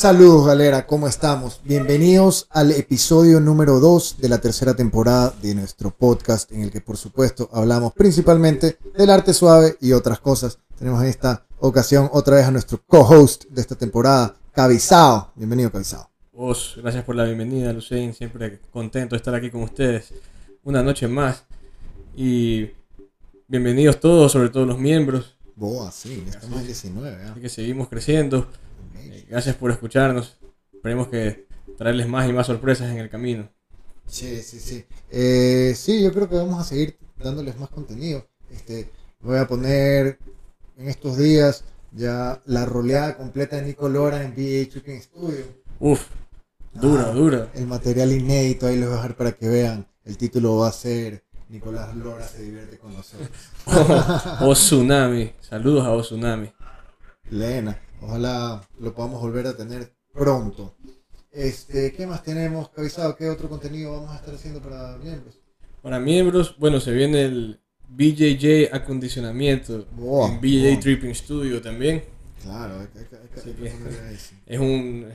Saludos galera, ¿cómo estamos? Bienvenidos al episodio número 2 de la tercera temporada de nuestro podcast en el que por supuesto hablamos principalmente del arte suave y otras cosas. Tenemos en esta ocasión otra vez a nuestro co-host de esta temporada, Cabizao. Bienvenido Cabizao. Vos, gracias por la bienvenida, Lucien. Siempre contento de estar aquí con ustedes. Una noche más. Y bienvenidos todos, sobre todo los miembros. Boa, sí, ya estamos en 19. Así que seguimos creciendo. Eh, Gracias por escucharnos. Esperemos que traerles más y más sorpresas en el camino. Sí, sí, sí. Eh, sí, yo creo que vamos a seguir dándoles más contenido. Este, voy a poner en estos días ya la roleada completa de Nico Lora en VA Chicken Studio. Uf, dura, Ah, dura. El material inédito, ahí les voy a dejar para que vean. El título va a ser Nicolás Lora se divierte con nosotros. O Tsunami. Saludos a O Tsunami. Lena, ojalá lo podamos volver a tener pronto. Este, ¿qué más tenemos, Cabizado? ¿Qué otro contenido vamos a estar haciendo para miembros? Para miembros, bueno, se viene el BJJ acondicionamiento Boa, en. Tripping Studio también. Claro, hay que, hay hay Sí. Es un,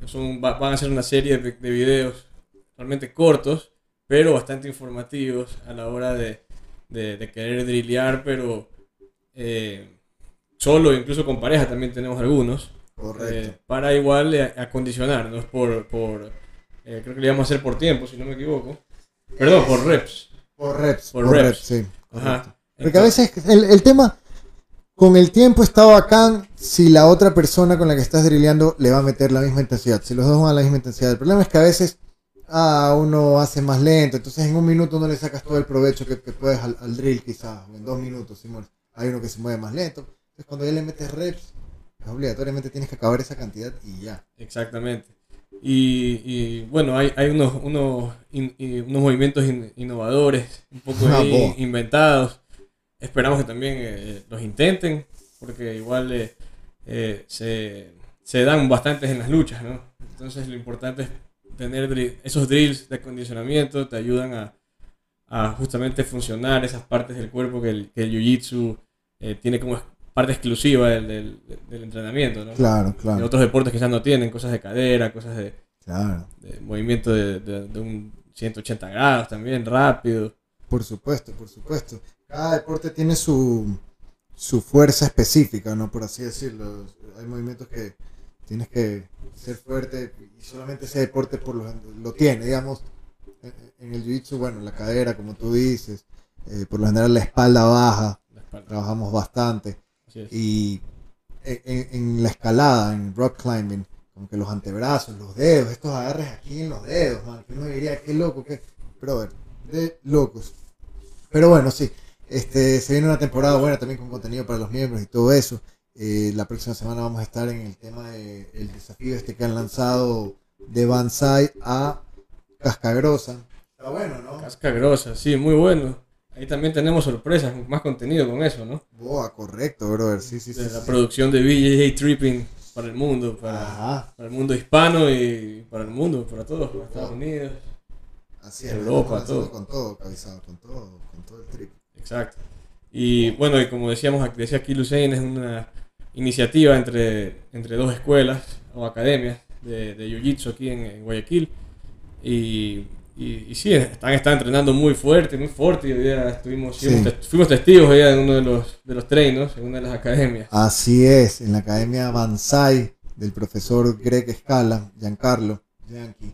es un- van a ser una serie de, de videos realmente cortos, pero bastante informativos a la hora de, de- de querer drillear, pero eh, solo, incluso con pareja también tenemos algunos, Correcto. eh, para igual eh, acondicionarnos por, por eh, creo que le íbamos a hacer por tiempo, si no me equivoco. Perdón, por reps. Por reps. Por reps. sí. Ajá. Porque a veces el, el tema, con el tiempo está bacán si la otra persona con la que estás drilleando le va a meter la misma intensidad. Si los dos van a la misma intensidad. El problema es que a veces ah, uno hace más lento. Entonces en un minuto no le sacas todo el provecho que, que puedes al, al drill quizás. O en dos minutos. Hay uno que se mueve más lento. Entonces cuando ya le metes reps, pues, obligatoriamente tienes que acabar esa cantidad y ya. Exactamente. Y, y, bueno, hay, hay unos, unos, in- unos movimientos in- innovadores, un poco Ah, ahí inventados. Esperamos que también eh, los intenten, porque igual eh, eh, se, se dan bastantes en las luchas, ¿no? Entonces lo importante es tener esos drills de acondicionamiento, te ayudan a, a justamente funcionar esas partes del cuerpo que el, que el Jiu-Jitsu eh, tiene como parte exclusiva del, del, del entrenamiento, ¿no? Claro, Y claro. otros deportes quizás no tienen, cosas de cadera, cosas de, Claro. de movimiento de, de- de un 180 grados también, rápido. Por supuesto, por supuesto. Cada deporte tiene su, su fuerza específica, ¿no? Por así decirlo. Hay movimientos que tienes que ser fuerte y solamente ese deporte por lo, lo tiene, digamos. En- el jiu-jitsu, bueno, la cadera, como tú dices, eh, por lo general la espalda baja, La espalda. trabajamos bastante. Y en, en- en la escalada, en rock climbing, como que los antebrazos, los dedos, estos agarres aquí en los dedos, man, que uno diría, qué loco, qué, brother, de locos. Pero bueno, sí, este, se viene una temporada buena también con contenido para los miembros y todo eso. Eh, la próxima semana vamos a estar en el tema del desafío este que han lanzado de Banzai a Cascagrosa. Está bueno, ¿no? Casca grosa, sí, muy bueno. Ahí también tenemos sorpresas, más contenido con eso, ¿no? Boa, correcto, brother, sí, sí, sí. de sí, la sí. producción de BJJ Tripping para el mundo, para, el mundo hispano y para el mundo, para todos, para Estados Unidos. así es. Europa, todo. Con todo, cabezado, con todo, con todo el trip. Exacto. Y bueno, y como decíamos, decía aquí Lucien, es una iniciativa entre, entre dos escuelas o academias de, de Jiu-Jitsu aquí en, en Guayaquil. Y, y, y sí, están, están entrenando muy fuerte, muy fuerte. Y hoy día estuvimos, Sí. fuimos, te- fuimos testigos hoy día en uno de los, de los treinos, en una de las academias. Así es, en la Academia Banzai del profesor Greg Escala, Giancarlo, Yankee.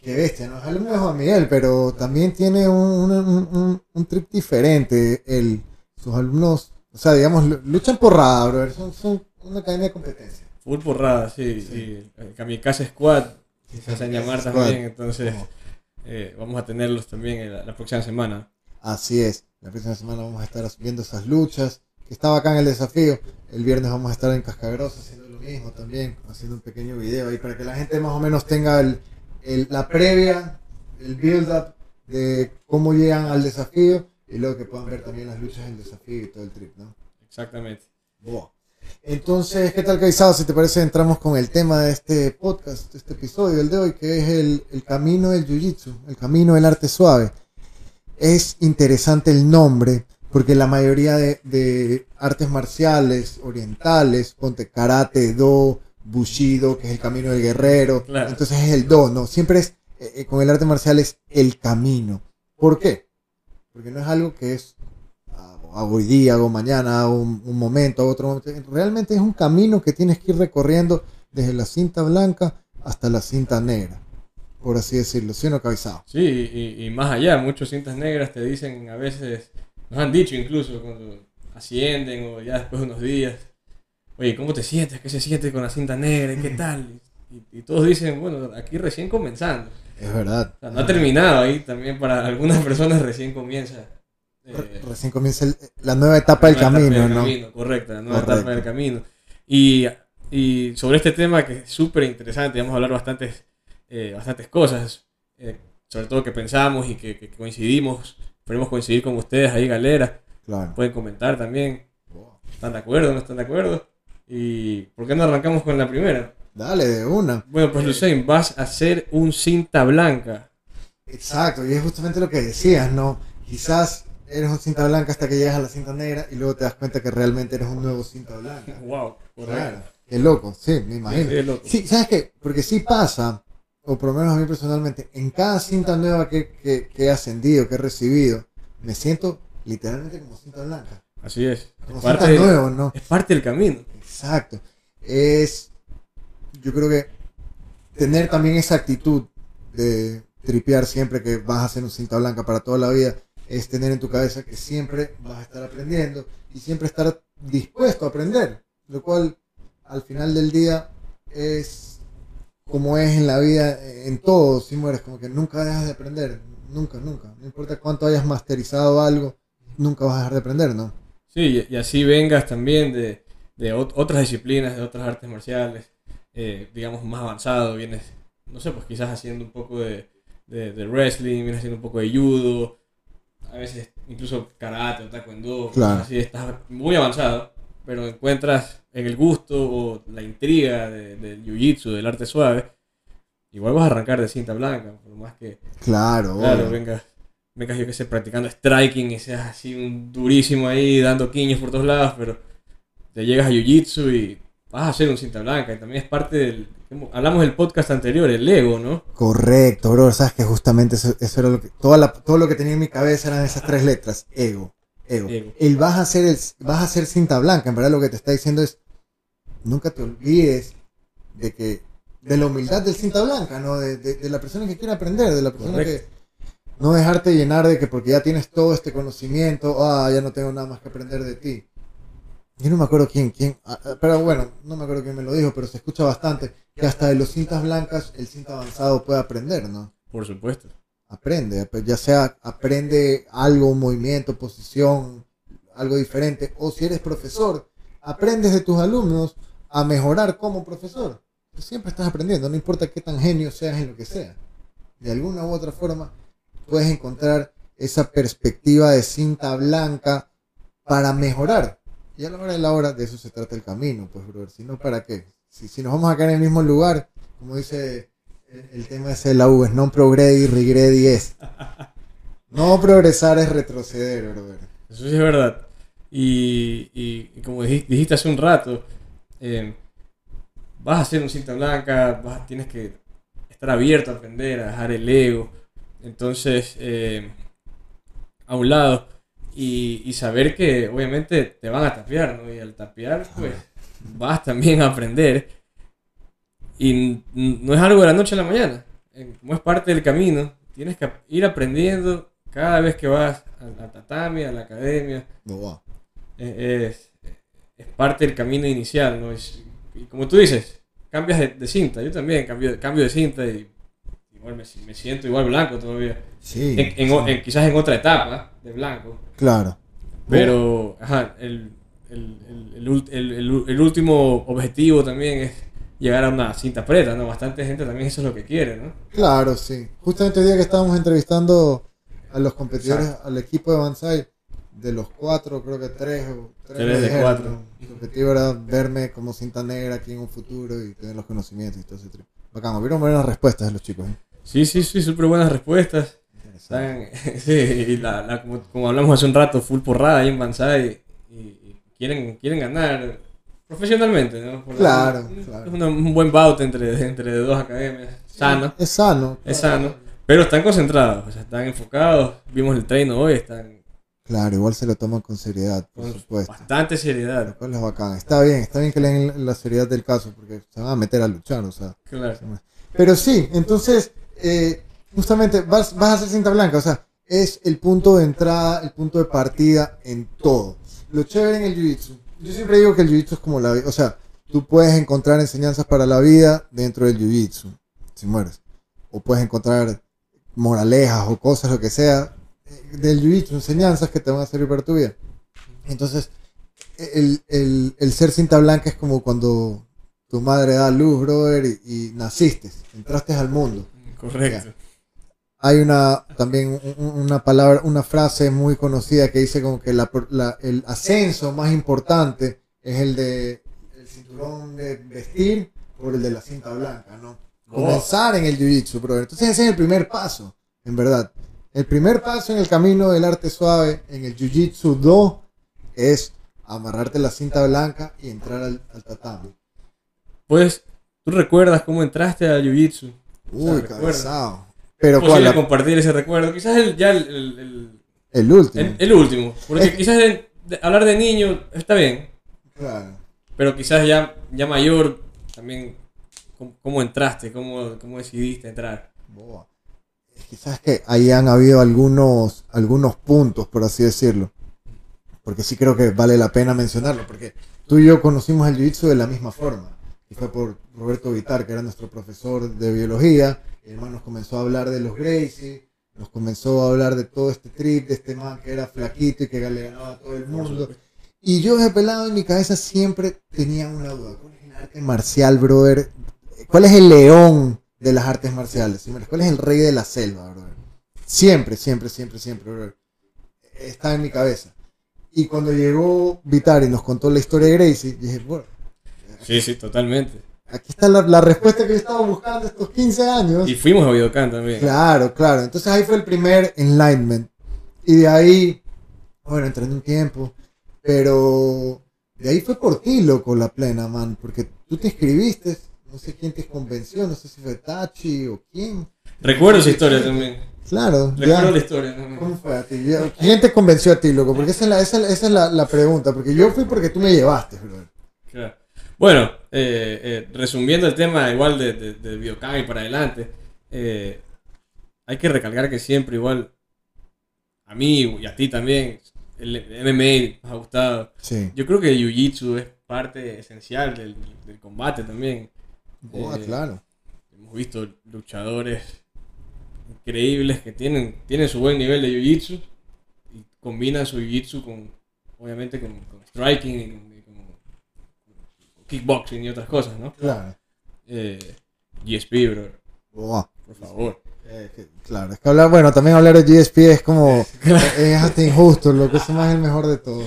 Qué bestia, ¿no? Es alumno de Juan Miguel, pero también tiene un, un- un- un trip diferente. Él, sus alumnos, o sea, digamos, lu- luchan por rada, brother. Son, son una academia de competencia. Full porrada, sí. Sí. El Kamikaze Squad se hacen llamar Squad. también. Entonces, eh, vamos a tenerlos también en la, la próxima semana. Así es. La próxima semana vamos a estar viendo esas luchas. Que está bacán el desafío. El viernes vamos a estar en Cascagrosa haciendo lo mismo también. Haciendo un pequeño video ahí para que la gente más o menos tenga el, el- la previa, el build up de cómo llegan al desafío. Y luego que puedan ver también las luchas del desafío y todo el trip, ¿no? Exactamente. Entonces, ¿qué tal, Caizado? Si te parece, entramos con el tema de este podcast, de este episodio, el de hoy, que es el, el camino del jiu-jitsu, el camino del arte suave. Es interesante el nombre, porque la mayoría de, de artes marciales orientales, ponte karate, do, Bushido, que es el camino del guerrero. Claro. Entonces es el do, ¿no? Siempre es, eh, eh, con el arte marcial es el camino. ¿Por qué? Porque no es algo que es hago hoy día, hago mañana, hago un, momento, hago otro momento. Realmente es un camino que tienes que ir recorriendo desde la cinta blanca hasta la cinta negra, por así decirlo, ¿sí o no, cabezado? Sí, y, más allá, muchos cintas negras te dicen a veces, nos han dicho incluso cuando ascienden o ya después de unos días, oye, ¿cómo te sientes? ¿Qué se siente con la cinta negra? ¿Y qué tal? Y, y todos dicen, bueno, aquí recién comenzando. Es verdad. O sea, no ha terminado ahí, también para algunas personas recién comienza. eh, Re- Recién comienza el- la nueva etapa del la nueva etapa camino, del ¿no? camino, correcto, la nueva Correcto. etapa del camino. Y, y sobre este tema que es súper interesante, vamos a hablar bastantes, eh, bastantes cosas, eh, sobre todo que pensamos y que, que coincidimos. Esperemos coincidir con ustedes ahí, galera. Claro. Pueden comentar también. ¿Están de acuerdo no están de acuerdo? ¿Y por qué no arrancamos con la primera? Dale, de una. Bueno, pues Lucien, vas a hacer un cinta blanca. Exacto, y es justamente lo que decías, ¿no? Quizás eres un cinta blanca hasta que llegas a la cinta negra y luego te das cuenta que realmente eres un nuevo cinta blanca. Wow, Claro. Qué loco, sí, me imagino. Sí, loco. Sí, ¿sabes qué? Porque sí pasa, o por lo menos a mí personalmente, en cada cinta nueva que, que, que he ascendido, que he recibido, me siento literalmente como cinta blanca. Así es. Como Es parte, cinta nueva, ¿no? es parte del camino. Exacto. Es, yo creo que tener también esa actitud de tripear siempre que vas a hacer un cinta blanca para toda la vida, es tener en tu cabeza que siempre vas a estar aprendiendo y siempre estar dispuesto a aprender, lo cual al final del día es como es en la vida, en todo, si mueres, como que nunca dejas de aprender, nunca, nunca, no importa cuánto hayas masterizado algo, nunca vas a dejar de aprender, ¿no? Sí, y así vengas también de, de ot- otras disciplinas, de otras artes marciales, eh, digamos, más avanzado, vienes, no sé, pues quizás haciendo un poco de, de, de wrestling, vienes haciendo un poco de judo, a veces incluso karate o taekwondo, Claro. así estás muy avanzado, pero encuentras en el gusto o la intriga de- del jiu-jitsu, del arte suave, igual vas a arrancar de cinta blanca, por más que, Claro, claro, vengas, vengas yo que sé, practicando striking y seas así un durísimo ahí, dando quiños por todos lados, pero te llegas a jiu-jitsu y vas a hacer un cinta blanca, y también es parte del, hablamos del podcast anterior, el ego, ¿no? Correcto, bro. Sabes que justamente eso, eso era lo que. Toda la- todo lo que tenía en mi cabeza eran esas tres letras. Ego. Ego. Ego. El vas a hacer el, vas a hacer cinta blanca. En verdad lo que te está diciendo es. Nunca te olvides de que. De la humildad del cinta blanca, ¿no? De, de- de la persona que quiere aprender, de la persona Correcto. que. No dejarte llenar de que porque ya tienes todo este conocimiento, ah, ya no tengo nada más que aprender de ti. Yo no me acuerdo quién, quién, ah, ah, pero bueno, no me acuerdo quién me lo dijo, pero se escucha bastante que hasta de los cintas blancas el cinta avanzado puede aprender, ¿no? Por supuesto. Aprende, ap- ya sea aprende algo, un movimiento, posición, algo diferente, o si eres profesor, aprendes de tus alumnos a mejorar como profesor. Tú siempre estás aprendiendo, no importa qué tan genio seas en lo que sea. De alguna u otra forma puedes encontrar esa perspectiva de cinta blanca para mejorar. Y a la hora de la hora de eso se trata el camino, pues, brother. Si no, ¿para qué? Si, si nos vamos a quedar en el mismo lugar, como dice el, tema ese de la U, es non progredi, regredi es. No progresar es retroceder, brother. Eso sí es verdad. Y, y- como dij- dijiste hace un rato, eh, vas a hacer un cinta blanca, vas- tienes que estar abierto a aprender, a dejar el ego. Entonces, eh, a un lado. Y, y saber que obviamente te van a tapear, ¿no? Y al tapear, pues vas también a aprender. Y no es algo de la noche a la mañana. Eh, Como es parte del camino, tienes que ir aprendiendo cada vez que vas a, a tatami, a la academia. Boa. Eh, Es, es parte del camino inicial, ¿no? Es- y como tú dices, cambias de, de cinta. Yo también cambio, cambio de cinta y igual me, me siento igual blanco todavía. Sí. En- en o- en- quizás en otra etapa de blanco. Claro. Pero, ajá, el, el, el, el último objetivo también es llegar a una cinta preta, ¿no? Bastante gente también eso es lo que quiere, ¿no? Claro, sí. Justamente el día que estábamos entrevistando a los competidores, al equipo de Banzai, de los cuatro, creo que tres o tres, Tres de cuatro. Su objetivo era verme como cinta negra aquí en un futuro y tener los conocimientos y todo ese trip. Bacán, hubieron buenas respuestas de los chicos. ¿eh? Sí, sí, sí, súper buenas respuestas. Están, sí, y la, la- como, como hablamos hace un rato, full porrada ahí en Banzai y, y quieren, quieren ganar. profesionalmente, ¿no? Por Claro, así- claro. Es una- un buen bout entre, entre dos academias, sano, Es sano. es sano, pero están concentrados, o sea, están enfocados, vimos el treino hoy, están Claro, igual se lo toman con seriedad, por con supuesto. bastante Lo seriedad, cual es bacán. Está bien, está bien que le den la seriedad del caso, porque se van a meter a luchar, o sea. claro. Pero sí, entonces, eh, justamente vas, vas a hacer cinta blanca, o sea, es el punto de entrada, el punto de partida en todo. Lo chévere en el jiu-jitsu. Yo siempre digo que el jiu-jitsu es como la vida, o sea, tú puedes encontrar enseñanzas para la vida dentro del jiu-jitsu, si mueres. O puedes encontrar moralejas o cosas, lo que sea, eh, del jiu-jitsu, enseñanzas que te van a servir para tu vida. Entonces, el, el- el ser cinta blanca es como cuando tu madre da luz, brother, y, y naciste, entraste al mundo. Correcto. Hay una también un- un- una palabra, una frase muy conocida que dice como que la, la- el ascenso más importante es el de el cinturón de vestir por el de la cinta blanca, ¿no? Comenzar en el jiu-jitsu, brother. Entonces ese es el primer paso, en verdad. El primer paso en el camino del arte suave, en el jiu-jitsu do, es amarrarte la cinta blanca y entrar al, al tatami. Pues, ¿tú recuerdas cómo entraste al Jiu-Jitsu? Uy, cabezado. Pero ¿Es cuál, posible La- compartir ese recuerdo? Quizás el, ya el, el- el- el último. el- último. Porque Es- quizás de- hablar de niño está bien, Claro. pero quizás ya, ya mayor también, ¿cómo, cómo entraste? ¿Cómo, ¿Cómo decidiste entrar? Boa. Sabes que ahí han habido algunos, algunos puntos, por así decirlo. Porque sí creo que vale la pena mencionarlo. Porque tú y yo conocimos el jiu-jitsu de la misma forma. Y fue por Roberto Vitar, que era nuestro profesor de biología. El man nos comenzó a hablar de los Gracie. Nos comenzó a hablar de todo este trip, de este man que era flaquito y que le ganaba a todo el mundo. Y yo de pelado en mi cabeza siempre tenía una duda. ¿Cuál es el arte marcial, brother? ¿Cuál es el león de las artes marciales? ¿Cuál es el rey de la selva, brother? Siempre, siempre, siempre, siempre, brother. Está en mi cabeza. Y cuando llegó Vitar y nos contó la historia de Gracie, dije, bueno, Sí, sí, totalmente. Aquí está la, la respuesta que yo estaba buscando estos 15 años. Y fuimos a Videocan también. Claro, claro. Entonces ahí fue el primer enlightenment. Y de ahí, bueno, entré en un tiempo. Pero de ahí fue por ti, loco, la plena, man. Porque tú te escribiste, no sé quién te convenció, no sé si fue Tachi o quién. Recuerdo esa historia también. Claro, ya. Recuerdo la historia también. ¿Cómo fue a ti? Ya, ¿Quién te convenció a ti, loco? Porque esa es la, esa, esa es la, la pregunta. Porque yo fui porque tú me llevaste, bro. Claro. Bueno, eh, eh, resumiendo el tema igual de, de, de y para adelante, eh, hay que recalcar que siempre igual, a mí y a ti también, el MMA nos ha gustado. Sí. Yo creo que el Jiu-Jitsu es parte esencial del, del combate también. Oh, Eh, claro. Hemos visto luchadores increíbles que tienen, tienen su buen nivel de Jiu-Jitsu y combinan su Jiu-Jitsu con, obviamente, con, con striking y con kickboxing y otras cosas, ¿no? Claro. Eh, GSP, bro, por favor. Eh, que- claro, es que hablar, bueno, también hablar de GSP es como, es hasta injusto, lo que es más el mejor de todos,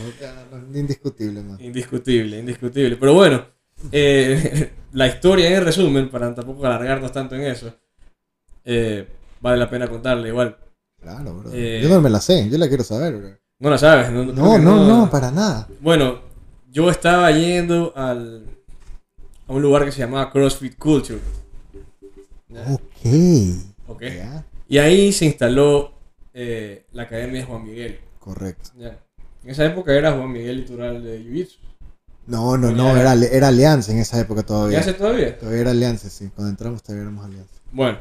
indiscutible, man. Indiscutible, indiscutible. Pero bueno, eh, la historia en resumen, para tampoco alargarnos tanto en eso, eh, vale la pena contarle igual. Claro, bro. Eh, yo no me la sé, yo la quiero saber, bro. No la sabes, ¿no? No, no, no, para nada. Bueno, yo estaba yendo al, a un lugar que se llamaba CrossFit Culture. Ok. Ok. Ya, Y ahí se instaló eh, la Academia de Juan Miguel. correcto. En esa época era Juan Miguel Litoral de Jiu-Jitsu. No, no, no, era, era Alianza en esa época todavía. ¿Ya hace todavía? Todavía era Alianza, sí. Cuando entramos todavía éramos Alianza. Bueno,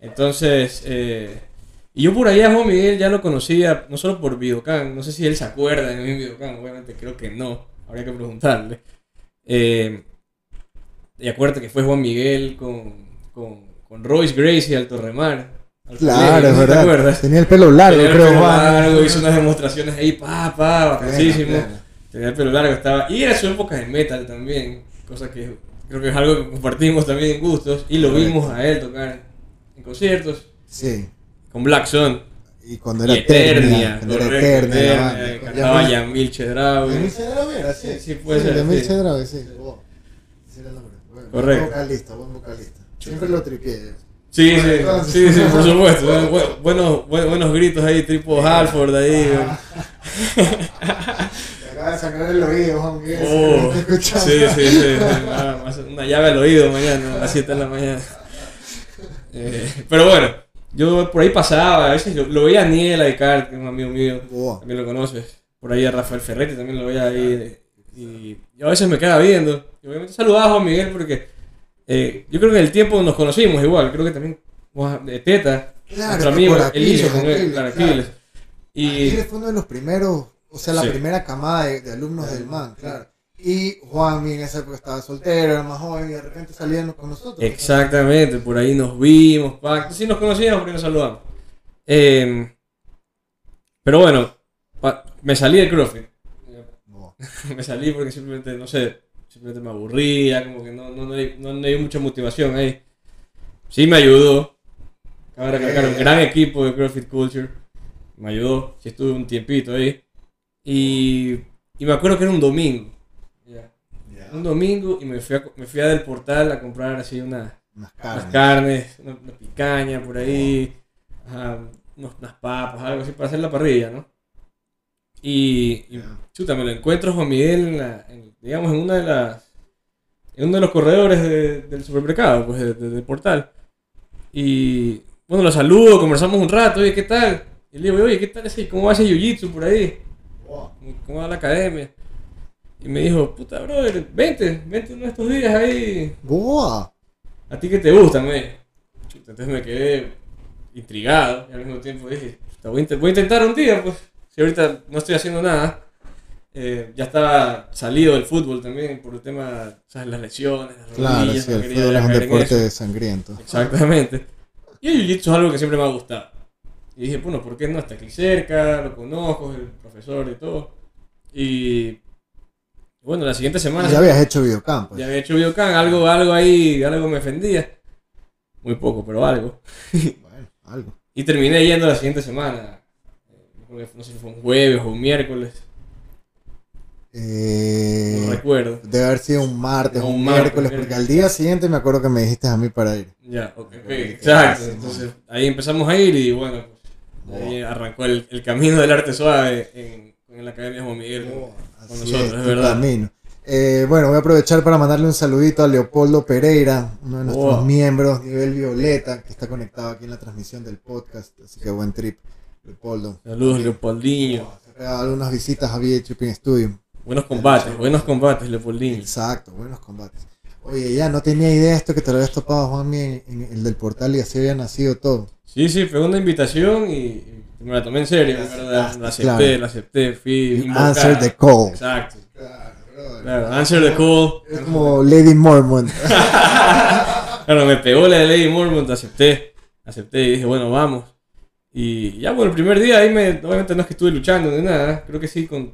entonces, eh, y yo por ahí a Juan Miguel ya lo conocía, no solo por Videocan, no sé si él se acuerda de mi Videocan, obviamente creo que no, habría que preguntarle. Eh, y acuérdate que fue Juan Miguel con, con, con Royce Gracie al Torremar. al Claro, colegio, es ¿no ¿Te verdad. acuerdas? Tenía el pelo largo, Tenía el creo, pelo Juan. largo, hizo unas demostraciones ahí, pa, pa, bacanísimo. Tenía el pelo largo, estaba. Y era su época de metal también, cosa que creo que es algo que compartimos también en gustos. Y lo Correcto. vimos a él tocar en conciertos Sí. con Black Sun Y cuando y era Eternia. Eternia. Cuando era Eternia. la Eternia, Con Cantaba Yamil- Chedraui. Yamil Chedraui era, sí. Sí, sí, puede ser, Yamil sí. Chedraui, sí. Oh, ese era el nombre. Buen- Correcto. Buen vocalista, buen vocalista. Siempre lo tripié. Sí, sí, Entonces- sí, sí, por supuesto. Bu- buenos, bu- buenos gritos ahí, tipo Halford ahí. acaba de sangrar el oído, Juan Miguel. Oh, sí, sí, sí. Ah, Una llave al oído mañana, a las 7 de la mañana. Eh, pero bueno, yo por ahí pasaba, a veces lo, lo veía a Niel Aicar, que es un amigo mío, también lo conoces. Por ahí a Rafael Ferretti también lo veía ahí. Y, y a veces me quedaba viendo. Y obviamente saludaba a Juan Miguel porque eh, yo creo que en el tiempo nos conocimos igual. Creo que también de Teta, Claro, nuestro amigo, él hizo con él, claro. Y Aquiles fue uno de los primeros, o sea, la Sí. primera camada de, de alumnos del MAN, claro. Y Juan en esa época estaba soltero, era más joven y de repente salían con nosotros. Exactamente, por ahí nos vimos, pa, sí nos conocíamos, ahí nos saludamos. Eh, pero bueno, me salí del CrossFit. Me salí porque simplemente, no sé, simplemente me aburría, como que no, no, no, le- no le di mucha motivación ahí. Sí me ayudó. Cabe recalcar, un gran equipo de CrossFit Culture. Me ayudó, sí estuve un tiempito ahí. Y, y me acuerdo que era un domingo. Un domingo y me fui a, me fui a del portal a comprar así una, unas carne. carnes, una, una picaña por ahí, ajá, unos- unas papas, algo así para hacer la parrilla, ¿no? Y, y Ya. chuta, me lo encuentro Juan Miguel, en la- en- digamos, en una de las, en uno de los corredores de- del supermercado, pues, de- de- del portal. Y, bueno, lo saludo, conversamos un rato, oye, ¿qué tal? Y le digo, oye, ¿qué tal ese, cómo va ese jiu-jitsu por ahí? ¿Cómo va la academia? Y me dijo, puta, brother, vente, vente uno de estos días ahí, Boa. ¿A ti qué te gusta, me? Chuta, entonces me quedé intrigado y al mismo tiempo dije, "Chuta, voy, a voy a intentar un día, pues. Si ahorita no estoy haciendo nada, eh, ya estaba salido del fútbol también por el tema, ¿sabes? Las lesiones, las Claro, rodillas, sí, el fútbol es un deporte sangriento. Exactamente. Y el jiu-jitsu es algo que siempre me ha gustado. Y dije, bueno, ¿por qué no? Está aquí cerca, lo conozco, es el profesor y todo. Y bueno, la siguiente semana... Ya habías hecho videocamp. pues. Ya había hecho videocam, algo, algo ahí, algo me ofendía. Muy poco, pero algo. Bueno, algo. Y terminé yendo la siguiente semana. No sé si fue un jueves o un miércoles. Eh, No recuerdo. debe haber sido un martes o Un un martes, miércoles, porque al día siguiente me acuerdo que me dijiste a mí para ir. Ya, ok, ok, Ok, exacto. sí, Entonces ahí empezamos a ir y bueno, pues, ahí arrancó el, el camino del arte suave en, en la Academia Juan Miguel. Así con nosotros, es, verdad. camino. Eh, bueno, voy a aprovechar para mandarle un saludito a Leopoldo Pereira, uno de nuestros Wow. miembros, nivel violeta, que está conectado aquí en la transmisión del podcast. Así que buen trip, Leopoldo. Saludos, Leopoldinho. Algunas visitas a VH Tripping Studio. Buenos combates, buenos combates, Leopoldinho. Exacto, buenos combates. Oye, ya no tenía idea esto que te lo habías topado, Juan, en, en el del portal y así había nacido todo. Sí, sí, fue una invitación y me la tomé en serio. La acepté, claro. la acepté, fui You answered the call. Exacto. Claro. Claro, answer the call. Es como Lady Mormon. Claro, me pegó la de Lady Mormont, acepté. Acepté y dije, bueno, vamos. Y ya, bueno, el primer día ahí me, obviamente no es que estuve luchando ni nada, creo que sí con,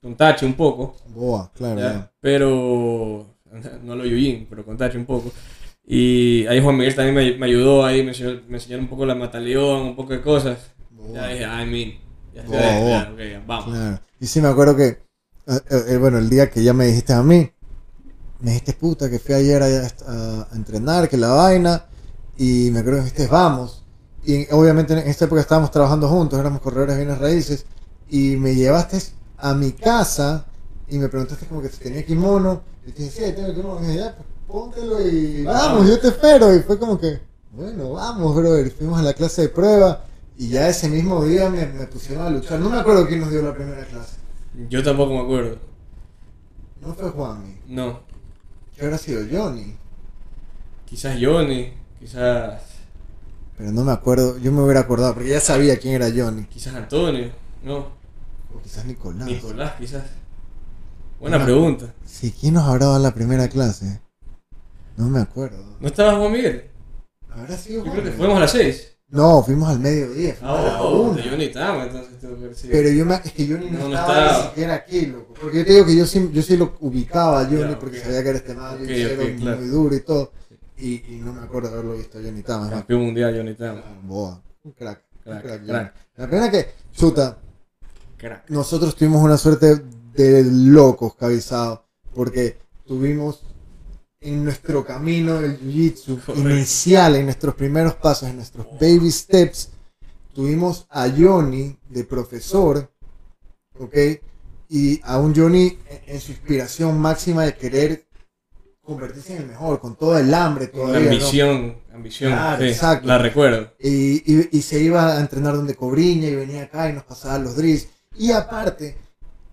con Tachi un poco, Boa, claro. ya, pero no lo Yujin, pero con Tachi un poco. Y ahí Juan Miguel también me, me ayudó ahí, me enseñó, me enseñaron un poco la mataleón, un poco de cosas. Ya dije, I mean, ya estoy Boa, adentro, boa. ya, ok, ya, vamos. Claro. Y sí me acuerdo que, eh, eh, bueno, el día que ya me dijiste a mí, me dijiste puta que fui ayer a, entrenar, que la vaina, y me acuerdo que me dijiste vamos. Y obviamente en esta época estábamos trabajando juntos, éramos corredores de bienes raíces, y me llevaste a mi casa y me preguntaste como que si tenía kimono, y te dije, sí, tengo kimono, y dije, ya, pues póntelo y vamos, yo te espero, y fue como que, bueno, vamos, brother, fuimos a la clase de prueba, y ya ese mismo día me, me pusieron a luchar, no me acuerdo quién nos dio la primera clase. Yo tampoco me acuerdo. No fue Juanmi. No, Que habrá sido Johnny. quizás Johnny, quizás, Pero no me acuerdo. Yo me hubiera acordado porque ya sabía quién era Johnny. quizás Antonio, no, O quizás Nicolás. Nicolás, quizás. Buena pregunta. Sí, ¿quién nos habrá dado la primera clase? No me acuerdo. ¿No estaba Juan Miguel? ¿Habrá sido Yo creo que fuimos a las 6. No, fuimos al mediodía. Fuimos a la Oh, de Johnny estaba, entonces. Pero yo me, es que Johnny no, No, no estaba, estaba. ni siquiera aquí, loco. Porque yo te digo que yo sí, yo sí lo ubicaba a Johnny porque ok. sabía que era este man, Ok, y era claro. muy duro y todo. Y, y no me acuerdo haberlo visto a Johnny Tama. Campeón mundial Johnny Tama. Boa. Un crack. un Crack, crack, crack. Johnny. La pena que, chuta, Crack. nosotros tuvimos una suerte de locos, cabizado, porque tuvimos en nuestro camino del jiu-jitsu inicial, en nuestros primeros pasos, en nuestros baby steps, tuvimos a Johnny de profesor, ¿ok? y a un Johnny en, en su inspiración máxima de querer convertirse en el mejor, con todo el hambre todavía, ¿no? ambición, ambición. Claro, sí, exacto. La recuerdo. Y, y- y se iba a entrenar donde Cobriña y venía acá y nos pasaba los drills. Y aparte,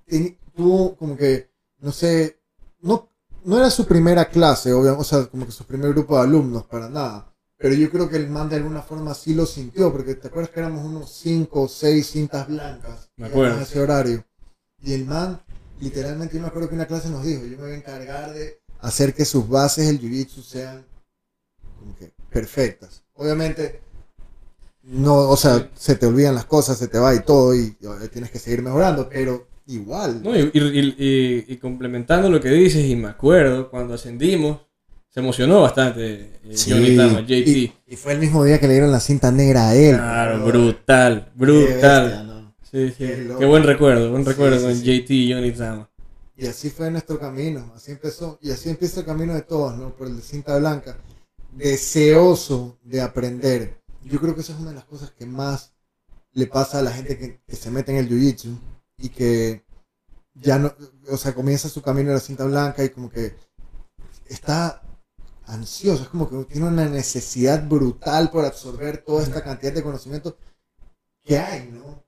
teni- tuvo como que, no sé, no, no era su primera clase, obviamente, o sea, como que su primer grupo de alumnos, para nada. Pero yo creo que el man de alguna forma sí lo sintió, porque te acuerdas que éramos unos 5 o 6 cintas blancas Me acuerdo. en ese horario. Y el man, literalmente, yo me acuerdo que una clase nos dijo, yo me voy a encargar de hacer que sus bases del jiu-jitsu sean como que perfectas. Obviamente, no, o sea, se te olvidan las cosas, se te va y todo, y, eh, tienes que seguir mejorando, pero igual. No, y, y- y- complementando lo que dices, y me acuerdo, cuando ascendimos, se emocionó bastante eh, Sí, Johnny Tama, JT. Y, y fue el mismo día que le dieron la cinta negra a él. Claro, bro. brutal, Qué brutal. bestia, ¿no? Sí, sí. Qué. Qué buen recuerdo, buen recuerdo con. JT y Johnny Tama. Y así fue nuestro camino, así empezó, y así empieza el camino de todos, ¿no? Por el de cinta blanca, deseoso de aprender. Yo creo que esa es una de las cosas que más le pasa a la gente que, que se mete en el jiu-jitsu y que ya no, o sea, comienza su camino de la cinta blanca y como que está ansioso, es como que tiene una necesidad brutal por absorber toda esta cantidad de conocimiento que hay, ¿no?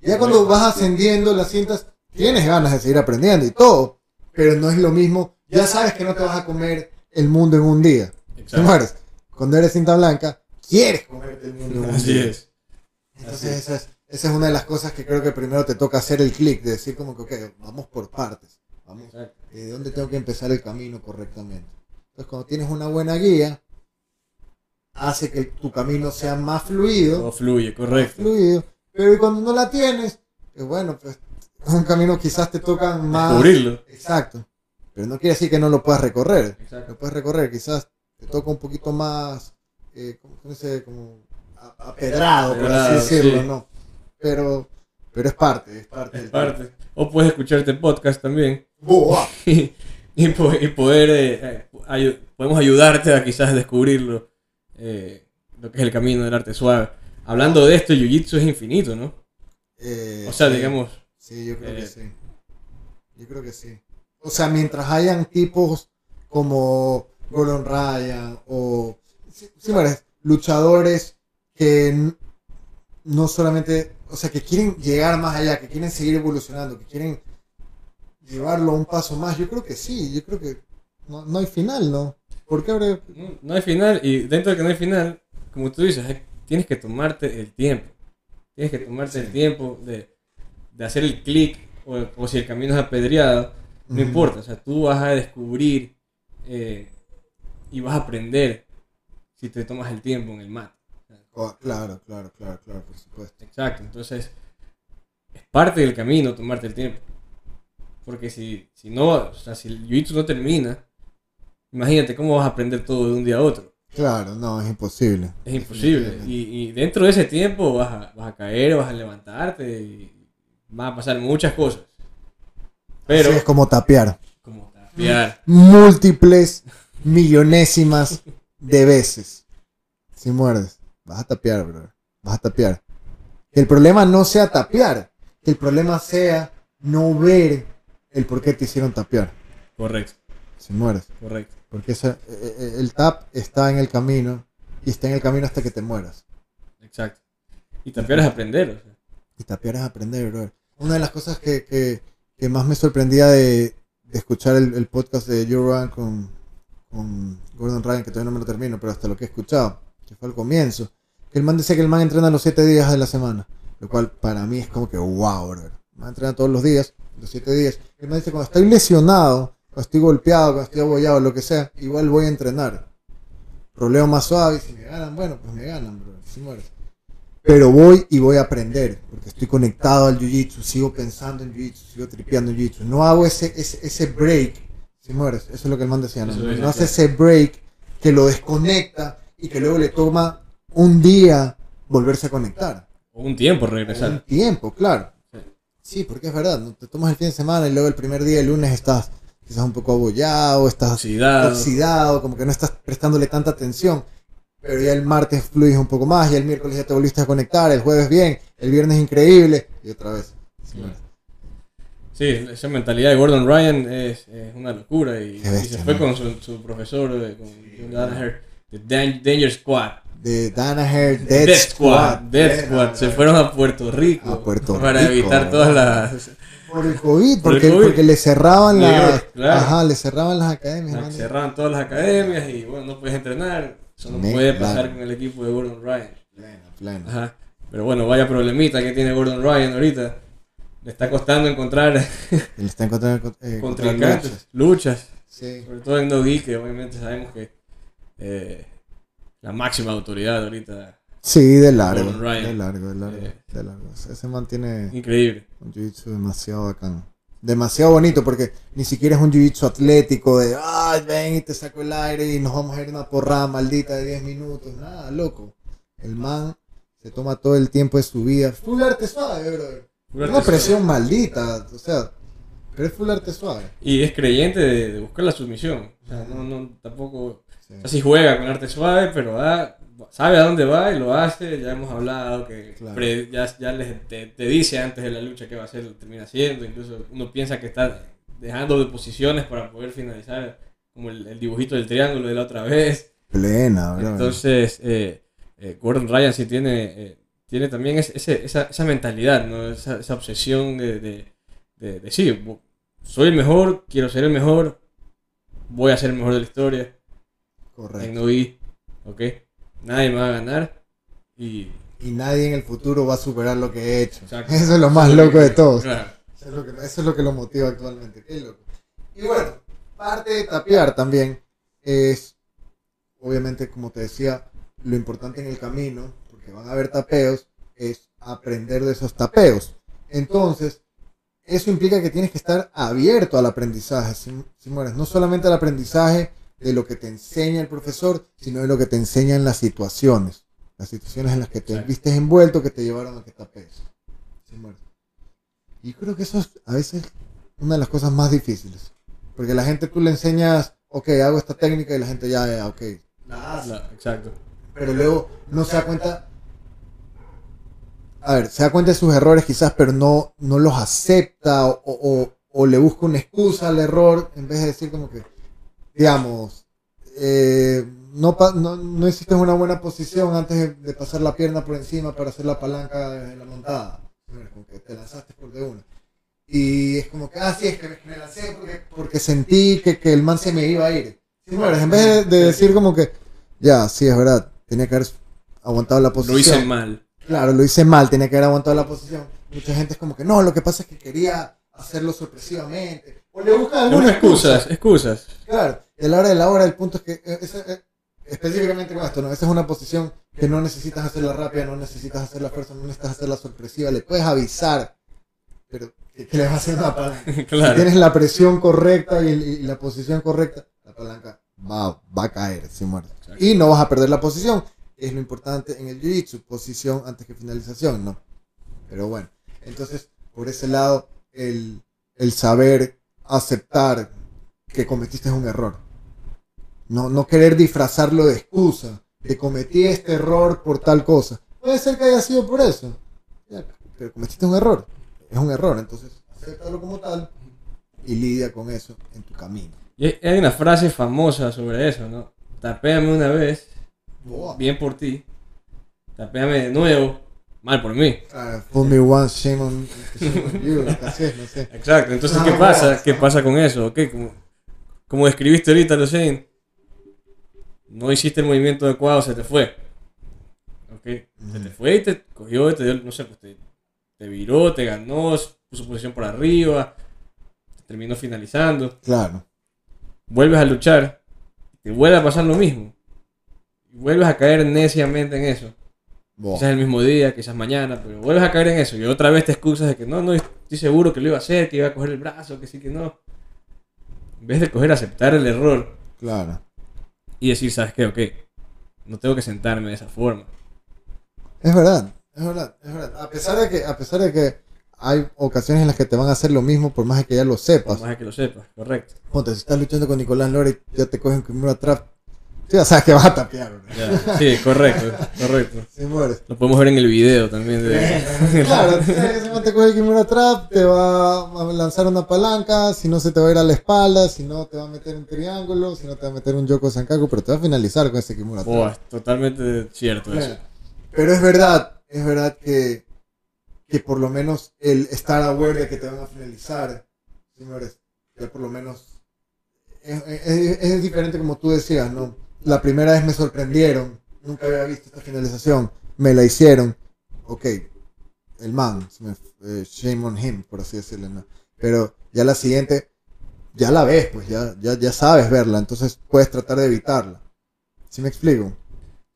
Ya cuando vas ascendiendo las cintas, tienes ganas de seguir aprendiendo y todo, pero no es lo mismo. Ya sabes que no te vas a comer el mundo en un día. ¿Te Exacto. mueres? Cuando eres cinta blanca, quieres comerte el mundo en un Así día. es. Entonces esa es, esa es una de las cosas que creo que primero te toca hacer el clic, de decir como que, ok, vamos por partes. Vamos, Exacto. eh, ¿de dónde tengo que empezar el camino correctamente? Entonces cuando tienes una buena guía, hace que tu camino sea más fluido Todo fluye, correcto. fluido. Pero cuando no la tienes, pues bueno, pues es un camino quizás te toca más. Descubrirlo. Exacto. Pero no quiere decir que no lo puedas recorrer. Exacto. Lo puedes recorrer, quizás te toca un poquito más, eh, ¿cómo se dice? Como apedrado, por así decirlo, sí. ¿no? Pero, pero es parte, es parte. Es parte. O puedes escucharte podcast también. Y, y poder eh, eh, ayu- podemos ayudarte a quizás descubrirlo eh, lo que es el camino del arte suave hablando de esto jiu-jitsu es infinito ¿no? Eh, o sea sí. digamos Sí, yo creo Eh, que sí. Yo creo que sí. O sea, mientras hayan tipos como Gordon Ryan o sí, sí, luchadores que no solamente, o sea, que quieren llegar más allá, que quieren seguir evolucionando, que quieren llevarlo un paso más, yo creo que sí, yo creo que no, no hay final, ¿no? ¿Por qué habría- no, no hay final y dentro de que no hay final como tú dices hay- tienes que tomarte el tiempo. Tienes que tomarte el tiempo de, de hacer el clic o, o si el camino es apedreado no importa o sea tú vas a descubrir eh, y vas a aprender si te tomas el tiempo en el mat Oh, claro, claro, claro, claro, por supuesto. Exacto, entonces es parte del camino tomarte el tiempo. Porque si, si no, o sea, si el jiu-jitsu no termina, imagínate cómo vas a aprender todo de un día a otro. Claro, no, es imposible. Es imposible. Y, y dentro de ese tiempo vas a, vas a caer, vas a levantarte y van a pasar muchas cosas. Pero, Así es como tapear. como tapear. múltiples millonésimas de veces. Si muerdes, vas a tapear, bro. Vas a tapear. Que el problema no sea tapear, que el problema sea no ver el por qué te hicieron tapear. Correcto, Si mueres. correcto. Porque eh, eh, el tap está en el camino y está en el camino hasta que te mueras. Exacto. Y tapear es aprender. o sea. Y tapear es aprender, bro. Una de las cosas que, que- que más me sorprendía de, de escuchar el, el podcast de Joe Rogan con, con Gordon Ryan, que todavía no me lo termino, pero hasta lo que he escuchado, que fue al comienzo, que el man decía que el man entrena los 7 días de la semana, lo cual para mí es como que wow, bro. El man entrena todos los días, los 7 días. El man dice, cuando estoy lesionado, cuando estoy golpeado, cuando estoy abollado, lo que sea, igual voy a entrenar. Roleo más suave, y si me ganan, bueno, pues me ganan, bro. Si mueres pero voy y voy a aprender, porque estoy conectado al jiu-jitsu, sigo pensando en jiu-jitsu, sigo tripeando en jiu-jitsu. No hago ese, ese, ese break, si mueres, eso es lo que el man decía, ¿no? No hace ese break que lo desconecta y que luego le toma un día volverse a conectar. O un tiempo Un regresar. tiempo, claro. Sí. Porque es verdad, ¿no? te tomas el fin de semana y luego el primer día, el lunes, estás quizás un poco abollado, estás Oxidado. oxidado, como que no estás prestándole tanta atención. Pero ya el martes fluyes un poco más, ya el miércoles ya te volviste a conectar, el jueves bien, el viernes increíble, y otra vez. Sí, esa mentalidad de Gordon Ryan es, es una locura y, y se fue ¿no? con su, su profesor, eh, con John Danaher, Dan- Danger Squad. De Danaher Dead, Death Squad. Death Buena, Squad. Se fueron a Puerto Rico. A Puerto para Rico, evitar todas las. Por el COVID, Por el porque, COVID. porque le cerraban las. Claro. Ajá, le cerraban las academias. mano. cerraban todas las academias y bueno, no puedes entrenar. Eso no Me- puede pasar claro. con el equipo de Gordon Ryan. Plena, plena. Ajá. Pero bueno, vaya problemita que tiene Gordon Ryan ahorita. Le está costando encontrar le está encontrando eh, contrincantes, luchas. luchas. Sí. Sobre todo en No Geek, que obviamente sabemos que eh, la máxima autoridad ahorita. Sí, de largo. De largo, de largo. Eh. de largo. Ese man tiene Increíble. un jiu-jitsu demasiado bacán. Demasiado bonito porque ni siquiera es un jiu-jitsu atlético de, ay, ven y te saco el aire y nos vamos a ir una porrada maldita de 10 minutos. Nada, loco. El man se toma todo el tiempo de su vida. Full arte suave, brother. Una presión maldita, o sea, pero es full arte suave. Y es creyente de, de buscar la sumisión. O sea, no, no, tampoco. Sí. O sea, sí juega con arte suave, pero va- sabe a dónde va y lo hace. Ya hemos hablado que Claro. pre- ya, ya les- te, te dice antes de la lucha qué va a hacer, lo termina haciendo. Incluso uno piensa que está dejando de posiciones para poder finalizar, como el, el dibujito del triángulo de la otra vez. Plena, bro. Entonces, eh, eh, Gordon Ryan sí tiene, eh, tiene también es- ese- esa, esa mentalidad, ¿no? esa, esa obsesión de, de, de- de, sí, soy el mejor, quiero ser el mejor, voy a ser el mejor de la historia, Correcto. no vi, ¿ok? Nadie me va a ganar y... Y nadie en el futuro va a superar lo que he hecho. Exacto. Eso es lo más loco de todos. Claro. Eso es, lo que, eso es lo que lo motiva actualmente. Qué loco. Y bueno, parte de tapear también es, obviamente, como te decía, lo importante en el camino, porque van a haber tapeos, es aprender de esos tapeos. Entonces, eso implica que tienes que estar abierto al aprendizaje. No solamente al aprendizaje de lo que te enseña el profesor, sino de lo que te enseñan las situaciones. Las situaciones en las que te viste envuelto que te llevaron a que. Simores. Y creo que eso es a veces una de las cosas más difíciles. Porque la gente tú le enseñas, ok, hago esta técnica y la gente ya, ya, ok. la hace. Exacto. Pero luego no se da cuenta. A ver, se da cuenta de sus errores quizás, pero no, no los acepta o, o- o le busca una excusa al error en vez de decir como que, digamos, eh, no, no, no hiciste una buena posición antes de, de pasar la pierna por encima para hacer la palanca de la montada. Como que te lanzaste por de una. Y es como que, ah, sí, es que me, lancé porque, porque sentí que, que el man se me iba a ir. Sí, bueno, en vez de, de decir como que, ya, sí, es verdad, tenía que haber aguantado la posición. Lo hice mal. Claro, lo hice mal, tenía que haber aguantado la posición. Mucha gente es como que, no, lo que pasa es que quería hacerlo sorpresivamente. O le buscan alguna Algunas excusas, excusas. Claro, a la hora de la hora, el punto es que, eh, esa- eh, específicamente con esto, ¿no? Esa es una posición que no necesitas hacerla rápida, no necesitas hacerla fuerza, no necesitas hacerla sorpresiva, le puedes avisar, pero que, le vas a hacer una palanca. Si claro. tienes la presión correcta y, y la posición correcta, la palanca va, va a caer, si muerde. Exacto. Y no vas a perder la posición, es lo importante en el jiu-jitsu, posición antes que finalización, ¿no? Pero bueno, entonces, por ese lado, el, el saber aceptar que cometiste un error. No, no querer disfrazarlo de excusa, de cometí este error por tal cosa. Puede ser que haya sido por eso, pero cometiste un error. Es un error, entonces, acéptalo como tal y lidia con eso en tu camino. Y hay- una frase famosa sobre eso, ¿no? Tapéame una vez, Boa. bien por ti. Tapéame de nuevo, mal por mí. Fool me once, shame on, shame on you, es, no sé. Exacto, entonces, Ah, ¿qué pasa? ¿Qué pasa con eso? ¿Ok? Como, como describiste ahorita, Lucien, no hiciste el movimiento adecuado, se te fue. ¿Ok? Se te fue y te cogió y te dio, no sé, pues te, te viró, te ganó, puso posición por arriba, te terminó finalizando. Claro, Vuelves a luchar, te vuelve a pasar lo mismo. Y vuelves a caer neciamente en eso. boa. Quizás el mismo día, quizás mañana, pero vuelves a caer en eso. Y otra vez te excusas de que no, no, estoy seguro que lo iba a hacer, que iba a coger el brazo, que sí, que no. En vez de coger, aceptar el error claro. Y decir, ¿sabes qué? Ok, no tengo que sentarme de esa forma. Es verdad, es verdad, es verdad. A pesar de que, a pesar de que hay ocasiones en las que te van a hacer lo mismo, por más que ya lo Por sepas. más de que lo sepas, correcto. Ponte, si estás luchando con Nicolás Lore y ya te cogen primero atrás, Sí, o sea, que vas a tapear. ¿no? Ya, Sí, correcto, correcto. Si mueres. Lo podemos ver en el video también. De... Claro, si te coge el Kimura Trap, te va a lanzar una palanca, si no se te va a ir a la espalda, si no te va a meter un triángulo, si no te va a meter un Yoko Sankaku, pero te va a finalizar con ese Kimura Trap. Boa, es totalmente cierto eso. Pero es verdad, es verdad que, que por lo menos el estar aware de que te van a finalizar, señores, que por lo menos es, es- es diferente como tú decías, ¿no? La primera vez me sorprendieron, nunca había visto esta finalización, me la hicieron, ok, el man, eh, shame on him, por así decirlo, ¿no? Pero ya la siguiente, ya la ves, pues ya, ya, ya sabes verla, entonces puedes tratar de evitarla. ¿Sí me explico?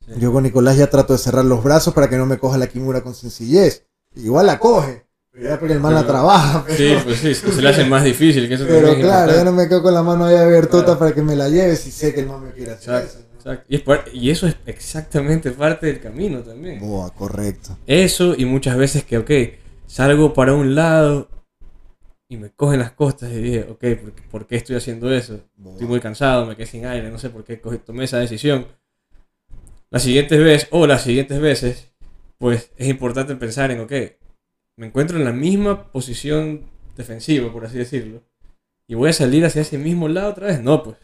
Sí. Yo con Nicolás ya trato de cerrar los brazos para que no me coja la Kimura con sencillez. Igual la coge, ya porque el man la trabaja. Pero, Sí, pues sí, se le hace más difícil. Que eso pero claro, ya importante. no me quedo con la mano ahí abiertota Claro. para que me la lleve si sé que el man me quiere hacer Exacto, eso. ¿no? exacto. Y, es par- y eso es exactamente parte del camino también. Boa, correcto. Eso y muchas veces que, ok, salgo para un lado y me cogen las costas y dije, ok, ¿por qué, por qué estoy haciendo eso? Boa. Estoy muy cansado, me quedé sin aire, no sé por qué cogí- tomé esa decisión. Las siguientes veces, o las siguientes veces, pues es importante pensar en, ok, me encuentro en la misma posición defensiva, por así decirlo, y voy a salir hacia ese mismo lado otra vez. No, pues.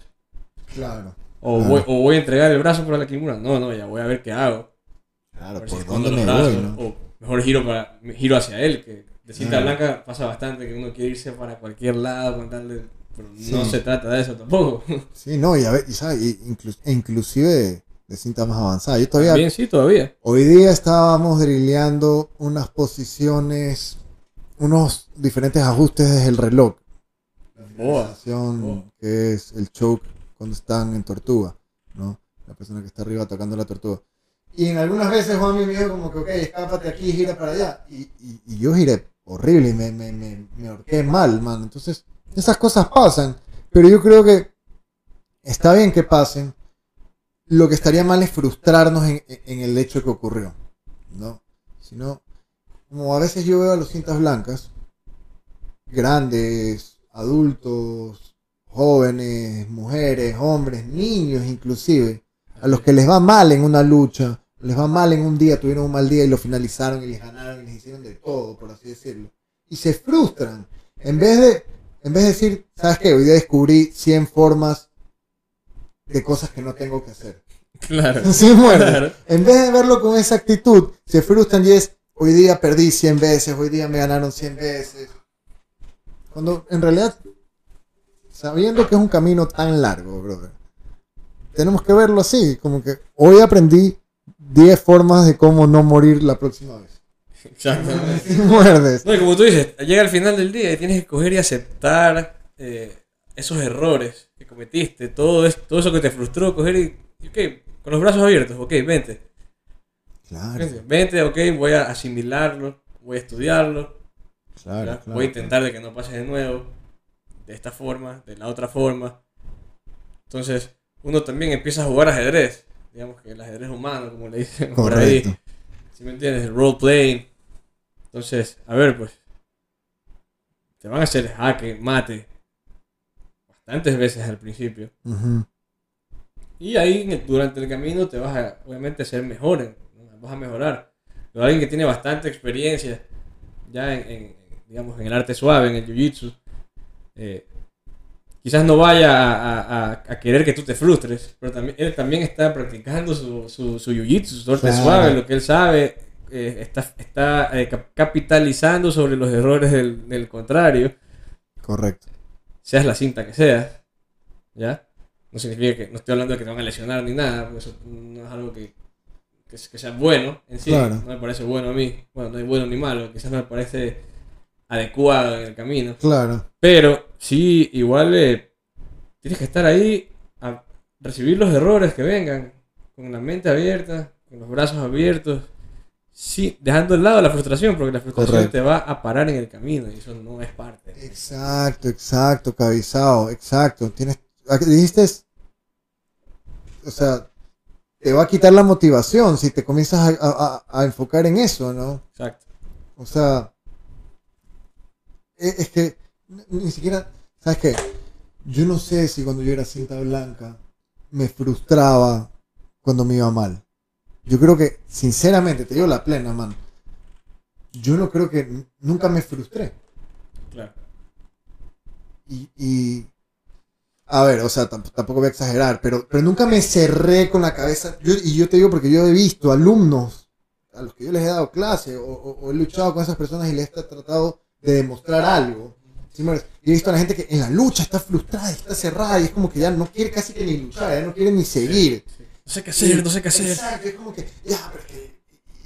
Claro. O, Claro. voy, o voy a entregar el brazo para la Kimura. No, no, ya voy a ver qué hago. Claro, si por escondo dónde me voy, brazos, ¿no? O mejor giro, para, giro hacia él, que de cinta Claro. blanca pasa bastante que uno quiere irse para cualquier lado con tal de- Pero no se trata de eso tampoco. Sí, no, y a ver, y sabes, y inclu- e inclusive de, cinta más avanzada. Yo todavía, Bien, sí, todavía. hoy día estábamos drilleando unas posiciones, unos diferentes ajustes desde el reloj. Boa. Posición Boa. que es el choke cuando están en tortuga, ¿no? La persona que está arriba tocando la tortuga. Y en algunas veces Juan me dijo como que, ok, escápate aquí, gira para allá. Y, y- y yo giré horrible, y me, me, me, me ahorqué mal, man. Entonces, esas cosas pasan. Pero yo creo que está bien que pasen. Lo que estaría mal es frustrarnos en, el hecho que ocurrió, ¿no? Sino, como a veces yo veo a los cintas blancas, grandes, adultos, jóvenes, mujeres, hombres, niños inclusive, a los que les va mal en una lucha, les va mal en un día, tuvieron un mal día y lo finalizaron y les ganaron y les hicieron de todo, por así decirlo. Y se frustran. En vez de, en vez de decir, ¿sabes qué? Hoy día descubrí 100 formas de cosas que no tengo que hacer. Claro. Sí, muerde. Claro. En vez de verlo con esa actitud, se frustran y es, hoy día perdí 100 veces, hoy día me ganaron 100 veces. Cuando en realidad, sabiendo que es un camino tan largo, brother, tenemos que verlo así, como que hoy aprendí 10 formas de cómo no morir la próxima vez. Exactamente. Muerdes. No, y como tú dices, llega al final del día y tienes que coger y aceptar eh, esos errores cometiste, todo, es, todo eso que te frustró, coger y, ok, con los brazos abiertos, ok, vente. Claro, Vente, vente, ok, voy a asimilarlo, voy a estudiarlo, claro, voy a intentar de que no pase de nuevo, de esta forma, de la otra forma. Entonces, uno también empieza a jugar ajedrez, digamos que el ajedrez humano, como le dicen por ahí. Correcto. ¿Sí me entiendes? El role playing. Entonces, a ver, pues. Te van a hacer jaque, mate. Bastantes veces al principio. Y ahí durante el camino te vas a, obviamente, ser mejor. Vas a mejorar. Pero alguien que tiene bastante experiencia ya en, en, digamos, en el arte suave, en el jiu-jitsu, eh, quizás no vaya a, a- a- querer que tú te frustres, pero también, él también está practicando su, su, su jiu-jitsu, su arte Claro. suave, lo que él sabe, eh, está, está eh, cap- capitalizando sobre los errores del, del contrario Correcto. Seas la cinta que seas, ¿ya? No significa que no estoy hablando de que te van a lesionar ni nada, porque eso no es algo que, que, que sea bueno en sí. Claro. No me parece bueno a mí. Bueno, no es bueno ni malo, quizás no me parece adecuado en el camino. Claro. Pero sí, igual eh, tienes que estar ahí a recibir los errores que vengan, con la mente abierta, con los brazos abiertos. Sí, dejando de lado la frustración, porque la frustración Correcto. te va a parar en el camino y eso no es parte. Exacto, exacto, cabizado, exacto. Tienes, ¿a qué dijiste, o sea, te va a quitar la motivación si te comienzas a, a- enfocar en eso, ¿no? Exacto. O sea, e- es, que ni ni siquiera, ¿sabes qué? Yo no sé si cuando yo era cinta blanca me frustraba cuando me iba mal. Yo creo que, sinceramente, te digo la plena, man. Yo no creo que nunca me frustré. Claro. Y, y- a ver, o sea, tamp- tampoco voy a exagerar, pero, pero nunca me cerré con la cabeza. Yo- y yo te digo porque yo he visto alumnos a los que yo les he dado clase o, o- o he luchado con esas personas y les he tratado de demostrar algo. ¿Sí? Y he visto a la gente que en la lucha está frustrada está cerrada y es como que ya no quiere casi que ni luchar, ya no quiere ni seguir. No sé qué hacer, no sé qué hacer. Exacto, es como que, ya, pero es que.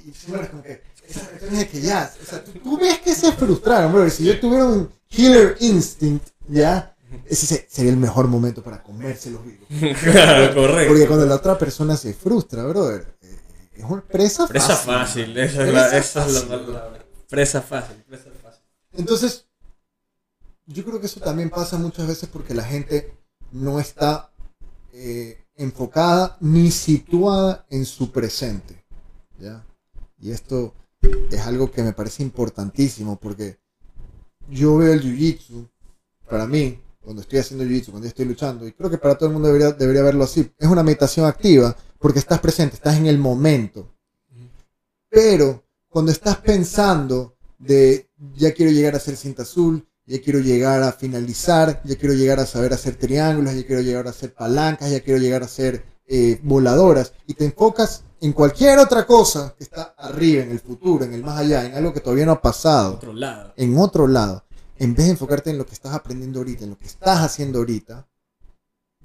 Y, y como que. Esa cuestión de que ya. O sea, tú, tú ves que se frustraron, bro. Si yo tuviera un killer instinct, ya. Ese se- sería el mejor momento para comérselos vivos. claro, correcto. Porque cuando la otra persona se frustra, brother, eh, es una presa fácil. Presa fácil, esa es la, esa es la palabra. Presa fácil, presa fácil. Entonces, yo creo que eso también pasa muchas veces porque la gente no está eh, enfocada ni situada en su presente. ¿ya? Y esto es algo que me parece importantísimo porque yo veo el jiu-jitsu, para mí, cuando estoy haciendo jiu-jitsu, cuando estoy luchando, y creo que para todo el mundo debería, debería verlo así, es una meditación activa porque estás presente, estás en el momento. Pero cuando estás pensando de ya quiero llegar a ser cinta azul, ya quiero llegar a finalizar, ya quiero llegar a saber hacer triángulos, ya quiero llegar a hacer palancas, ya quiero llegar a hacer eh, voladoras, y te enfocas en cualquier otra cosa que está arriba, en el futuro, en el más allá, en algo que todavía no ha pasado, Otro lado. en otro lado, en vez de enfocarte en lo que estás aprendiendo ahorita, en lo que estás haciendo ahorita,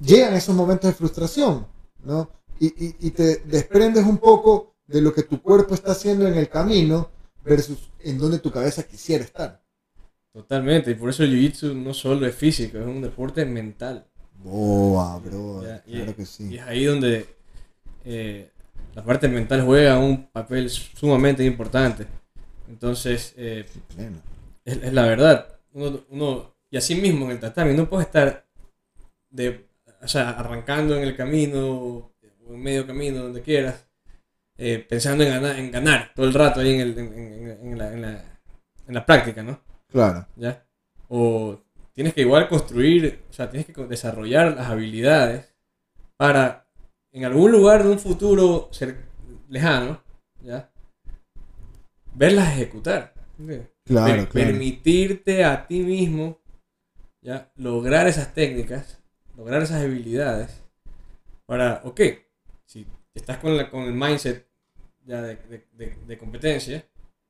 llegan esos momentos de frustración, ¿no? Y, y- y te desprendes un poco de lo que tu cuerpo está haciendo en el camino versus en donde tu cabeza quisiera estar. Totalmente, y por eso el jiu-jitsu no solo es físico, es un deporte mental. Boa, bro, Ya, y- claro que Y sí. es ahí donde eh, la parte mental juega un papel sumamente importante. Entonces, eh, es, es la verdad. Uno, uno- y así mismo en el tatami, no puedes estar de, o sea, arrancando en el camino o en medio camino, donde quieras, eh, pensando en ganar, en ganar todo el rato ahí en, el- en- en- en la, en la- en la práctica, ¿no? Claro, ¿Ya? O tienes que igual construir, o sea, tienes que desarrollar las habilidades para en algún lugar de un futuro lejano, ¿ya? Verlas ejecutar. claro, Per- claro. Permitirte a ti mismo, ¿ya? Lograr esas técnicas, lograr esas habilidades para, ok, si estás con, la, con el mindset ya de, de- de- de competencia,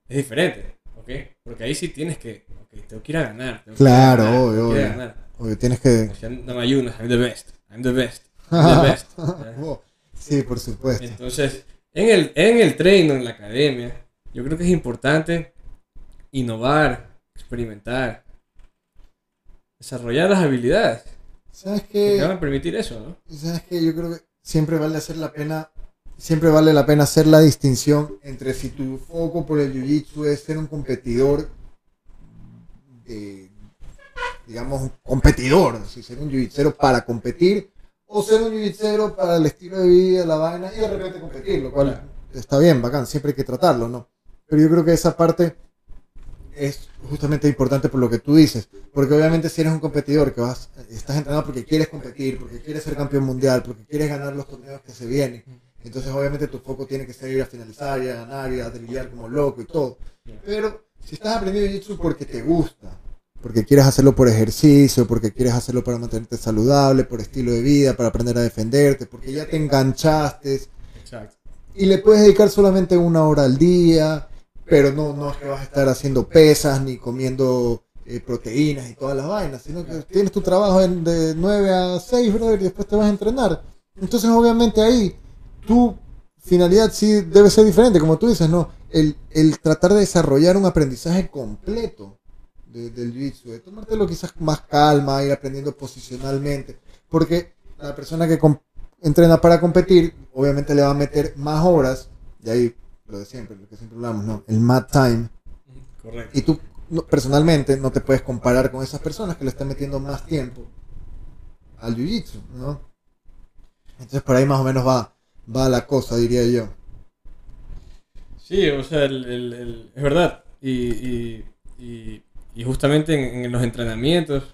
es diferente, ¿ok? Porque ahí sí tienes que, ok, tengo que ir a ganar. tengo que ir a Claro, ganar, obvio, que obvio. ganar. Oye, tienes que... No me ayunas, I'm the best, I'm the best, I'm the best. Oh, sí, por supuesto. Entonces, en el, en el training, en la academia, yo creo que es importante innovar, experimentar, desarrollar las habilidades ¿Sabes que qué? te van a permitir eso, ¿no? ¿Sabes qué? Yo creo que siempre vale hacer la pena, siempre vale la pena hacer la distinción entre si tu foco por el jiu-jitsu es ser un competidor, eh, digamos, un competidor, si ser un jiu-jitsu para competir, o ser un jiu-jitsu para el estilo de vida, la vaina, y de repente competir, lo cual está bien, bacán, siempre hay que tratarlo, ¿no? Pero yo creo que esa parte es justamente importante por lo que tú dices, porque obviamente si eres un competidor que vas, estás entrenado porque quieres competir, porque quieres ser campeón mundial, porque quieres ganar los torneos que se vienen, entonces obviamente tu foco tiene que ser ir a finalizar y a ganar y a brillar como loco y todo. Pero si estás aprendiendo Jiu-Jitsu porque te gusta, porque quieres hacerlo por ejercicio, porque quieres hacerlo para mantenerte saludable, por estilo de vida, para aprender a defenderte, porque ya te enganchaste, Exacto. y le puedes dedicar solamente una hora al día, pero no, no es que vas a estar haciendo pesas ni comiendo eh, proteínas y todas las vainas, sino que tienes tu trabajo en- de 9 a 6, brother, y después te vas a entrenar. Entonces, obviamente ahí, tu finalidad sí debe ser diferente, como tú dices, ¿no? El, el tratar de desarrollar un aprendizaje completo de- del jiu-jitsu, de tomártelo quizás más calma, ir aprendiendo posicionalmente, porque la persona que entrena para competir, obviamente le va a meter más horas, y ahí lo de siempre, lo que siempre hablamos, ¿no? El mat time, Correcto. y tú no- personalmente no te puedes comparar con esas personas que le están metiendo más tiempo al jiu-jitsu, ¿no? Entonces por ahí más o menos va, va la cosa, diría yo. Sí, o sea, el- el- el- es verdad. Y, y, y, y justamente en, en los entrenamientos,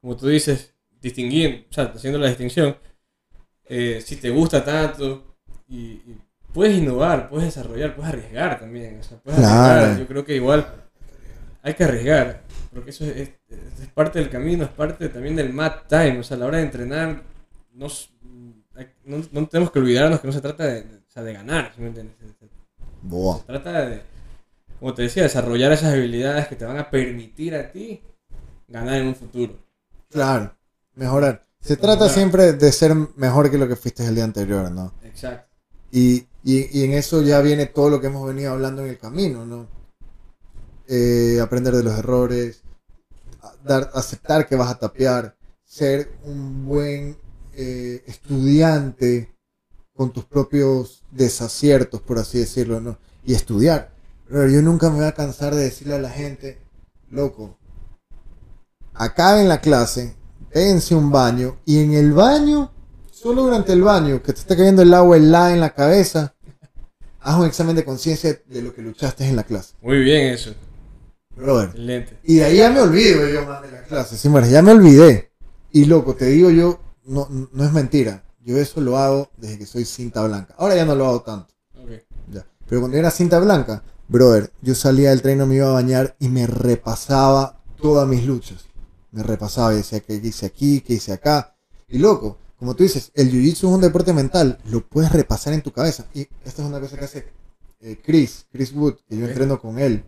como tú dices, distinguir, o sea, haciendo la distinción, eh, si te gusta tanto y, puedes innovar, puedes desarrollar, puedes arriesgar también. O sea, puedes Claro. arriesgar. Yo creo que igual hay que arriesgar, porque eso es, es- es parte del camino, es parte también del mat time. O sea, a la hora de entrenar, no, no, no tenemos que olvidarnos que no se trata de, de- o sea, de ganar, ¿sí me entiendes? Se- se- Boa. se trata de, como te decía, desarrollar esas habilidades que te van a permitir a ti ganar en un futuro. Claro, mejorar. Se trata siempre de ser mejor que lo que fuiste el día anterior, ¿no? Exacto. Y, y, y en eso ya viene todo lo que hemos venido hablando en el camino, ¿no? Eh, aprender de los errores, dar, aceptar que vas a tapear, ser un buen eh, estudiante con tus propios desaciertos, por así decirlo, ¿no? Y estudiar. Pero yo nunca me voy a cansar de decirle a la gente, loco, acaben la clase, péguense un baño y en el baño solo durante el baño, que te está cayendo el agua helada en la cabeza, haz un examen de conciencia de lo que luchaste en la clase. Muy bien eso. Brother. Excelente. Y de ahí ya me olvido yo más de la clase. Sí, ya me olvidé. Y loco, te digo yo, no, no es mentira. Yo eso lo hago desde que soy cinta blanca. Ahora ya no lo hago tanto. Ya. Pero cuando era cinta blanca, brother, yo salía del tren, no me iba a bañar y me repasaba todas mis luchas. Me repasaba y decía que hice aquí, que hice acá. Y loco, como tú dices, el jiu-jitsu es un deporte mental, lo puedes repasar en tu cabeza. Y esta es una cosa que hace eh, Chris, Chris Wood, que yo entreno con él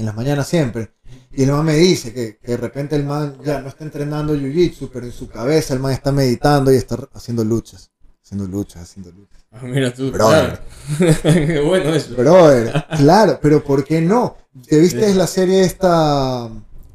en las mañanas siempre. Y el man me dice que, que de repente el man ya no está entrenando jiu-jitsu, pero en su cabeza el man está meditando y está haciendo luchas. Haciendo luchas, haciendo luchas. Ah, mira tú. Brother. claro. Qué bueno eso. Brother, claro, pero ¿por qué no? ¿Te viste la serie esta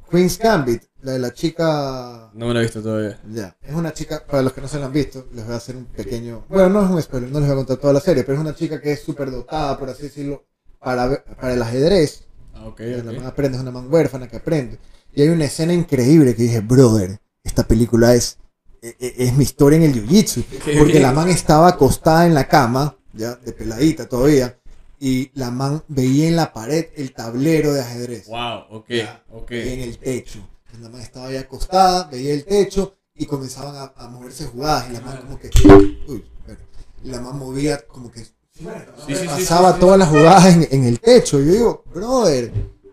Queen's Gambit? La de la chica... No me lo he visto todavía. Ya, es una chica, para los que no se la han visto, les voy a hacer un pequeño... Bueno, no es un spoiler, no les voy a contar toda la serie, pero es una chica que es súper dotada, por así decirlo, para, para el ajedrez. Ah, ok, La man aprende, es una man huérfana que aprende. Y hay una escena increíble que dije, brother, esta película es, e- e- es, mi historia en el jiu-jitsu. Porque bien. la man estaba acostada en la cama, ya, de peladita todavía, y la man veía en la pared el tablero de ajedrez. Wow, ok, Ya, ok. En el techo. La man estaba ahí acostada, veía el techo y comenzaban a, a moverse jugadas. Y la man como que... Uy, la man movía como que... Sí, pasaba sí, todas las jugadas en, en el techo. Yo digo, brother,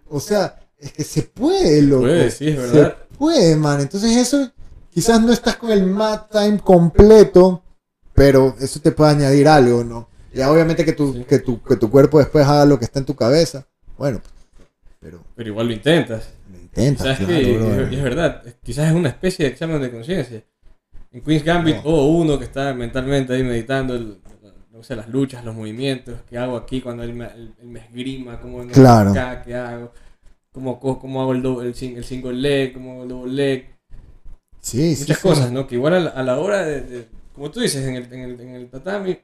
o sea, es que se puede, loco. Puede, sí, es verdad. Se puede, man. Entonces eso, quizás no estás con el mat time completo, pero eso te puede añadir algo, ¿no? Ya obviamente que tu, que tu, que tu cuerpo después haga lo que está en tu cabeza. Bueno, pero Pero igual lo intentas. lo intentas, ¿Sabes claro, qué? brother. Es, verdad. Quizás es una especie de examen de conciencia. En Queen's Gambit No. hubo uno que está mentalmente ahí meditando el- no las luchas, los movimientos, qué hago aquí cuando él me, él- él me esgrima, cómo vengo Claro. acá, qué hago, cómo, hago el, do- el, el single leg, cómo hago el double leg. Sí, muchas sí. cosas, ¿no? Que igual a la, a la hora de, de- como tú dices, en el, en el, en el tatami,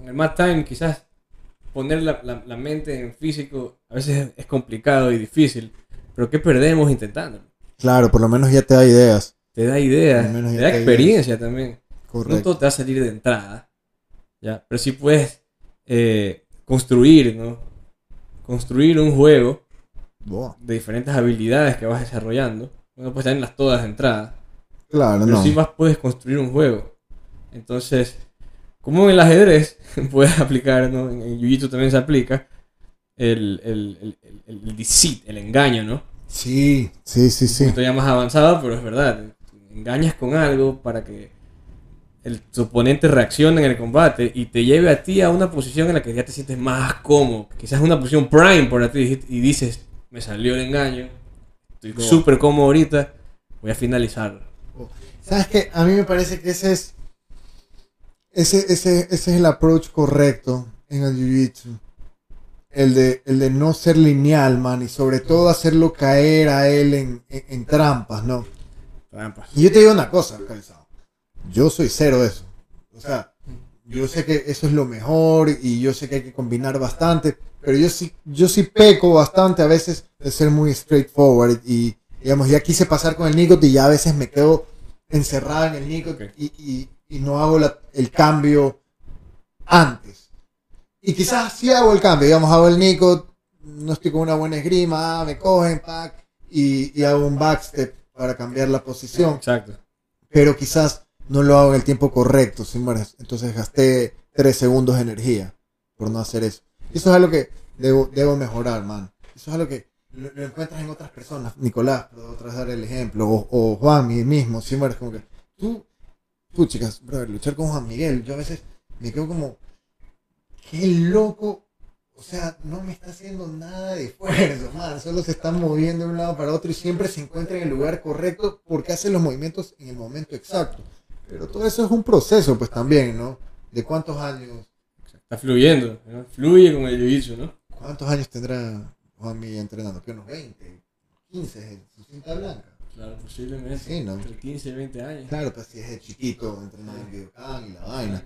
en el mat time, quizás poner la, la- la mente en físico a veces es, complicado y difícil, pero ¿qué perdemos intentándolo? Claro, por lo menos ya te da ideas. Te da ideas, te da experiencia también. No Correcto. todo te va a salir de entrada, ¿ya? Pero sí puedes eh, construir, ¿no? Construir un juego de diferentes habilidades que vas desarrollando. No puedes tenerlas todas de entrada. Claro, Pero no. sí vas, puedes construir un juego. Entonces, como en el ajedrez, puedes aplicar, ¿no? En el Jiu-Jitsu también se aplica el, el, el, el, el deceit, el engaño, ¿no? Sí, sí, sí, Un sí. poquito ya más avanzado, pero es verdad. Engañas con algo para que el, tu oponente reaccione en el combate y te lleve a ti a una posición en la que ya te sientes más cómodo. Quizás una posición prime para ti y dices, me salió el engaño, estoy No. súper cómodo ahorita, voy a finalizarlo. ¿Sabes qué? A mí me parece que ese es. Ese, ese, ese es el approach correcto en el Jiu-Jitsu. El de, el de no ser lineal, man. Y sobre todo hacerlo caer a él en, en- en trampas, ¿no? Trampas. Y yo te digo una cosa, cabezado. Yo soy cero de eso. O sea, yo sé que eso es lo mejor y yo sé que hay que combinar bastante. Pero yo sí, yo sí peco bastante a veces de ser muy straightforward. Y digamos, ya quise pasar con el Nicot y ya a veces me quedo encerrada en el Nicot y, y- y no hago la- el cambio antes. Y quizás sí hago el cambio, digamos, hago el Nicot, no estoy con una buena esgrima, ah, me cogen, pack, y, y hago un backstep para cambiar la posición Exacto. pero quizás no lo hago en el tiempo correcto, ¿sí? Entonces gasté 3 segundos de energía por no hacer eso. Eso es algo que debo, mejorar, man. Eso es algo que lo, encuentras en otras personas. Nicolás, pero otra vez dar el ejemplo. O, o Juan, mi mismo. Como que tú, tú chicas, brother, luchar con Juan Miguel, yo a veces me quedo como, qué loco. O sea, no me está haciendo nada de esfuerzo, man. Solo se está moviendo de un lado para otro y siempre se encuentra en el lugar correcto porque hace los movimientos en el momento exacto. Pero todo eso es un proceso, pues también, ¿no? ¿De cuántos años? Está fluyendo, ¿no? fluye con el jiu-jitsu, ¿no? ¿Cuántos años tendrá Juan Miguel entrenando? ¿Qué unos 20? 15 en su cinta blanca. Claro, posiblemente. Sí, ¿no? Entre 15 y 20 años. Claro, pues si es de chiquito, entrenando en Videocan y la vaina.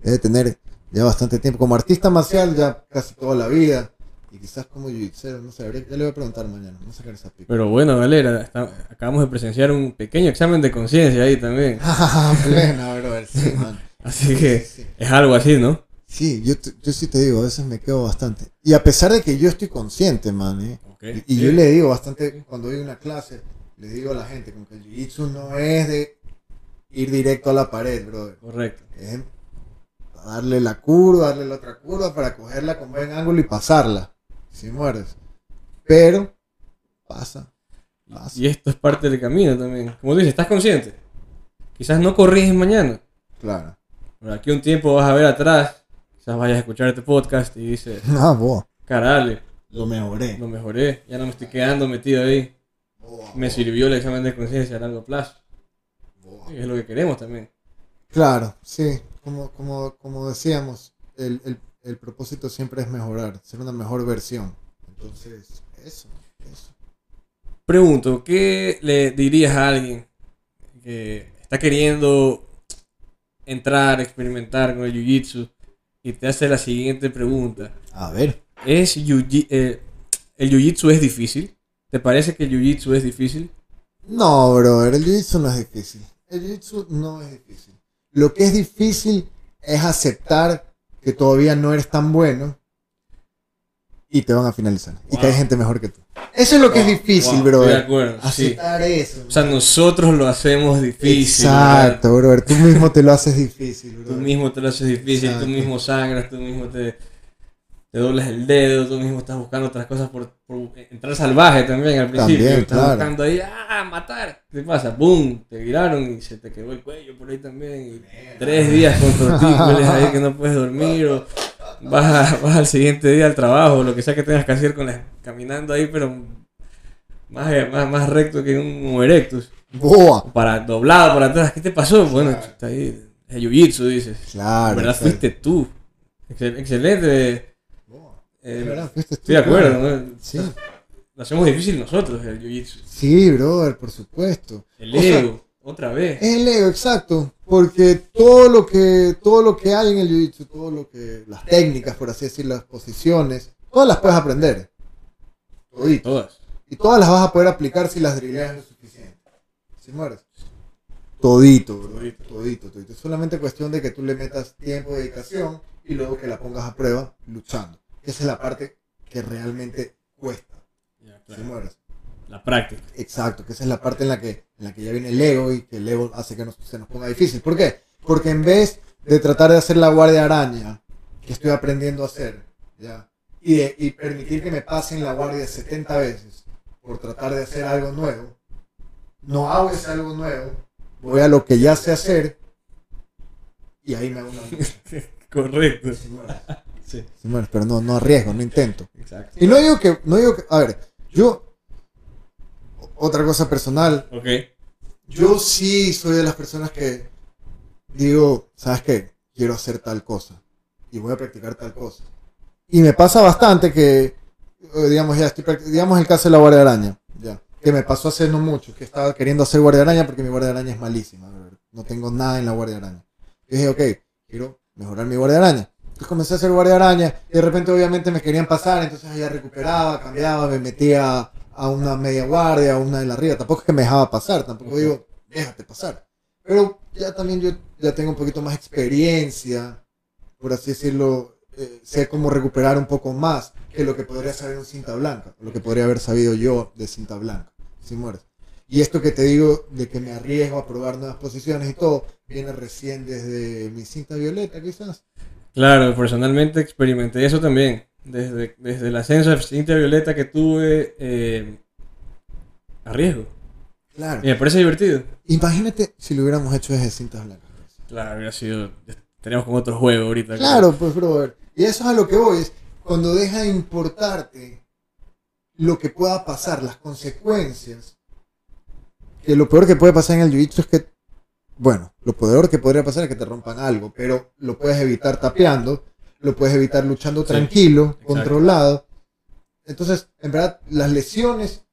Debe tener ya bastante tiempo. Como artista marcial, ya casi toda la vida. Y quizás como jiu-jitsu, no sé, habría- ya le voy a preguntar mañana. Vamos a sacar esa pica. Pero bueno, Valera, está- acabamos de presenciar un pequeño examen de conciencia ahí también. Plena, brother, sí, man. Así que Sí, sí. es algo así, ¿no? Sí, yo, yo sí te digo, a veces me quedo bastante. Y a pesar de que yo estoy consciente, man, ¿eh? Y, y yo le digo bastante, cuando doy una clase, le digo a la gente, como que el jiu-jitsu no es de ir directo a la pared, brother. Correcto. Es darle la curva, darle la otra curva para cogerla con buen ángulo y pasarla. Si mueres. Pero pasa. pasa. Y esto es parte del camino también. Como dices, estás consciente. Quizás no corriges mañana. Claro. Pero aquí un tiempo vas a ver atrás. Quizás vayas a escuchar este podcast y dices, Ah, boa. carale, Lo mejoré. lo mejoré. Ya no me estoy quedando metido ahí. Boa, Me boa, sirvió el examen de conciencia a largo plazo. Y es lo que queremos también. Claro, sí. Como, como, como decíamos, el, el, el propósito siempre es mejorar, ser una mejor versión. Entonces, eso, eso. Pregunto, ¿qué le dirías a alguien que está queriendo entrar, experimentar con el jiu-jitsu y te hace la siguiente pregunta? A ver. ¿Es jiu- eh, ¿El jiu-jitsu es difícil? ¿Te parece que el jiu-jitsu es difícil? No, brother, el jiu-jitsu no es difícil. El jiu-jitsu no es difícil. Lo que es difícil es aceptar que todavía no eres tan bueno y te van a finalizar. Y que hay gente mejor que tú. Eso es lo que es difícil, Wow. Estoy de acuerdo, sí. Aceptar eso. O sea, nosotros lo hacemos difícil. Exacto, brother. Tú mismo te lo haces difícil, Tú brother. mismo te lo haces difícil, Exacto. tú mismo sangras, tú mismo te, te doblas el dedo, tú mismo estás buscando otras cosas por, por entrar salvaje también al principio. También, estás claro. buscando ahí, ¡ah, matar! ¿Qué pasa? ¡Boom! Te viraron y se te quedó el cuello por ahí también. y tres días con tortícolis ahí que no puedes dormir o vas, a- vas al siguiente día al trabajo, lo que sea que tengas que hacer con las, caminando ahí, pero más, más, más recto que un Homo erectus. Boa. Para, doblado para atrás. ¿Qué te pasó? Bueno, está ahí. Es jiu-jitsu, dices. Claro. Verdad fuiste tú. Excel- excelente. Eh, Es verdad, fuiste tú, estoy de acuerdo. ¿no? Sí. Lo hacemos difícil nosotros, el jiu-jitsu. Sí, brother, por supuesto. El O sea, ego, otra vez. Es el ego, exacto. Porque todo lo que, todo lo que hay en el jiu-jitsu, todo lo que, las técnicas, por así decir, las posiciones, todas las puedes aprender. Todito. Todas. Y todas las vas a poder aplicar si las drileas lo suficiente. Si mueres. Todito, bro. Todito. Todito, todito. Es solamente cuestión de que tú le metas tiempo, dedicación y luego que la pongas a prueba luchando. Esa es la parte que realmente cuesta. Si mueres. La práctica. Exacto, que esa es la parte en la que, en la que ya viene el ego y que el ego hace que nos- se nos ponga difícil. ¿Por qué? Porque en vez de tratar de hacer la guardia araña que estoy aprendiendo a hacer, ¿ya? Y, de- y permitir que me pasen la guardia 70 veces por tratar de hacer algo nuevo, no hago ese algo nuevo, voy a lo que ya sé hacer y ahí me hago una Correcto. Sí, mueres, pero no, no arriesgo, no intento. exacto. Y no digo que, no digo que, a ver, yo, otra cosa personal, Ok. Yo sí soy de las personas que digo, ¿sabes qué? Quiero hacer tal cosa y voy a practicar tal cosa. Y me pasa bastante que, eh, digamos, ya estoy, digamos el caso de la guardia de araña, ya, que me pasó hace no mucho, que estaba queriendo hacer guardia de araña porque mi guardia de araña es malísima, no tengo nada en la guardia de araña. Yo dije, ok, quiero mejorar mi guardia de araña. Comencé a hacer guardia araña y de repente obviamente me querían pasar, entonces ya recuperaba, cambiaba, me metía a una media guardia, a una de la arriba. Tampoco es que me dejaba pasar, tampoco digo, déjate pasar. Pero ya también yo ya tengo un poquito más experiencia, por así decirlo, eh, sé cómo recuperar un poco más que lo que podría saber un cinta blanca, lo que podría haber sabido yo de cinta blanca, si mueres. Y esto que te digo de que me arriesgo a probar nuevas posiciones y todo, viene recién desde mi cinta violeta quizás. Claro, personalmente experimenté eso también. Desde, desde el ascenso de cinta violeta que tuve, eh, arriesgo. Claro. Y me parece divertido. Imagínate si lo hubiéramos hecho desde cintas blancas. Claro, hubiera sido. Teníamos con otro juego ahorita. Claro, pues, brother. Y eso es a lo que voy. Es cuando deja de importarte lo que pueda pasar, las consecuencias. Que lo peor que puede pasar en el jiu-jitsu es que, bueno, lo peor que podría pasar es que te rompan algo, pero lo puedes evitar tapeando, lo puedes evitar luchando tranquilo, controlado. Entonces, en verdad, las lesiones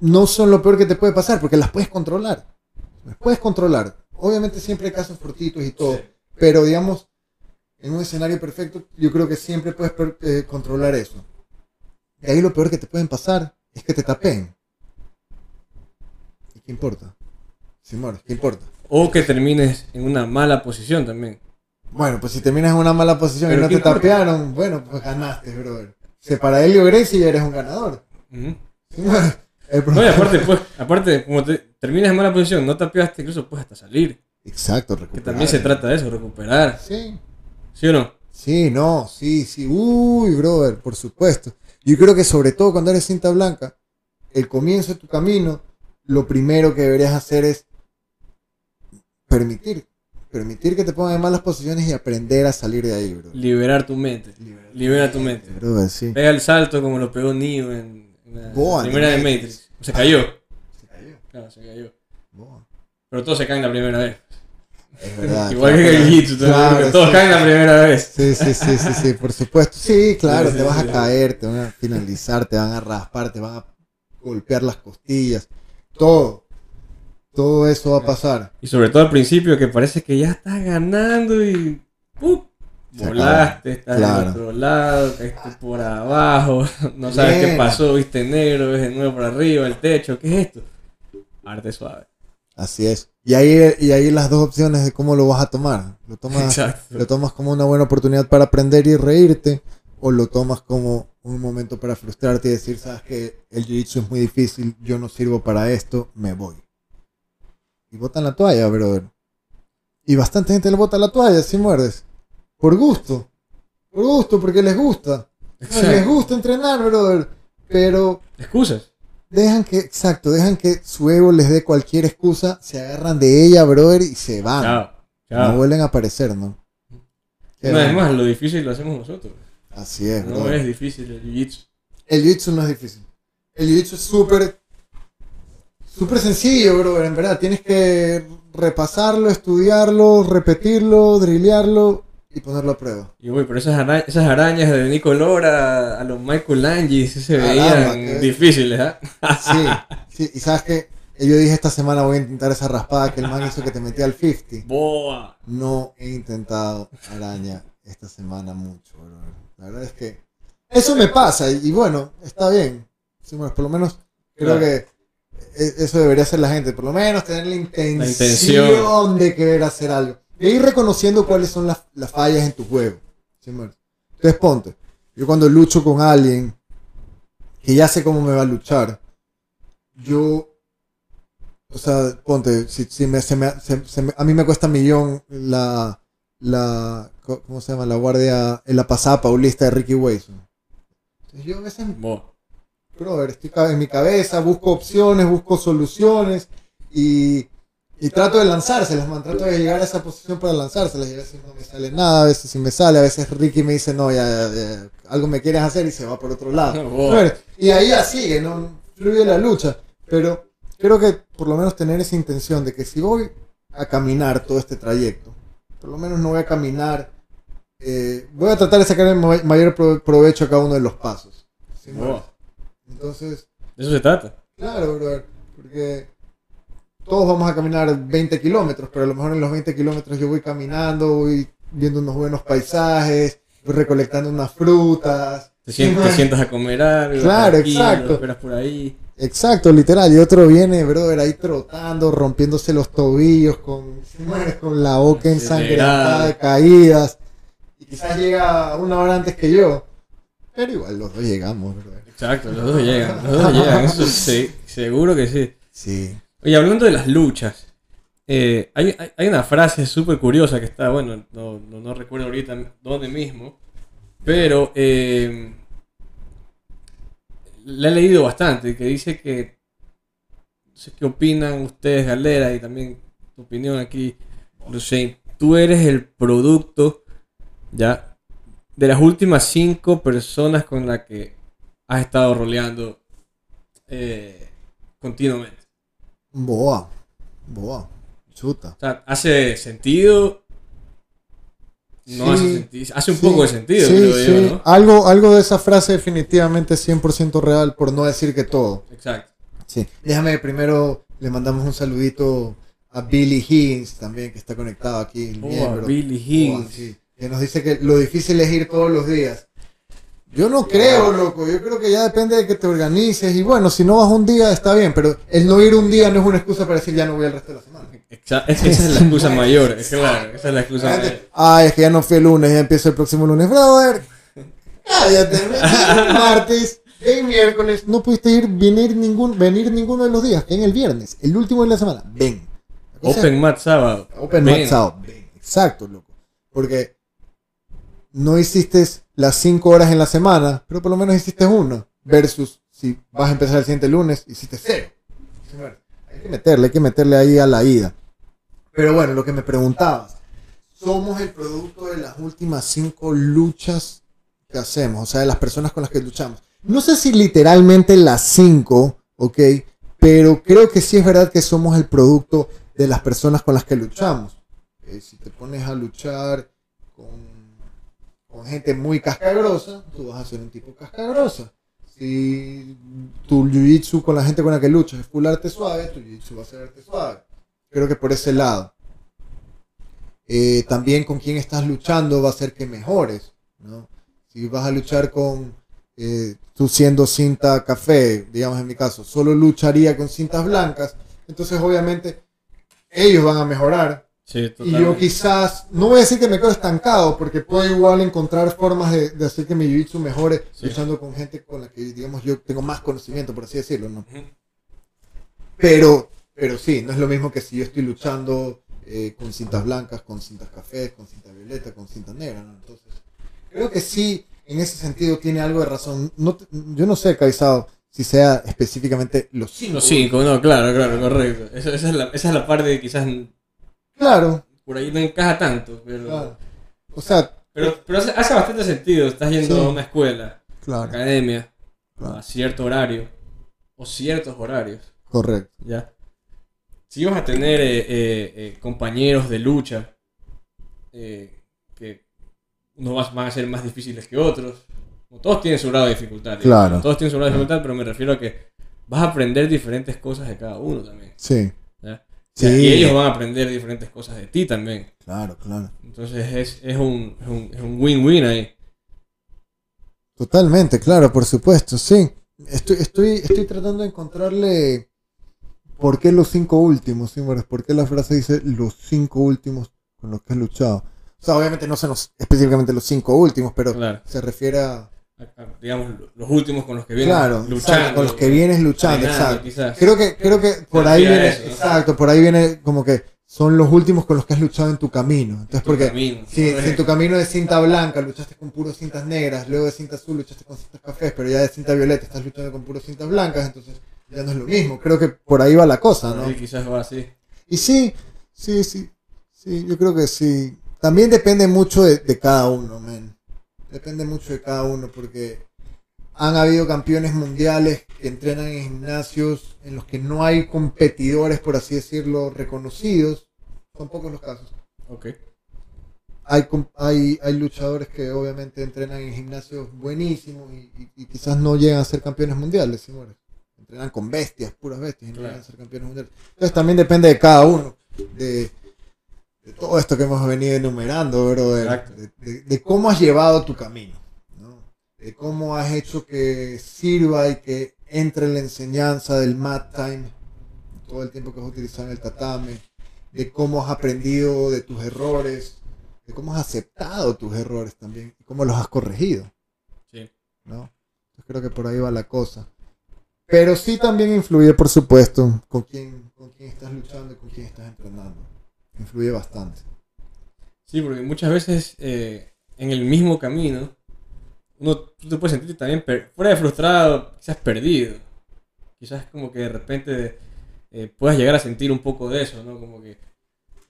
no son lo peor que te puede pasar porque las puedes controlar. Las puedes controlar. Obviamente siempre hay casos fortitos y todo, Sí. pero digamos, en un escenario perfecto, yo creo que siempre puedes eh, controlar eso. Y ahí lo peor que te pueden pasar es que te tapeen. ¿Y qué importa? Si mueres, ¿qué importa? O que termines en una mala posición también. Bueno, pues si terminas en una mala posición y no ¿qué te importa? tapearon, bueno, pues ganaste, brother. Si para Helio Gracie ya eres un ganador. No, y aparte, pues, aparte, como te, terminas en mala posición, no tapeaste, incluso puedes hasta salir. Exacto, Que recuperar. también se trata de eso, recuperar. Sí, ¿Sí o no? sí, no, sí, sí. Uy, brother, por supuesto. Yo creo que sobre todo cuando eres cinta blanca, el comienzo de tu camino, lo primero que deberías hacer es permitir. Permitir que te pongan en malas posiciones y aprender a salir de ahí, bro. Liberar tu mente. Libera tu mente. Brother, sí. Pega el salto como lo pegó Neo en, en la primera de Matrix. Se cayó. Se cayó. Claro, se cayó. Boa. Pero todos se caen la primera vez. Es verdad. Igual que el Claro, todos sí. caen la primera vez. Sí, sí, sí, sí, sí, por supuesto. Sí, claro, Sí, te vas a caer, te van a finalizar, te van a raspar, te van a golpear las costillas. Todo. Todo eso va a pasar. Y sobre todo al principio que parece que ya estás ganando y. Se Volaste, estás Claro. del otro lado, caíste por abajo, no sabes qué pasó, viste negro, ves de nuevo por arriba, el techo, ¿qué es esto? Arte suave. Así es. Y ahí, y ahí las dos opciones de cómo lo vas a tomar. Lo tomas, Exacto. lo tomas como una buena oportunidad para aprender y reírte, o lo tomas como un momento para frustrarte y decir, sabes que el jiu-jitsu es muy difícil, yo no sirvo para esto, me voy. Y botan la toalla, brother. Y bastante gente le bota la toalla si muerdes. Por gusto. Por gusto, porque les gusta. Les gusta entrenar, brother. Pero Excusas. dejan que, exacto, dejan que su ego les dé cualquier excusa, se agarran de ella, brother, y se van. Chao. No vuelven a aparecer, ¿no? Una vez más, lo difícil lo hacemos nosotros. Así es, No brother. es difícil el jiu-jitsu. El jiu-jitsu no es difícil. El jiu-jitsu es súper, súper sencillo, brother, en verdad. Tienes que repasarlo, estudiarlo, repetirlo, drillearlo y ponerlo a prueba. Y güey, pero esas, ara- esas arañas de Nico Lora a los Michael sí se Caramba, veían difíciles, ¿ah? Sí, sí, y sabes que yo dije esta semana voy a intentar esa raspada que el man hizo que te metía al 50. Boa. No he intentado araña esta semana mucho, brother. La verdad es que eso me pasa y, y bueno, está bien. Sí, bueno, por lo menos creo Claro. que eso debería hacer la gente, por lo menos tener la intención, intención. de querer hacer algo. Y ir reconociendo cuáles son las, las fallas en tu juego. ¿sí? Entonces ponte, yo cuando lucho con alguien que ya sé cómo me va a luchar, yo o sea, ponte, si, si me, se me- se- se me- a mí me cuesta millón la, la, ¿cómo se llama? La guardia, en la pasada paulista de Ricky Wilson. Entonces yo a veces, Boa. Brother, estoy en mi cabeza, busco opciones, busco soluciones y, y trato de lanzárselas, man, trato de llegar a esa posición para lanzárselas y a veces no me sale nada, a veces sí me sale, a veces Ricky me dice, no, ya, ya, ya, algo me quieres hacer y se va por otro lado. Brother, y ahí ya sigue, ¿no? Fluye la lucha. Pero creo que por lo menos tener esa intención de que si voy a caminar todo este trayecto, por lo menos no voy a caminar, eh, voy a tratar de sacar el ma- mayor pro- provecho a cada uno de los pasos. ¿sí, Boa. Entonces, De eso se trata. claro, brother, porque todos vamos a caminar 20 kilómetros, pero a lo mejor en los 20 kilómetros yo voy caminando, voy viendo unos buenos paisajes, voy recolectando unas frutas. Te, sien- te sientas a comer algo. Claro, exacto. Esperas por ahí. Exacto, literal. Y otro viene, brother, ahí trotando, rompiéndose los tobillos, con, con la boca ensangrentada de caídas. Y quizás llega una hora antes que yo. Pero igual los dos llegamos, brother. Exacto, los dos llegan. Los dos llegan. Eso sí, seguro que sí. Sí. Oye, hablando de las luchas, eh, hay, una frase súper curiosa que está, bueno, no, no, no recuerdo ahorita dónde mismo, pero eh, la he leído bastante, que dice que, no sé qué opinan ustedes, Galera, y también tu opinión aquí, Lucien, tú eres el producto, ya, de las últimas cinco personas con las que has estado roleando eh, continuamente. Boa. Boa. Chuta. O sea, hace sentido. No Sí, hace sentido. Hace un Sí, poco de sentido, sí, creo yo, ¿no? Algo, algo de esa frase definitivamente es 100% real, por no decir que todo. Exacto. Sí. Déjame primero, le mandamos un saludito a Billy Higgins también, que está conectado aquí, el Oh, miembro. Billy Higgins. sí, que nos dice que lo difícil es ir todos los días. Yo no creo, loco. Yo creo que ya depende de que te organices. Y bueno, si no vas un día, está bien. Pero el no ir un día no es una excusa para decir ya no voy el resto de la semana. Exa- es- esa es la excusa mayor, es claro. Esa es la excusa mayor. Ay, es que ya no fui el lunes, ya empiezo el próximo lunes. Brother, cállate. martes, ven miércoles. No pudiste ir, venir, ningún, venir ninguno de los días. Ven el viernes, el último de la semana. Ven. O sea, Open Mat sábado. Open. Max Out. Ven. Exacto, loco. Porque no hiciste las 5 horas en la semana, pero por lo menos hiciste una. Versus si vas a empezar el siguiente lunes, hiciste cero. Hay que meterle, hay que meterle ahí a la ida. Pero bueno, lo que me preguntabas. Somos el producto de las últimas 5 luchas que hacemos, o sea, de las personas con las que luchamos. No sé si literalmente las 5, ok, pero creo que sí es verdad que somos el producto de las personas con las que luchamos. Eh, si te pones a luchar con, con gente muy cascagrosa, tú vas a ser un tipo cascagrosa. Si tu jiu-jitsu con la gente con la que luchas es full arte suave, tu jiu-jitsu va a ser arte suave. Creo que por ese lado. Eh, también con quién estás luchando va a ser que mejores. ¿no? Si vas a luchar con, eh, tú siendo cinta café, digamos en mi caso, solo lucharía con cintas blancas, entonces obviamente ellos van a mejorar. Sí, Y yo quizás, no voy a decir que me quedo estancado, porque puedo igual encontrar formas de, de hacer que mi jiu-jitsu mejore Sí. luchando con gente con la que, digamos, yo tengo más conocimiento, por así decirlo, ¿no? Pero, pero sí, no es lo mismo que si yo estoy luchando eh, con cintas blancas, con cintas cafés, con cinta violeta, con cinta negra, ¿no? Entonces, creo que sí, en ese sentido tiene algo de razón. No, yo no sé, Caizado, si sea específicamente los cinco. Los cinco, no, claro, claro, correcto. Esa, esa es, la, esa es la parte que quizás Claro, por ahí no encaja tanto, pero, claro. O sea, pero, pero hace, hace bastante sentido. Estás yendo Sí. a una escuela, claro, academia, claro. a cierto horario, o ciertos horarios. correcto. ¿ya? Si vas a tener eh, eh, eh, compañeros de lucha que unos van a ser más difíciles que otros, todos tienen su grado de dificultad. Claro. Todos tienen su grado de dificultad, pero me refiero a que vas a aprender diferentes cosas de cada uno también. Sí, Y ellos van a aprender diferentes cosas de ti también. Claro, claro. Entonces es, es un es un- es un win-win ahí. Totalmente, claro, por supuesto, sí. Estoy, estoy, estoy tratando de encontrarle por qué los cinco últimos, ¿sí, Morris? ¿Por qué la frase dice los cinco últimos con los que has luchado? O sea, obviamente no son los- específicamente los cinco últimos, pero Claro. se refiere a... Digamos, los últimos con los que vienen Claro, luchando. exacto, con los que vienes luchando, exacto. quizás. Creo que, creo que por ahí viene, eso, ¿no? exacto, por ahí viene como que son los últimos con los que has luchado en tu camino. Entonces, Tu porque camino, si, si en tu camino de cinta blanca luchaste con puros cintas negras, luego de cinta azul luchaste con cintas cafés, pero ya de cinta violeta estás luchando con puros cintas blancas, entonces ya no es lo mismo. Creo que por ahí va la cosa, ¿no? Sí, quizás va así. Y sí, sí, sí, sí, yo creo que sí. También depende mucho de, de cada uno, man. Depende mucho de cada uno, porque han habido campeones mundiales que entrenan en gimnasios en los que no hay competidores, por así decirlo, reconocidos. Son pocos los casos. Ok. Hay, hay, hay luchadores que obviamente entrenan en gimnasios buenísimos y, y- y quizás no llegan a ser campeones mundiales, señores. Entrenan con bestias, puras bestias, y no Claro. llegan a ser campeones mundiales. Entonces también depende de cada uno, de, de todo esto que hemos venido enumerando, bro, de, cómo has llevado tu camino, ¿no? de cómo has hecho que sirva y que entre en la enseñanza del mat time, todo el tiempo que has utilizado en el tatame, de cómo has aprendido de tus errores, de cómo has aceptado tus errores también y cómo los has corregido, Sí. ¿no? Creo que por ahí va la cosa. Pero sí también influye, por supuesto, con quién, con quién estás luchando y con quién estás entrenando. Influye bastante. Sí, porque muchas veces eh, en el mismo camino, uno tú te puedes sentir también fuera de frustrado, quizás perdido. Quizás como que de repente eh, puedas llegar a sentir un poco de eso, ¿no? Como que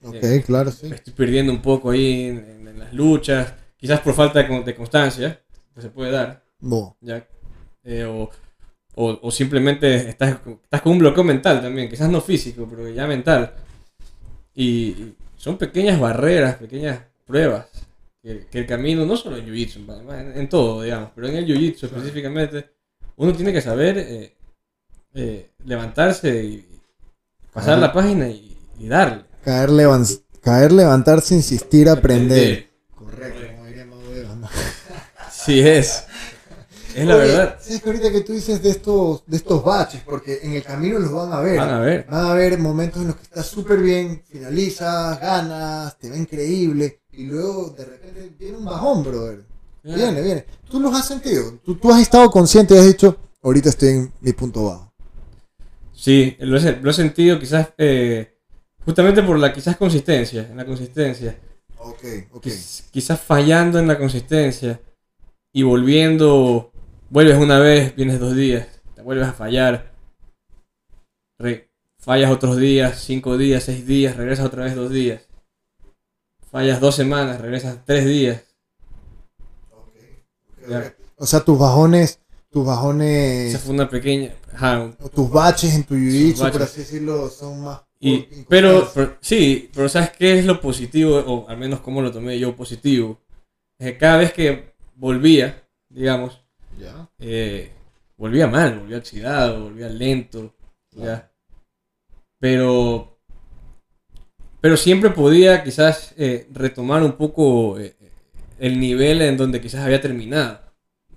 Ok, Eh, claro, sí. me estoy perdiendo un poco ahí en, en- en las luchas, quizás por falta de, con- de constancia, que se puede dar, ¿ya? Eh, o, o- o simplemente estás, estás con un bloqueo mental también, quizás no físico, pero ya mental. Y, son pequeñas barreras, pequeñas pruebas que, que el camino, no solo en Jiu-Jitsu, en, en todo, digamos, pero en el Jiu-Jitsu Claro. específicamente, uno tiene que saber eh, eh, levantarse y pasar la página y, y darle. Caer, levan- caer, levantarse, insistir, aprender. Aprender. Correcto, como diría ¿no? Sí es. Es la Oye, verdad. ¿Sabes que ahorita que tú dices de estos, de estos baches? Porque en el camino los van a ver. Van a ver. Van a haber momentos en los que estás súper bien, finalizas, ganas, te va increíble. Y luego de repente viene un bajón, brother. Viene, viene. ¿Tú los has sentido? ¿Tú, tú has estado consciente y has dicho, ahorita estoy en mi punto bajo? Sí, lo he, lo he sentido quizás eh, justamente por la quizás consistencia, en la consistencia. Ok, ok. Quiz- quizás fallando en la consistencia y volviendo, vuelves una vez, vienes dos días, te vuelves a fallar, re- fallas otros días, cinco días, seis días, regresas otra vez dos días, fallas dos semanas, regresas tres días. Ya. O sea, tus bajones, tus Esa bajones, fue una pequeña... ajá, o tus baches en tu jiu-jitsu, por así decirlo, son más... Y, pero, pero- sí, pero ¿sabes qué es lo positivo? O al menos cómo lo tomé yo positivo. Es que cada vez que volvía, digamos, Ya. eh, volvía mal, volvía oxidado, volvía lento, ya. Pero, pero siempre podía quizás eh, retomar un poco eh, el nivel en donde quizás había terminado.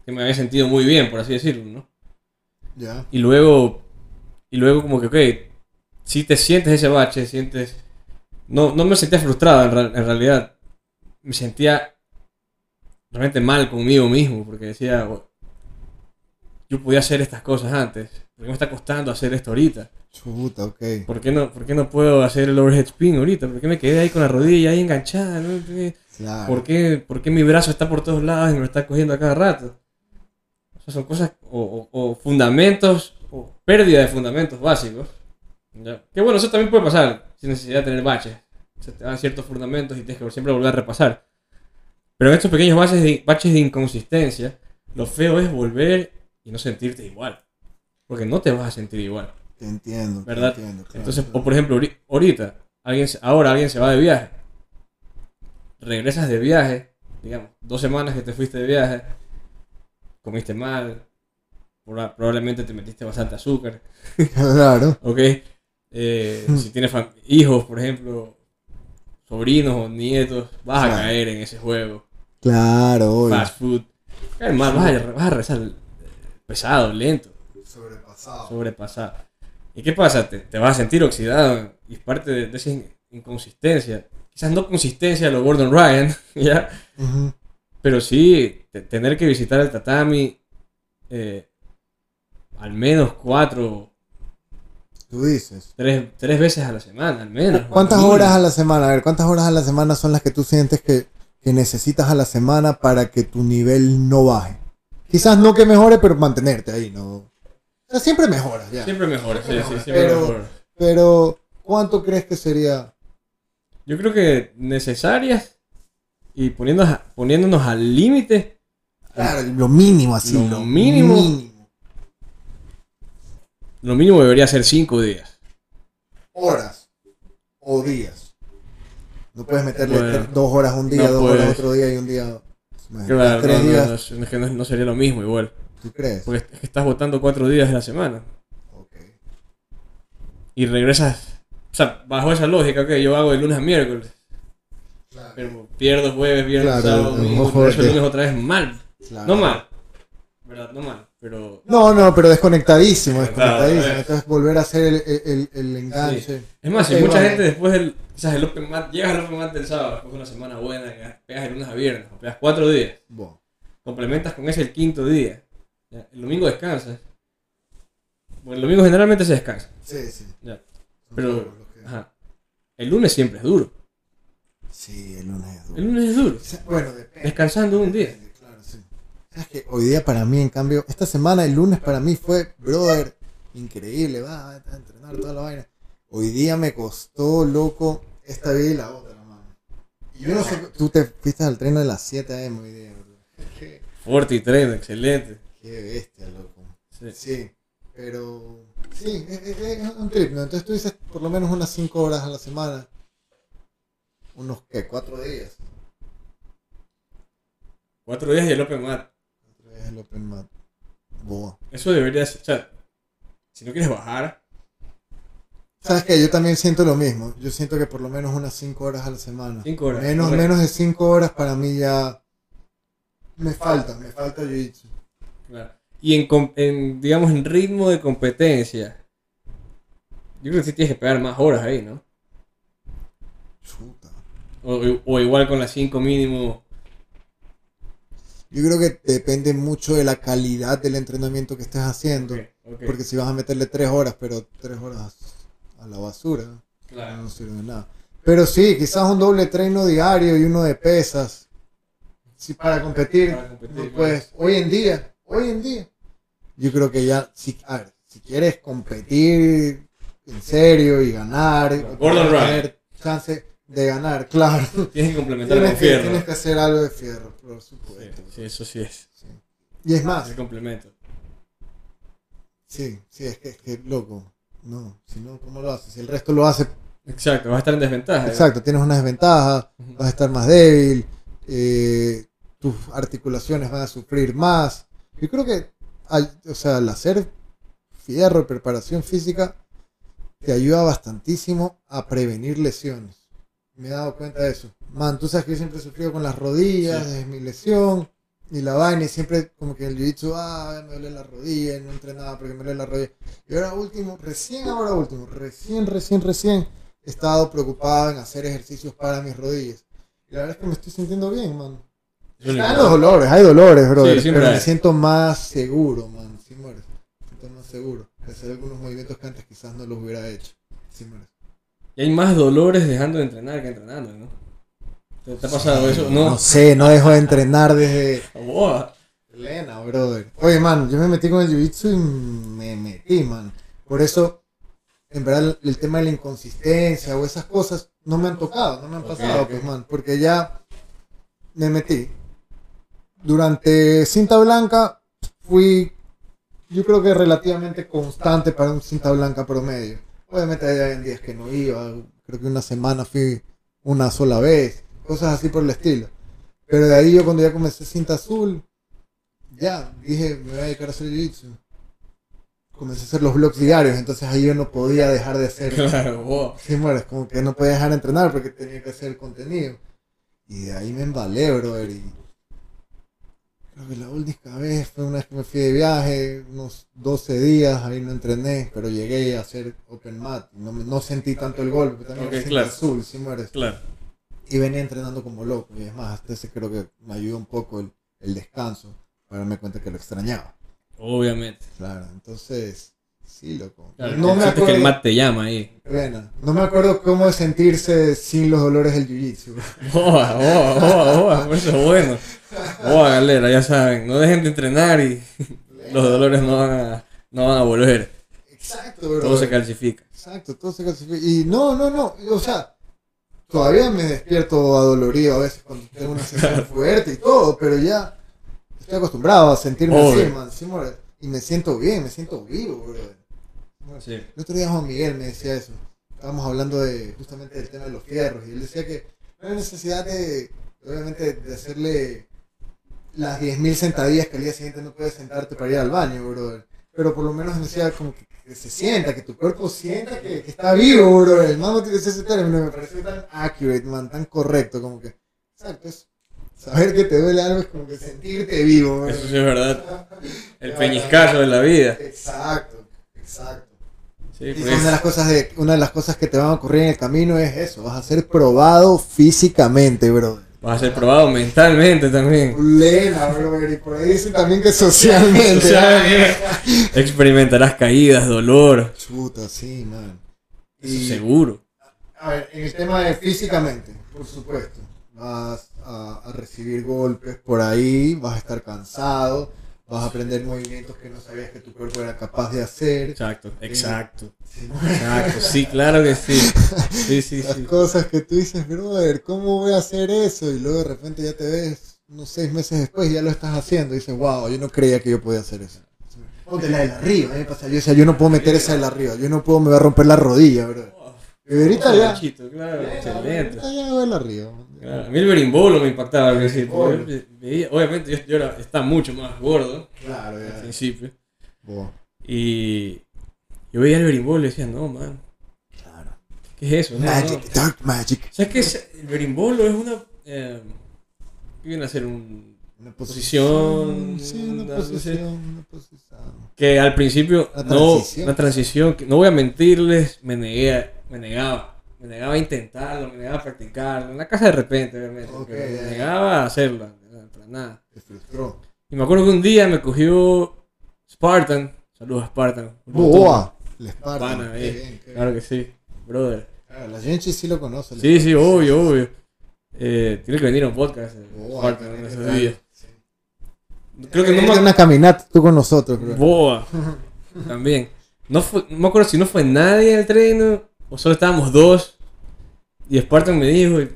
Que me había sentido muy bien, por así decirlo, ¿no? Ya. Y luego, y luego como que, ok, si te sientes ese bache, sientes... No, no me sentía frustrado en, en realidad. Me sentía realmente mal conmigo mismo porque decía, "Oh, yo podía hacer estas cosas antes. ¿Por qué me está costando hacer esto ahorita? Chuta, ok. ¿Por qué no, por qué no puedo hacer el overhead spin ahorita? ¿Por qué me quedé ahí con la rodilla ahí enganchada? ¿no? ¿Por qué- Claro. ¿Por qué, por qué mi brazo está por todos lados y me lo está cogiendo a cada rato? O sea, son cosas o, o- o fundamentos o pérdida de fundamentos básicos. ¿ya? Que bueno, eso también puede pasar sin necesidad de tener baches. Se te dan ciertos fundamentos y tienes que siempre volver a repasar. Pero en estos pequeños baches de, baches de inconsistencia, lo feo es volver y no sentirte igual. Porque no te vas a sentir igual. Te entiendo. te ¿Verdad? entiendo, claro, Entonces, claro. o por ejemplo, ahori- ahorita, alguien, ahora alguien se va de viaje. Regresas de viaje, digamos, dos semanas que te fuiste de viaje, comiste mal, proba- probablemente te metiste bastante azúcar, Claro. ¿ok? Eh, si tienes hijos, por ejemplo, sobrinos o nietos, vas a caer en ese juego. Claro. Fast food. Caer mal, vas a, vas a eh, pesado, lento Sobrepasado. sobrepasado. ¿Y qué pasa? Te, te vas a sentir oxidado y es parte de, de esa in- inconsistencia. Quizás no consistencia a lo Gordon Ryan, ¿ya? Pero sí te- tener que visitar el tatami eh, al menos cuatro, Tú dices. tres, tres veces a la semana, al menos. ¿Cuántas horas a la semana? A ver, ¿cuántas horas a la semana son las que tú sientes que, que necesitas a la semana para que tu nivel no baje? Quizás no que mejore, pero mantenerte ahí, ¿no? Siempre mejoras, ya. Siempre mejor, sí, sí, siempre Pero- mejor. Pero, ¿cuánto crees que sería? Yo creo que necesarias y poniéndonos, poniéndonos al límite, Claro, lo mínimo así. Lo mínimo. lo mínimo debería ser cinco días. Horas o días. No puedes meterle Bueno, tres- dos horas un día, no dos horas otro día y un día. Claro, tres no, no, días. no, es es que no, sería lo mismo igual. ¿Tú crees? Porque es que estás votando cuatro días de la semana Ok. y regresas. O sea, bajo esa lógica, ok, yo hago de lunes a miércoles, Claro, pero pierdo jueves, viernes, Claro, sábado, domingo, regreso el lunes otra vez mal. claro. No mal, ¿verdad? No mal, pero. No, no, pero desconectadísimo, desconectadísimo. Entonces volver a hacer el, el, el enganche. Es más, si mucha vale. gente después del. Quizás el Open Mat, llegas al Open Mat del sábado, después de una semana buena, que pegas el lunes a viernes, o pegas cuatro días, Bueno, complementas con ese el quinto día, ya, el domingo descansas, Bueno, el domingo generalmente se descansa. Sí, sí. Ya. Pero, que- ajá. El lunes siempre es duro. Sí, el lunes es duro. El lunes es duro. O sea, Bueno, depende. Descansando un día. Claro, sí. ¿Sabes qué? Hoy día para mí, en cambio, esta semana, el lunes para mí fue, brother, increíble, va a entrenar toda la vaina. Hoy día me costó, loco, esta vida y la otra, mano. Y yo no sé, tú te fuiste al tren de las 7 am hoy día, bro. Fuerte y tren, excelente. qué bestia, loco. Sí. Sí, pero sí, es, es- es un trip, ¿no? Entonces tú dices por lo menos unas 5 horas a la semana. Unos, ¿qué? 4 días. Cuatro días y el Open Mat. Cuatro días el Open Mat. Boa. Eso debería ser. O sea, si no quieres bajar, ¿Sabes qué? Yo también siento lo mismo. Yo siento que por lo menos unas 5 horas a la semana. cinco horas. Menos, correcto. menos de 5 horas para mí ya me falta, me falta jiu-jitsu. Claro. Y en, en, digamos, en ritmo de competencia. Yo creo que sí tienes que pegar más horas ahí, ¿no? Chuta. O, o igual con las 5 mínimo. Yo creo que depende mucho de la calidad del entrenamiento que estés haciendo. Porque si vas a meterle 3 horas, pero 3 horas a la basura, Claro. no sirve nada. Pero sí, quizás un doble treno diario y uno de pesas. Sí, para competir, Para puedes. Hoy en día, hoy en día. Yo creo que ya, si, a ver, si quieres competir en serio y ganar, o Gordon Ryan. tener chance de ganar, claro. Tienes que complementar Tienes con que, fierro. tienes que hacer algo de fierro, por Sí, supuesto. sí, eso sí es. Sí. Y es más, Es el complemento. sí, sí, es que, es que loco. No, si no, ¿cómo lo haces? Si el resto lo hace Exacto, vas a estar en desventaja. Exacto, tienes una desventaja, vas a estar más débil, eh, tus articulaciones van a sufrir más. Yo creo que, al, o sea, al hacer fierro, preparación física, te ayuda bastantísimo a prevenir lesiones. Me he dado cuenta de eso. Man, tú sabes que yo siempre he sufrido con las rodillas, Sí. desde mi lesión y la vaina, y siempre como que el jiu-jitsu, ah, me duele la rodilla, no entrenaba porque me duele la rodilla. Y ahora último, recién ahora último, recién, recién, recién, he estado preocupado en hacer ejercicios para mis rodillas. Y la verdad es que me estoy sintiendo bien, man. Hay los dolores, hay dolores, brother, Sí, pero me siento más seguro, man. Si mueres, me siento más seguro de hacer algunos movimientos que antes quizás no los hubiera hecho. Si mueres. Y hay más dolores dejando de entrenar que entrenando, ¿no? ¿Te, te ha pasado eso? No. No sé, no dejo de entrenar desde. Elena, brother. Oye, man, yo me metí con el jiu-jitsu y me metí, man. Por eso, en verdad, el tema de la inconsistencia o esas cosas no me han tocado, no me han pasado, pues, man. Porque ya me metí. Durante cinta blanca fui, yo creo que relativamente constante para un cinta blanca promedio. Obviamente había días que no iba, creo que una semana fui una sola vez, cosas así por el estilo. Pero de ahí yo cuando ya comencé cinta azul, ya dije, me voy a dedicar a hacer jiu-jitsu. Comencé a hacer los blogs diarios, entonces ahí yo no podía dejar de hacer. Claro, boa. Sí, mueres, como que no podía dejar de entrenar porque tenía que hacer contenido. Y de ahí me embalé, brother. Y creo que la última vez fue una vez que me fui de viaje, unos 12 días, ahí no entrené, pero llegué a hacer open mat. No, no sentí tanto el golpe, también Ok, me sentí claro. azul, sí mueres. Claro. Y venía entrenando como loco. Y es más, hasta ese creo que me ayudó un poco el, el descanso para darme cuenta que lo extrañaba. Obviamente. Claro, entonces, sí, loco. Claro, no, me sientes que el acuerdo, mat te llama ahí. Pena. no me acuerdo cómo es sentirse sin los dolores del jiu-jitsu. Boa, boa, boa, boa. Por eso es bueno. Boa, galera, ya saben. No dejen de entrenar y los dolores no van a, no van a volver. Exacto, bro. Todo se calcifica. Exacto, todo se calcifica. Y no, no, no. O sea, todavía me despierto adolorido a veces cuando tengo una sesión fuerte y todo, pero ya estoy acostumbrado a sentirme Obvio. así, man. sí, y me siento bien, me siento vivo, bro. Sí. El otro día Juan Miguel me decía eso. Estábamos hablando de justamente del tema de los fierros y él decía que no hay necesidad de, obviamente, de hacerle las 10.000 sentadillas que al día siguiente no puedes sentarte para ir al baño, brother. Pero por lo menos decía como que, que se sienta, que tu cuerpo sienta que, que está vivo, bro. El man utilizó ese término me pareció tan accurate, man, tan correcto, como que, exacto, es saber que te duele algo es como que sentirte vivo, bro. Eso sí es verdad. El peñiscazo de la vida. Exacto, exacto. Sí, Y pues. una de las cosas de una de las cosas que te van a ocurrir en el camino es eso, vas a ser probado físicamente, bro. Vas a ser probado mentalmente también. Lena, brother. Y por ahí dicen también que socialmente. Socialmente. Experimentarás caídas, dolor. Chuta, sí, man. Eso Y, seguro. a ver, en el tema de físicamente, por supuesto. Vas a, a recibir golpes por ahí, vas a estar cansado, vas a aprender movimientos que no sabías que tu cuerpo era capaz de hacer. Exacto, exacto. Sí, Exacto, sí, claro que sí. Sí, sí, Las sí. cosas que tú dices, brother, ¿cómo voy a hacer eso? Y luego de repente ya te ves unos seis meses después y ya lo estás haciendo. Y dices, wow, yo no creía que yo podía hacer eso. Ponte la de la arriba, ¿eh? Pasa, Yo decía, yo no puedo meter esa de la arriba, yo no puedo, me va a romper la rodilla, bro. Y ahorita ya. Claro, excelente. Ahorita ya de la arriba. Claro, A mí el berimbolo me impactaba al principio. Obviamente yo, yo era, estaba mucho más gordo Claro, al principio. Y yo veía el berimbolo y decía, no, man, Claro. ¿qué es eso? No, no. Magic, dark magic. ¿Sabes qué? es? El berimbolo es una... Eh, ¿Qué viene a ser? Un, Una Posición, Sí, una una- posición, una posición. que al principio Una no transición. una transición que no voy a mentirles me negué me negaba me negaba a intentarlo me negaba a practicarlo en la casa de repente obviamente pero me negaba a hacerlo para nada y me acuerdo que un día me cogió Spartan saludos a Spartan Boa. Pana, Qué eh. bien, qué claro que sí brother Claro, la gente sí lo conoce. sí sí obvio obvio eh, tiene que venir a un podcast eh, Boa, Spartan en esos días Sí. creo que no me una caminata tú con nosotros, bro. Boa. También. No, fue, no me acuerdo si no fue nadie al tren o solo estábamos dos. Y Spartan me dijo, y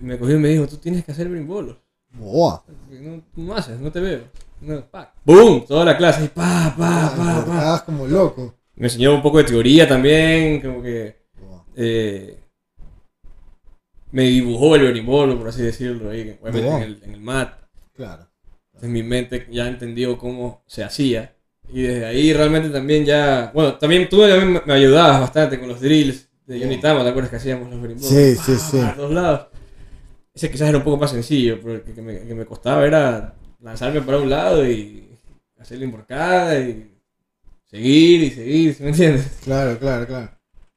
me cogió y me dijo, tú tienes que hacer brimbolos. Boa. No, no haces, no te veo. No, pa. ¡Boom! Toda la clase. Y pa, pa, pa, pa. Estabas como loco. Me enseñó un poco de teoría también, como que Boa. eh, me dibujó el berimbolo, por así decirlo, ahí, obviamente en, el, en el mat. Claro. En mi mente ya entendió cómo se hacía. Y desde ahí realmente también ya... Bueno, también tú también me ayudabas bastante con los drills de. Unitama, ¿te acuerdas que hacíamos los berimbolos? Sí, sí, sí. A todos lados. Ese quizás era un poco más sencillo, pero el que, me, que me costaba era lanzarme para un lado y hacer la emborcada y seguir y seguir, ¿sí ¿me entiendes? Claro, claro, claro.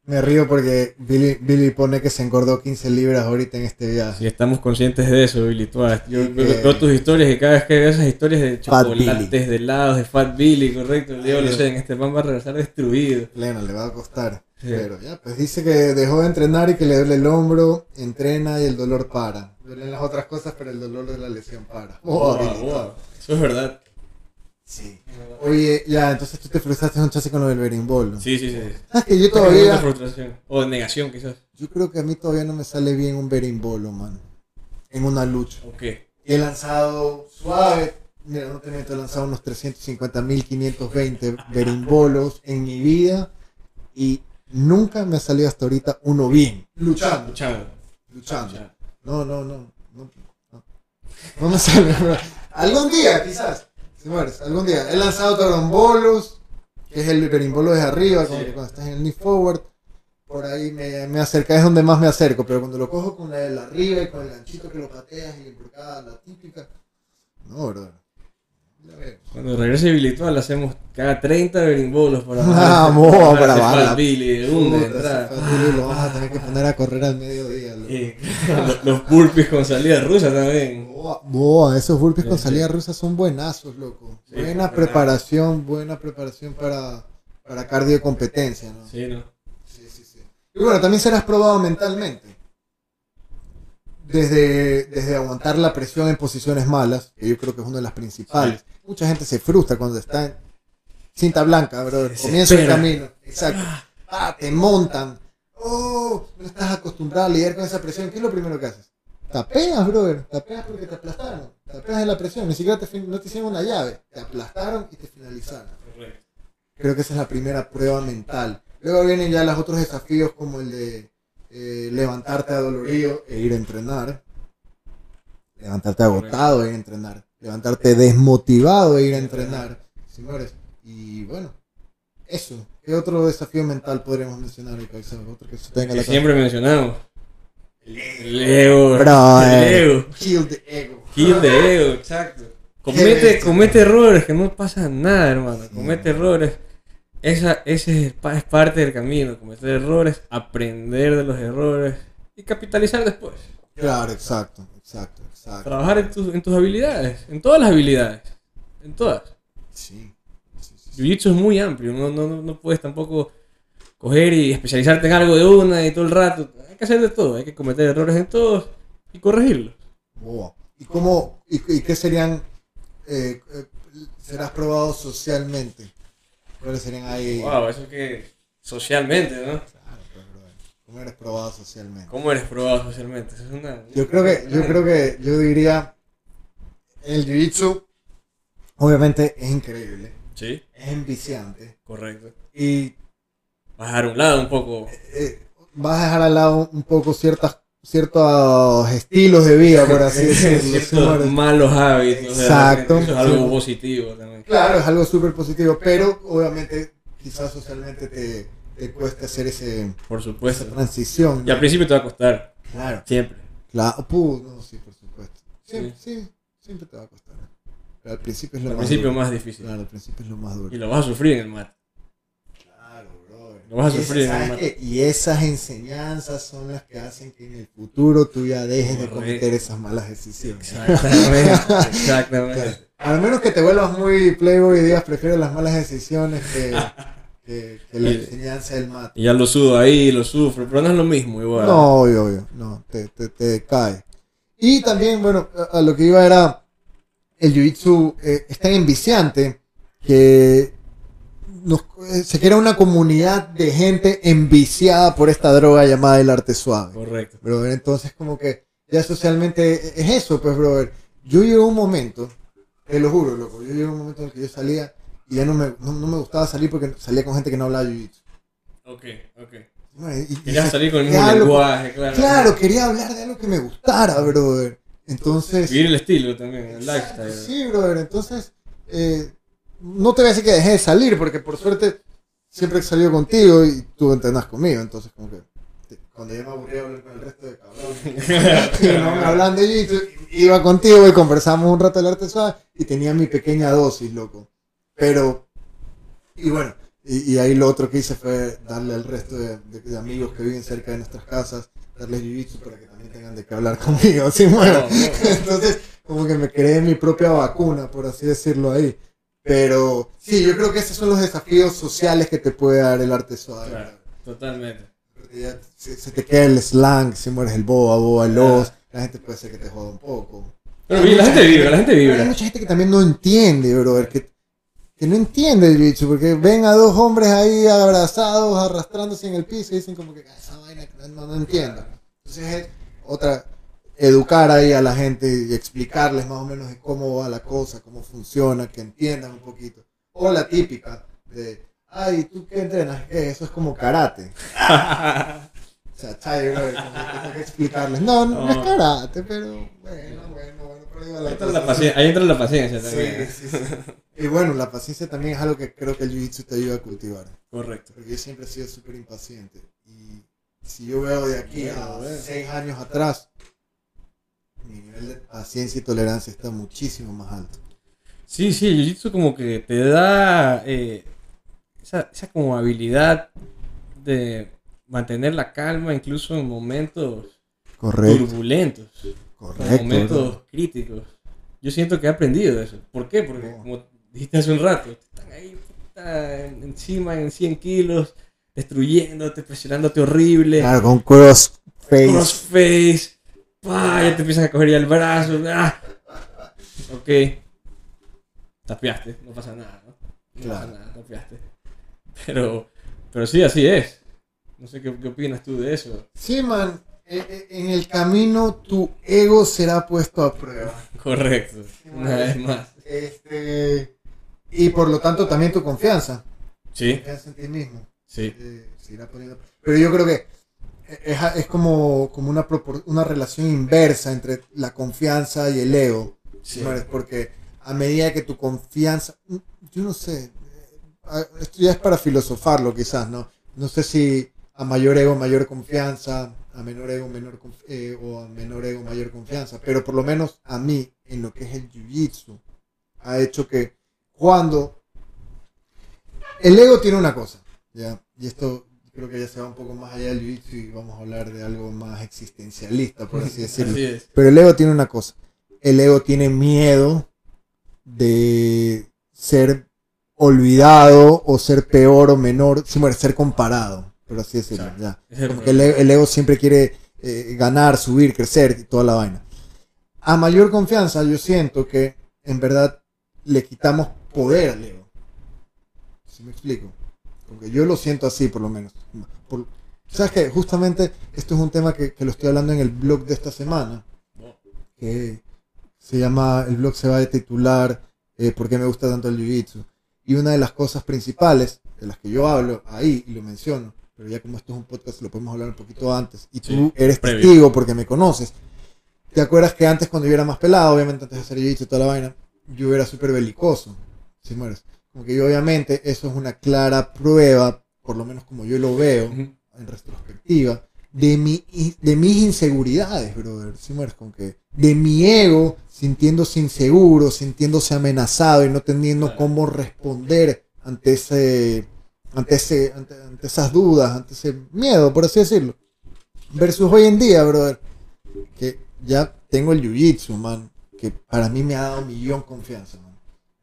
Me río porque Billy, Billy pone que se engordó 15 libras ahorita en este viaje. Si estamos conscientes de eso, Billy, ah, yo Sí, veo, que- veo tus historias y cada vez que veo esas historias de chocolates, Billy. de helados, de Fat Billy, correcto, Ay, no Dios. sé, en este pan va a regresar destruido. Pleno, le va a costar. Sí. Pero ya, pues dice que dejó de entrenar y que le duele el hombro, entrena y el dolor para. Duelen las otras cosas, pero el dolor de la lesión para. Oh, Wow, wow. Eso es verdad. Sí. Oye, ya, entonces tú te frustraste un chasis con lo del berimbolo. Sí, sí, sí. ¿Sabes que yo todavía... frustración. O negación, quizás. Yo creo que a mí todavía no me sale bien un berimbolo, man. En una lucha. Ok. He lanzado suave. Mira, no te miento, he lanzado unos 350.520 berimbolos en mi vida. Y nunca me ha salido hasta ahorita uno bien. Luchando. Luchando. Luchando. No, no, no. No, no. No me sale. Algún día, quizás. Señores, algún día. He lanzado carombolos, que es el berimbolo desde arriba, cuando, Sí. cuando estás en el knee forward. Por ahí me, me acerca, es donde más me acerco. Pero cuando lo cojo con la de la arriba y con el ganchito que lo pateas y embrocada, la típica. No, bro. Cuando regrese Billy Tual, hacemos cada 30 berimbolos para Vamos, para ese bajar. Fat Billy de una entrada. lo vas a tener que poner a correr al mediodía. los- los burpees con salida rusa también. Boa, boa, esos burpees con salida sí. rusa son buenazos, loco. Sí, buena preparación, buena preparación para, para cardio competencia, ¿no? Sí, ¿no? Sí, sí, sí. Y bueno, también serás probado mentalmente. Desde, desde aguantar la presión en posiciones malas, que yo creo que es una de las principales. Mucha gente se frustra cuando está en cinta blanca, brother. Comienza el camino. Exacto. Ah, te montan. Oh, no estás acostumbrado a lidiar con esa presión. ¿Qué es lo primero que haces? Tapeas, brother. Tapeas porque te aplastaron. Tapeas de la presión. Ni siquiera te, no te hicieron una llave. Te aplastaron y te finalizaron. Correcto. Creo que esa es la primera prueba mental. Luego vienen ya los otros desafíos como el de eh, levantarte adolorido e ir a entrenar. Levantarte agotado e ir a entrenar. Levantarte desmotivado e ir a entrenar. Señores. Y bueno, eso. ¿Qué otro desafío mental podríamos mencionar? Otro que se tenga la siempre mencionamos. El ego. Bro, el eh. ego. Kill the ego. Kill de ego, exacto. Comete, comete errores, que no pasa nada, hermano. Sí. Comete errores. Esa, ese es parte del camino. Cometer errores, aprender de los errores y capitalizar después. Claro, exacto, exacto, exacto. Trabajar en, tus- en tus habilidades, en todas las habilidades, en todas. Sí. sí, sí, sí. Jiu-Jitsu es muy amplio, no, no, no- puedes tampoco coger y especializarte en algo de una y todo el rato. Hay que hacer de todo, hay que cometer errores en todos y corregirlos. Boa. ¿Y cómo, y, y qué serían, eh, eh, serás probado socialmente? ¿Cuáles serían ahí? Wow, eso que socialmente, ¿no? ¿Cómo eres probado socialmente? ¿Cómo eres probado socialmente? Eso es una... Yo creo que, yo creo que, yo diría, el jiu-jitsu, obviamente es increíble, Sí, es enviciante correcto. y Bajar a un lado un poco. eh, vas a dejar al lado un poco ciertas, ciertos estilos de vida, por así decirlo. Ciertos malos hábitos. Exacto. Eso es algo positivo también. Claro, es algo súper positivo, pero obviamente quizás socialmente te, te cueste hacer ese, Por esa supuesto. transición. Y al principio te va a costar, Claro, siempre. claro. Puh, no, sí, por supuesto. Siempre, Sí. sí, siempre te va a costar. Pero al principio es lo Al más principio duro. más difícil. Claro, al principio es lo más duro. Y lo vas a sufrir en el mat. Claro, brother. Lo vas a esa- sufrir en el ¿sabes mat. qué? Y esas enseñanzas son las que hacen que en el futuro tú ya dejes de cometer esas malas decisiones. Exactamente. Exactamente. Al menos que te vuelvas muy playboy y digas prefiero las malas decisiones que, que, que la Y- enseñanza del mate. Y ya lo sudo ahí, lo sufro, pero no es lo mismo igual. No, obvio, obvio. No, te, te, te cae. Y también, bueno, a, a lo que iba era. El jiu-jitsu eh, es tan enviciante que nos- eh, se crea una comunidad de gente enviciada por esta droga llamada el arte suave. Correcto. Brother, entonces como que ya socialmente es eso, pues, brother. Yo llegué a un momento, te lo juro, loco, yo llegué a un momento en el que yo salía y ya no me, no, no me gustaba salir porque salía con gente que no hablaba jiu-jitsu. Ok, ok. Bueno, y- y- Querías salir con el mismo algo- lenguaje, claro. Claro, quería hablar de algo que me gustara, brother. Entonces... Vivir el estilo también, el lifestyle. Sí, brother. Entonces, eh, no te voy a decir que dejé de salir, porque por suerte siempre he salido contigo y tú entrenas conmigo. Entonces, como que te- cuando ya me aburría hablar con el resto de cabrones, y no me hablan de jiu iba contigo y conversamos un rato del arte suave y tenía mi pequeña dosis, loco. Pero, y bueno, y, y ahí lo otro que hice fue darle al resto de, de- de amigos que viven cerca de nuestras casas, darles jiu-jitsu para que también tengan de qué hablar conmigo. ¿sí? Bueno, No, no. entonces, como que me creé mi propia vacuna, por así decirlo ahí. Pero sí, yo creo que esos son los desafíos sociales que te puede dar el arte suave. Claro, totalmente. Ya se, se te queda el slang, si mueres el boa, boa, los. La gente puede ser que te joda un poco. Pero la gente vibra, la gente Pero Hay vibra. mucha gente que también no entiende, brother. Que, que no entiende el jiu porque ven a dos hombres ahí abrazados, arrastrándose en el piso y dicen como que "Ah, esa vaina no, no entiendo. Entonces es otra, educar ahí a la gente y explicarles más o menos de cómo va la cosa, cómo funciona, que entiendan un poquito. O la típica de, ay, ¿tú qué entrenas? ¿Qué? Eso es como karate. O sea, chai, como que explicarles. No, no, no es karate, pero bueno, bueno, bueno, ahí va la Ahí entra la paciencia, ahí entra la paciencia también. Sí, sí, sí. Y bueno, la paciencia también es algo que creo que el jiu-jitsu te ayuda a cultivar. Correcto. Porque yo siempre he sido súper impaciente. Y si yo veo de aquí a seis años atrás, mi nivel de paciencia y tolerancia está muchísimo más alto. Sí, sí, el jiu-jitsu como que te da eh, esa, esa como habilidad de mantener la calma incluso en momentos turbulentos, en correcto. momentos críticos. Yo siento que he aprendido eso. ¿Por qué? Porque Oh. como dijiste hace un rato, están ahí puta, en- encima en 100 kilos, destruyéndote, presionándote horrible. Claro, con crossface. crossface, pa, ya te empiezan a coger ya el brazo, ah. ok, tapiaste, no pasa nada, ¿no? No Claro. pasa nada, tapiaste. Pero, pero sí, así es. No sé qué, qué opinas tú de eso. Sí, man. Eh, eh, En el camino tu ego será puesto a prueba. Correcto, una vez más. Este, y por lo tanto también tu confianza. Sí, Confianza en ti mismo. sí, eh, se irá poniendo- Pero yo creo que es, es como, como una, una relación inversa entre la confianza y el ego. sí. señores, Porque a medida que tu confianza, yo no sé, esto ya es para filosofarlo quizás, ¿no? No sé si a mayor ego mayor confianza, a menor ego menor eh, o a menor ego mayor confianza, pero por lo menos a mí, en lo que es el jiu-jitsu, ha hecho que cuando el ego tiene una cosa, ¿ya? Y esto creo que ya se va un poco más allá del jiu-jitsu y vamos a hablar de algo más existencialista, por así decirlo. Así es. Pero el ego tiene una cosa. el ego tiene miedo de ser olvidado o ser peor o menor, ser comparado, por así decirlo. Ya. Como que el, e- el ego siempre quiere eh, ganar, subir, crecer y toda la vaina. A mayor confianza, yo siento que en verdad le quitamos poder al ego. ¿Sí me explico? Porque yo lo siento así, por lo menos. Por- ¿Sabes qué? Justamente esto es un tema que, que lo estoy hablando en el blog de esta semana. Que se llama, el blog se va a titular eh, ¿Por qué me gusta tanto el Jiu-Jitsu? Y una de las cosas principales de las que yo hablo ahí y lo menciono, pero ya como esto es un podcast lo podemos hablar un poquito antes, y tú Sí, eres previo. testigo porque me conoces. ¿Te acuerdas que antes cuando yo era más pelado, obviamente antes de hacer Jiu-Jitsu y toda la vaina, yo era súper belicoso? Si mueres. Como que yo obviamente eso es una clara prueba, por lo menos como yo lo veo, en retrospectiva, de, mi, de mis inseguridades, brother. Si mueres con que de mi ego sintiéndose inseguro, sintiéndose amenazado y no teniendo cómo responder ante ese ante ese ante, ante esas dudas, ante ese miedo, por así decirlo. Versus hoy en día, brother, que ya tengo el jiu-jitsu, man, que para mí me ha dado millón confianza, man.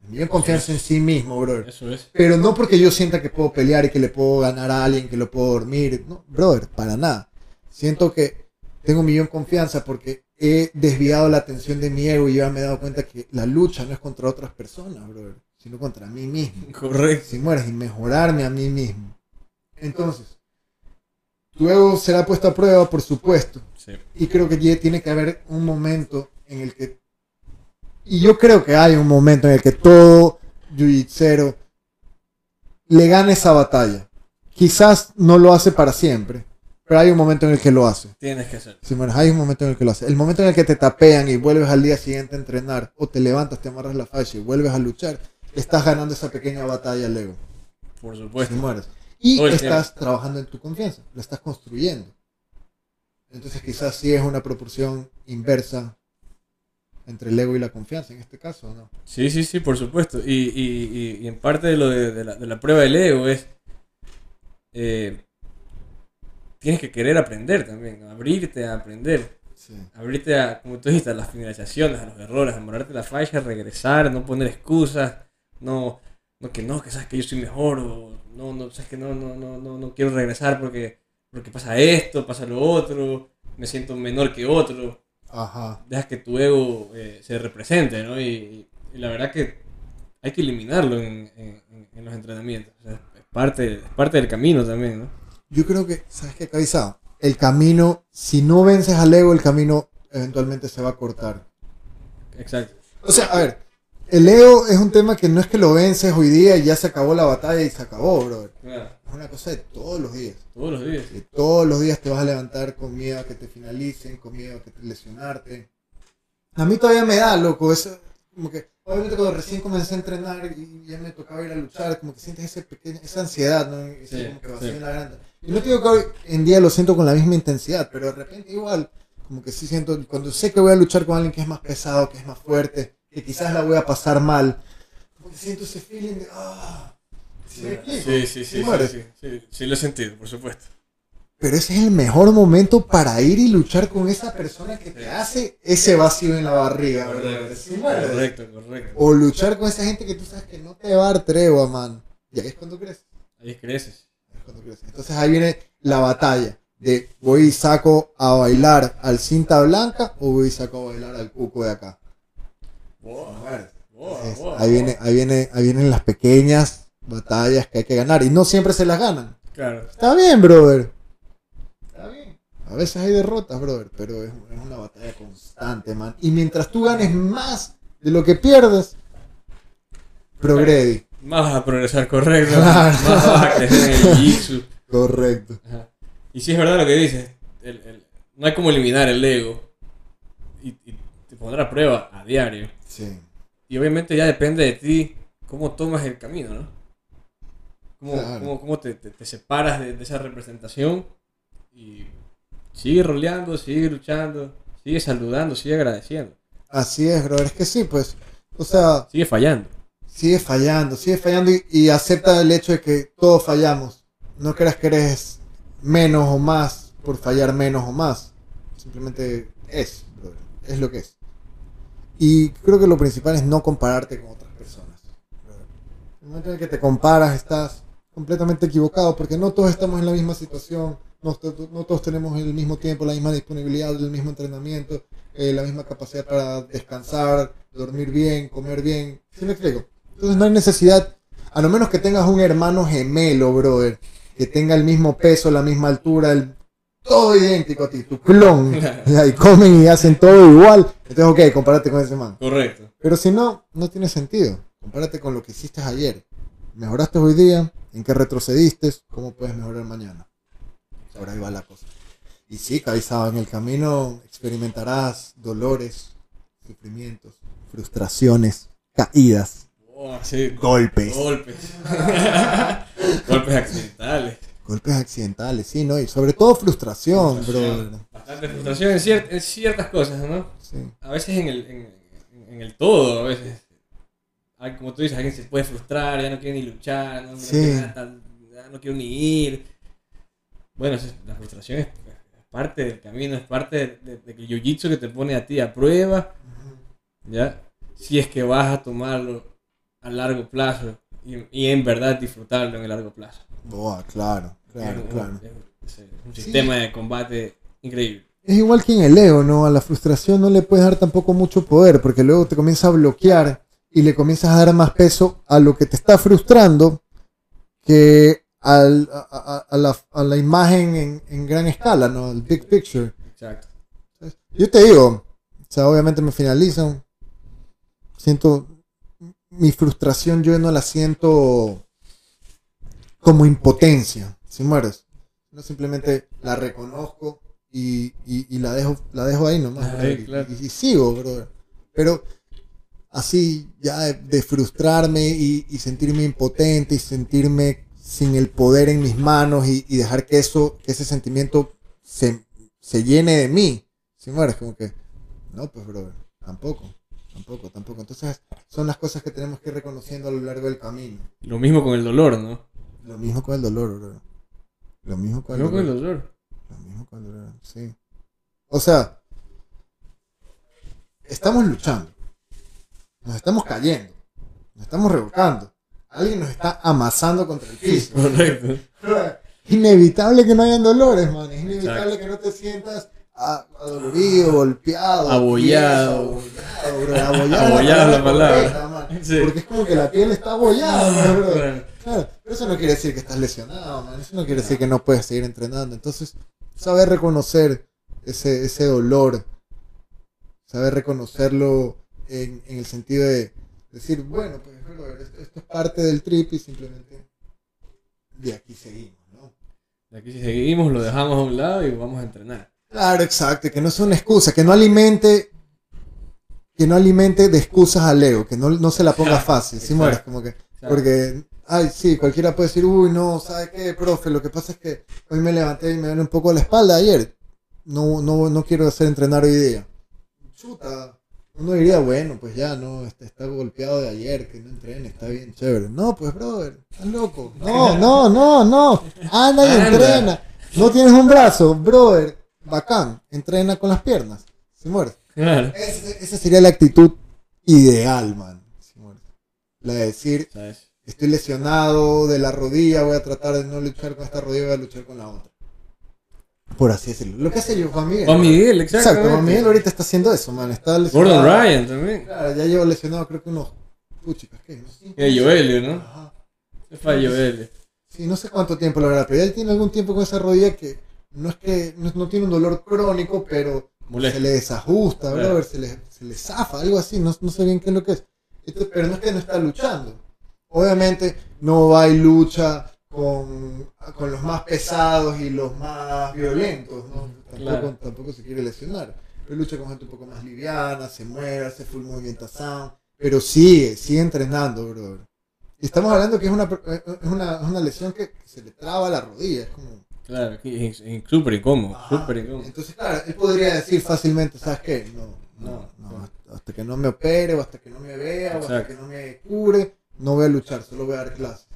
Millón confianza en sí mismo, brother. Eso es. Pero no porque yo sienta que puedo pelear y que le puedo ganar a alguien, que lo puedo dormir. No, brother, para nada. Siento que tengo un millón de confianza porque he desviado la atención de mi ego y ya me he dado cuenta que la lucha no es contra otras personas, brother, sino contra mí mismo. Correcto. Si mueres y mejorarme a mí mismo. Entonces, tu ego será puesto a prueba, por supuesto. Sí. Y creo que ya tiene que haber un momento en el que. Y yo creo que hay un momento en el que todo jiu-jitsero le gana esa batalla. Quizás no lo hace para siempre, pero hay un momento en el que lo hace. Tienes que hacer. Sí, bueno, hay un momento en el que lo hace. El momento en el que te tapean y vuelves al día siguiente a entrenar, o te levantas, te amarras la facha y vuelves a luchar, estás ganando esa pequeña batalla al ego. Por Si supuesto. mueres. Y estás trabajando en tu confianza, la estás construyendo. Entonces quizás sí es una proporción inversa entre el ego y la confianza en este caso, ¿no? Sí, sí, sí, por supuesto. Y, y, y, y en parte de lo de, de la, de la prueba del ego es. eh, tienes que querer aprender también, abrirte a aprender, Sí. abrirte a, como tú dijiste, a las finalizaciones, a los errores, a morarte la falla, regresar, no poner excusas, no, no que no, que sabes que yo soy mejor, o no, no, sabes que no, no, no, no, no quiero regresar porque, porque pasa esto, pasa lo otro, me siento menor que otro Ajá. dejas que tu ego eh, se represente, ¿no? Y, y la verdad que hay que eliminarlo en, en- en- en los entrenamientos. O sea, es, parte, es parte del camino también, ¿no? Yo creo que, ¿sabes qué, Cabizado? El camino, si no vences al ego, el camino eventualmente se va a cortar. Exacto. O sea, a ver, el ego es un tema que no es que lo vences hoy día y ya se acabó la batalla y se acabó, brother. Claro, Es una cosa de todos los días. todos los días. que todos los días te vas a levantar con miedo a que te finalicen, con miedo a que te lesionarte. A mí todavía me da, loco, eso, como que, obviamente cuando recién comencé a entrenar y ya me tocaba ir a luchar, como que sientes ese pequeño, esa ansiedad, ¿no? Ese Sí, como que sí. en la garganta. Y no te digo que hoy en día lo siento con la misma intensidad, pero de repente igual, como que sí siento, cuando sé que voy a luchar con alguien que es más pesado, que es más fuerte, que quizás la voy a pasar mal, como que siento ese feeling de, ah, ¿sí? Sí, sí, sí, sí, sí, sí, sí, lo he sentido, por supuesto. Pero ese es el mejor momento para ir y luchar con esa persona que te hace ese vacío en la barriga, ¿verdad? Sí, mueres. Correcto, correcto. O luchar con esa gente que tú sabes que no te va a dar tregua, man. Y ahí es cuando creces. Ahí creces. Entonces ahí viene la batalla de voy y saco a bailar al cinta blanca o voy y saco a bailar al cuco de acá. Wow, Mueres. wow, Entonces, wow, ahí viene, ahí viene, ahí vienen las pequeñas batallas que hay que ganar y no siempre se las ganan. Claro. Está bien, brother. Está bien. A veces hay derrotas, brother, pero es, es una batalla constante, man. Y mientras tú ganes más de lo que pierdes, progredi. Más vas a progresar, correcto. Claro. Más vas a crecer en el jiu-jitsu. Correcto. Ajá. Y sí es verdad lo que dices. el- el- no hay como eliminar el ego. Y, y te pondrá a prueba a diario. Sí. Y obviamente ya depende de ti cómo tomas el camino, ¿no? Cómo, Claro. cómo- cómo te, te- te separas de, de esa representación y sigue roleando, sigue luchando, sigue saludando, sigue agradeciendo, Así es, brother. Es que sí, pues. O sea, sigue fallando. sigue fallando, sigue fallando y, y acepta el hecho de que todos fallamos. No creas que eres menos o más por fallar menos o más. Simplemente es, brother. Es lo que es. Y creo que lo principal es no compararte con otras personas. En el momento en el que te comparas, estás completamente equivocado porque no todos estamos en la misma situación, no, no todos tenemos el mismo tiempo, la misma disponibilidad, el mismo entrenamiento, eh, la misma capacidad para descansar, dormir bien, comer bien. ¿Sí me explico? Entonces no hay necesidad, a lo menos que tengas un hermano gemelo, brother, que tenga el mismo peso, la misma altura, el, todo idéntico a ti, tu clon, y comen y hacen todo igual. Entonces, ok, compárate con ese man. Correcto. Pero si no, no tiene sentido. Compárate con lo que hiciste ayer. ¿Mejoraste hoy día? ¿En qué retrocediste? ¿Cómo puedes mejorar mañana? Ahora ahí va la cosa. Y sí, Kaisao, en el camino experimentarás dolores, sufrimientos, frustraciones, caídas, Oh, sí. golpes, Golpes. Golpes accidentales. Golpes accidentales, sí, ¿no? Y sobre todo frustración, brother. Bastante frustración en, en ciertas cosas, ¿no? Sí. A veces en el, en, en el todo, a veces. Hay, como tú dices, alguien se puede frustrar, ya no quiere ni luchar, no, no Sí. quiere nada, tal- ya no quiero ni ir. Bueno, es- la frustración es, es parte del camino, es parte de, de, de jiu-jitsu que te pone a ti a prueba, ¿ya? Si es que vas a tomarlo a largo plazo y, y en verdad disfrutarlo en el largo plazo. Boa, claro, claro, Es claro. es- es un Sí. sistema de combate increíble. Es igual que en el ego, ¿no? A la frustración no le puedes dar tampoco mucho poder, porque luego te comienza a bloquear y le comienzas a dar más peso a lo que te está frustrando que al- a, a- a la, a la imagen en, en gran escala, ¿no? El big picture. Exacto. Yo te digo, o sea, obviamente me finalizan. Siento mi frustración, yo no la siento como impotencia, si mueres. No simplemente la reconozco y, y- y la dejo la dejo ahí nomás. Ahí, brother, y- claro. y, y sigo, brother. Pero así ya de, de frustrarme y, sentirme impotente y sentirme sin el poder en mis manos y, y dejar que eso, que ese sentimiento se, se llene de mí. Si mueres, como que, no, pues, brother, tampoco, tampoco, tampoco. Entonces, son las cosas que tenemos que ir reconociendo a lo largo del camino. Lo mismo con el dolor, ¿no? Lo mismo con el dolor, brother. Lo mismo con el con dolor. el dolor. Lo mismo con el dolor, sí. O sea, estamos luchando. Nos estamos cayendo. Nos estamos revolcando. Alguien nos está amasando contra el piso. Correcto. Inevitable que no hayan dolores, man. Es inevitable Exacto. que no te sientas adolorido, golpeado, Abollado. abollado, bro. Abollado, Abollado la palabra. correcta. Sí. Porque es como que la piel está abollada, bro. Claro. Pero eso no quiere decir que estás lesionado, man. Eso no quiere decir que no puedes seguir entrenando. Entonces, saber reconocer ese, ese dolor, saber reconocerlo en, en el sentido de decir, bueno, pues esto, esto es parte del trip y simplemente de aquí seguimos, ¿no? De aquí seguimos, lo dejamos a un lado y vamos a entrenar. Claro, exacto, que no sea una excusa, que no alimente que no alimente de excusas al ego, que no, no se la ponga fácil, si mueres, como que Porque, ay, sí, cualquiera puede decir, uy, no, ¿sabe qué, profe? Lo que pasa es que hoy me levanté y me duele un poco la espalda ayer. No, no, no quiero hacer entrenar hoy día. Chuta. Uno diría, bueno, pues ya, no, está, está golpeado de ayer, que no entrene, está bien chévere. No, pues, brother, estás loco. No, no, no, no. Anda y entrena. No tienes un brazo, brother. Bacán. Entrena con las piernas. Si mueres. Claro. Esa, esa sería la actitud ideal, man. Si mueres. La de decir, ¿Sabes? Estoy lesionado de la rodilla, voy a tratar de no luchar con esta rodilla, voy a luchar con la otra. Por así decirlo. Lo que hace yo, Juan Miguel. Juan Miguel, Exacto, exactamente. Juan Miguel ahorita está haciendo eso, man. Está lesionado. Gordon Ryan también. Claro, ya llevo lesionado creo que unos... Puchicas, ¿qué? Unos cinco Eh, Joelio, ¿no? Ajá. Se fue Joelio. Sí, no sé cuánto tiempo lo hará, pero ya él tiene algún tiempo con esa rodilla que no es que no, no tiene un dolor crónico, pero Molesto. se le desajusta, Claro. brother, se le, se le zafa, algo así, no, no sé bien qué es lo que es. Entonces, pero no es que no está luchando. Obviamente no va y lucha con, con los más pesados y los más violentos, ¿no? Tampoco, Claro. tampoco se quiere lesionar. Pero lucha con gente un poco más liviana, se mueve, hace full movimentación, pero sigue, sigue entrenando, brother. Y estamos hablando que es una, es una, es una lesión que se le traba la rodilla, es como... Claro, y súper incómodo, súper incómodo. Entonces, claro, él podría decir fácilmente, ¿sabes qué? No, no, No, hasta- que no me opere, o hasta que no me vea, o hasta Exacto. que no me cure, no voy a luchar, solo voy a dar clases.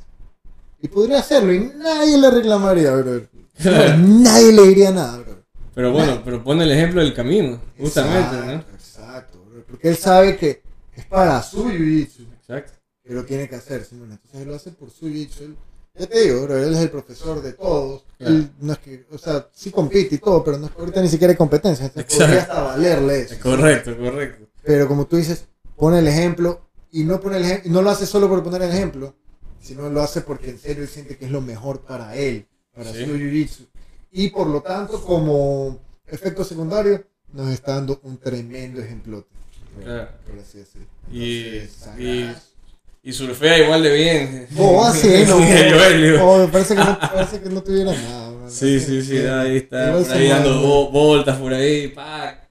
Y podría hacerlo y nadie le reclamaría, brother. nadie le diría nada, brother. Pero bueno, pero pone el ejemplo del camino, justamente, exacto, ¿no? Exacto, brother. porque él sabe que es para su jiu-jitsu Exacto. que lo tiene que hacer, Simón. Entonces él lo hace por su jiu-jitsu. Ya te digo, bro, él es el profesor de todos. Él no es que, o sea, sí compite y todo, pero no es que ahorita ni siquiera hay competencia. Entonces Exacto. podría hasta valerle eso. Correcto, correcto. Pero como tú dices, pone el ejemplo y no pone el no lo hace solo por poner el ejemplo, sino lo hace porque en serio él siente que es lo mejor para él, para Sí. su jiu-jitsu. Y por lo tanto, como efecto secundario, nos está dando un tremendo ejemplote. Claro. Por así decirlo. Y, Entonces, y, y surfea igual de bien. Oh, así, no. El Joelio. Oh, me parece que no, parece que no tuviera nada. Sí, sí, sí, ahí está, por ahí dando voltas por ahí, pac.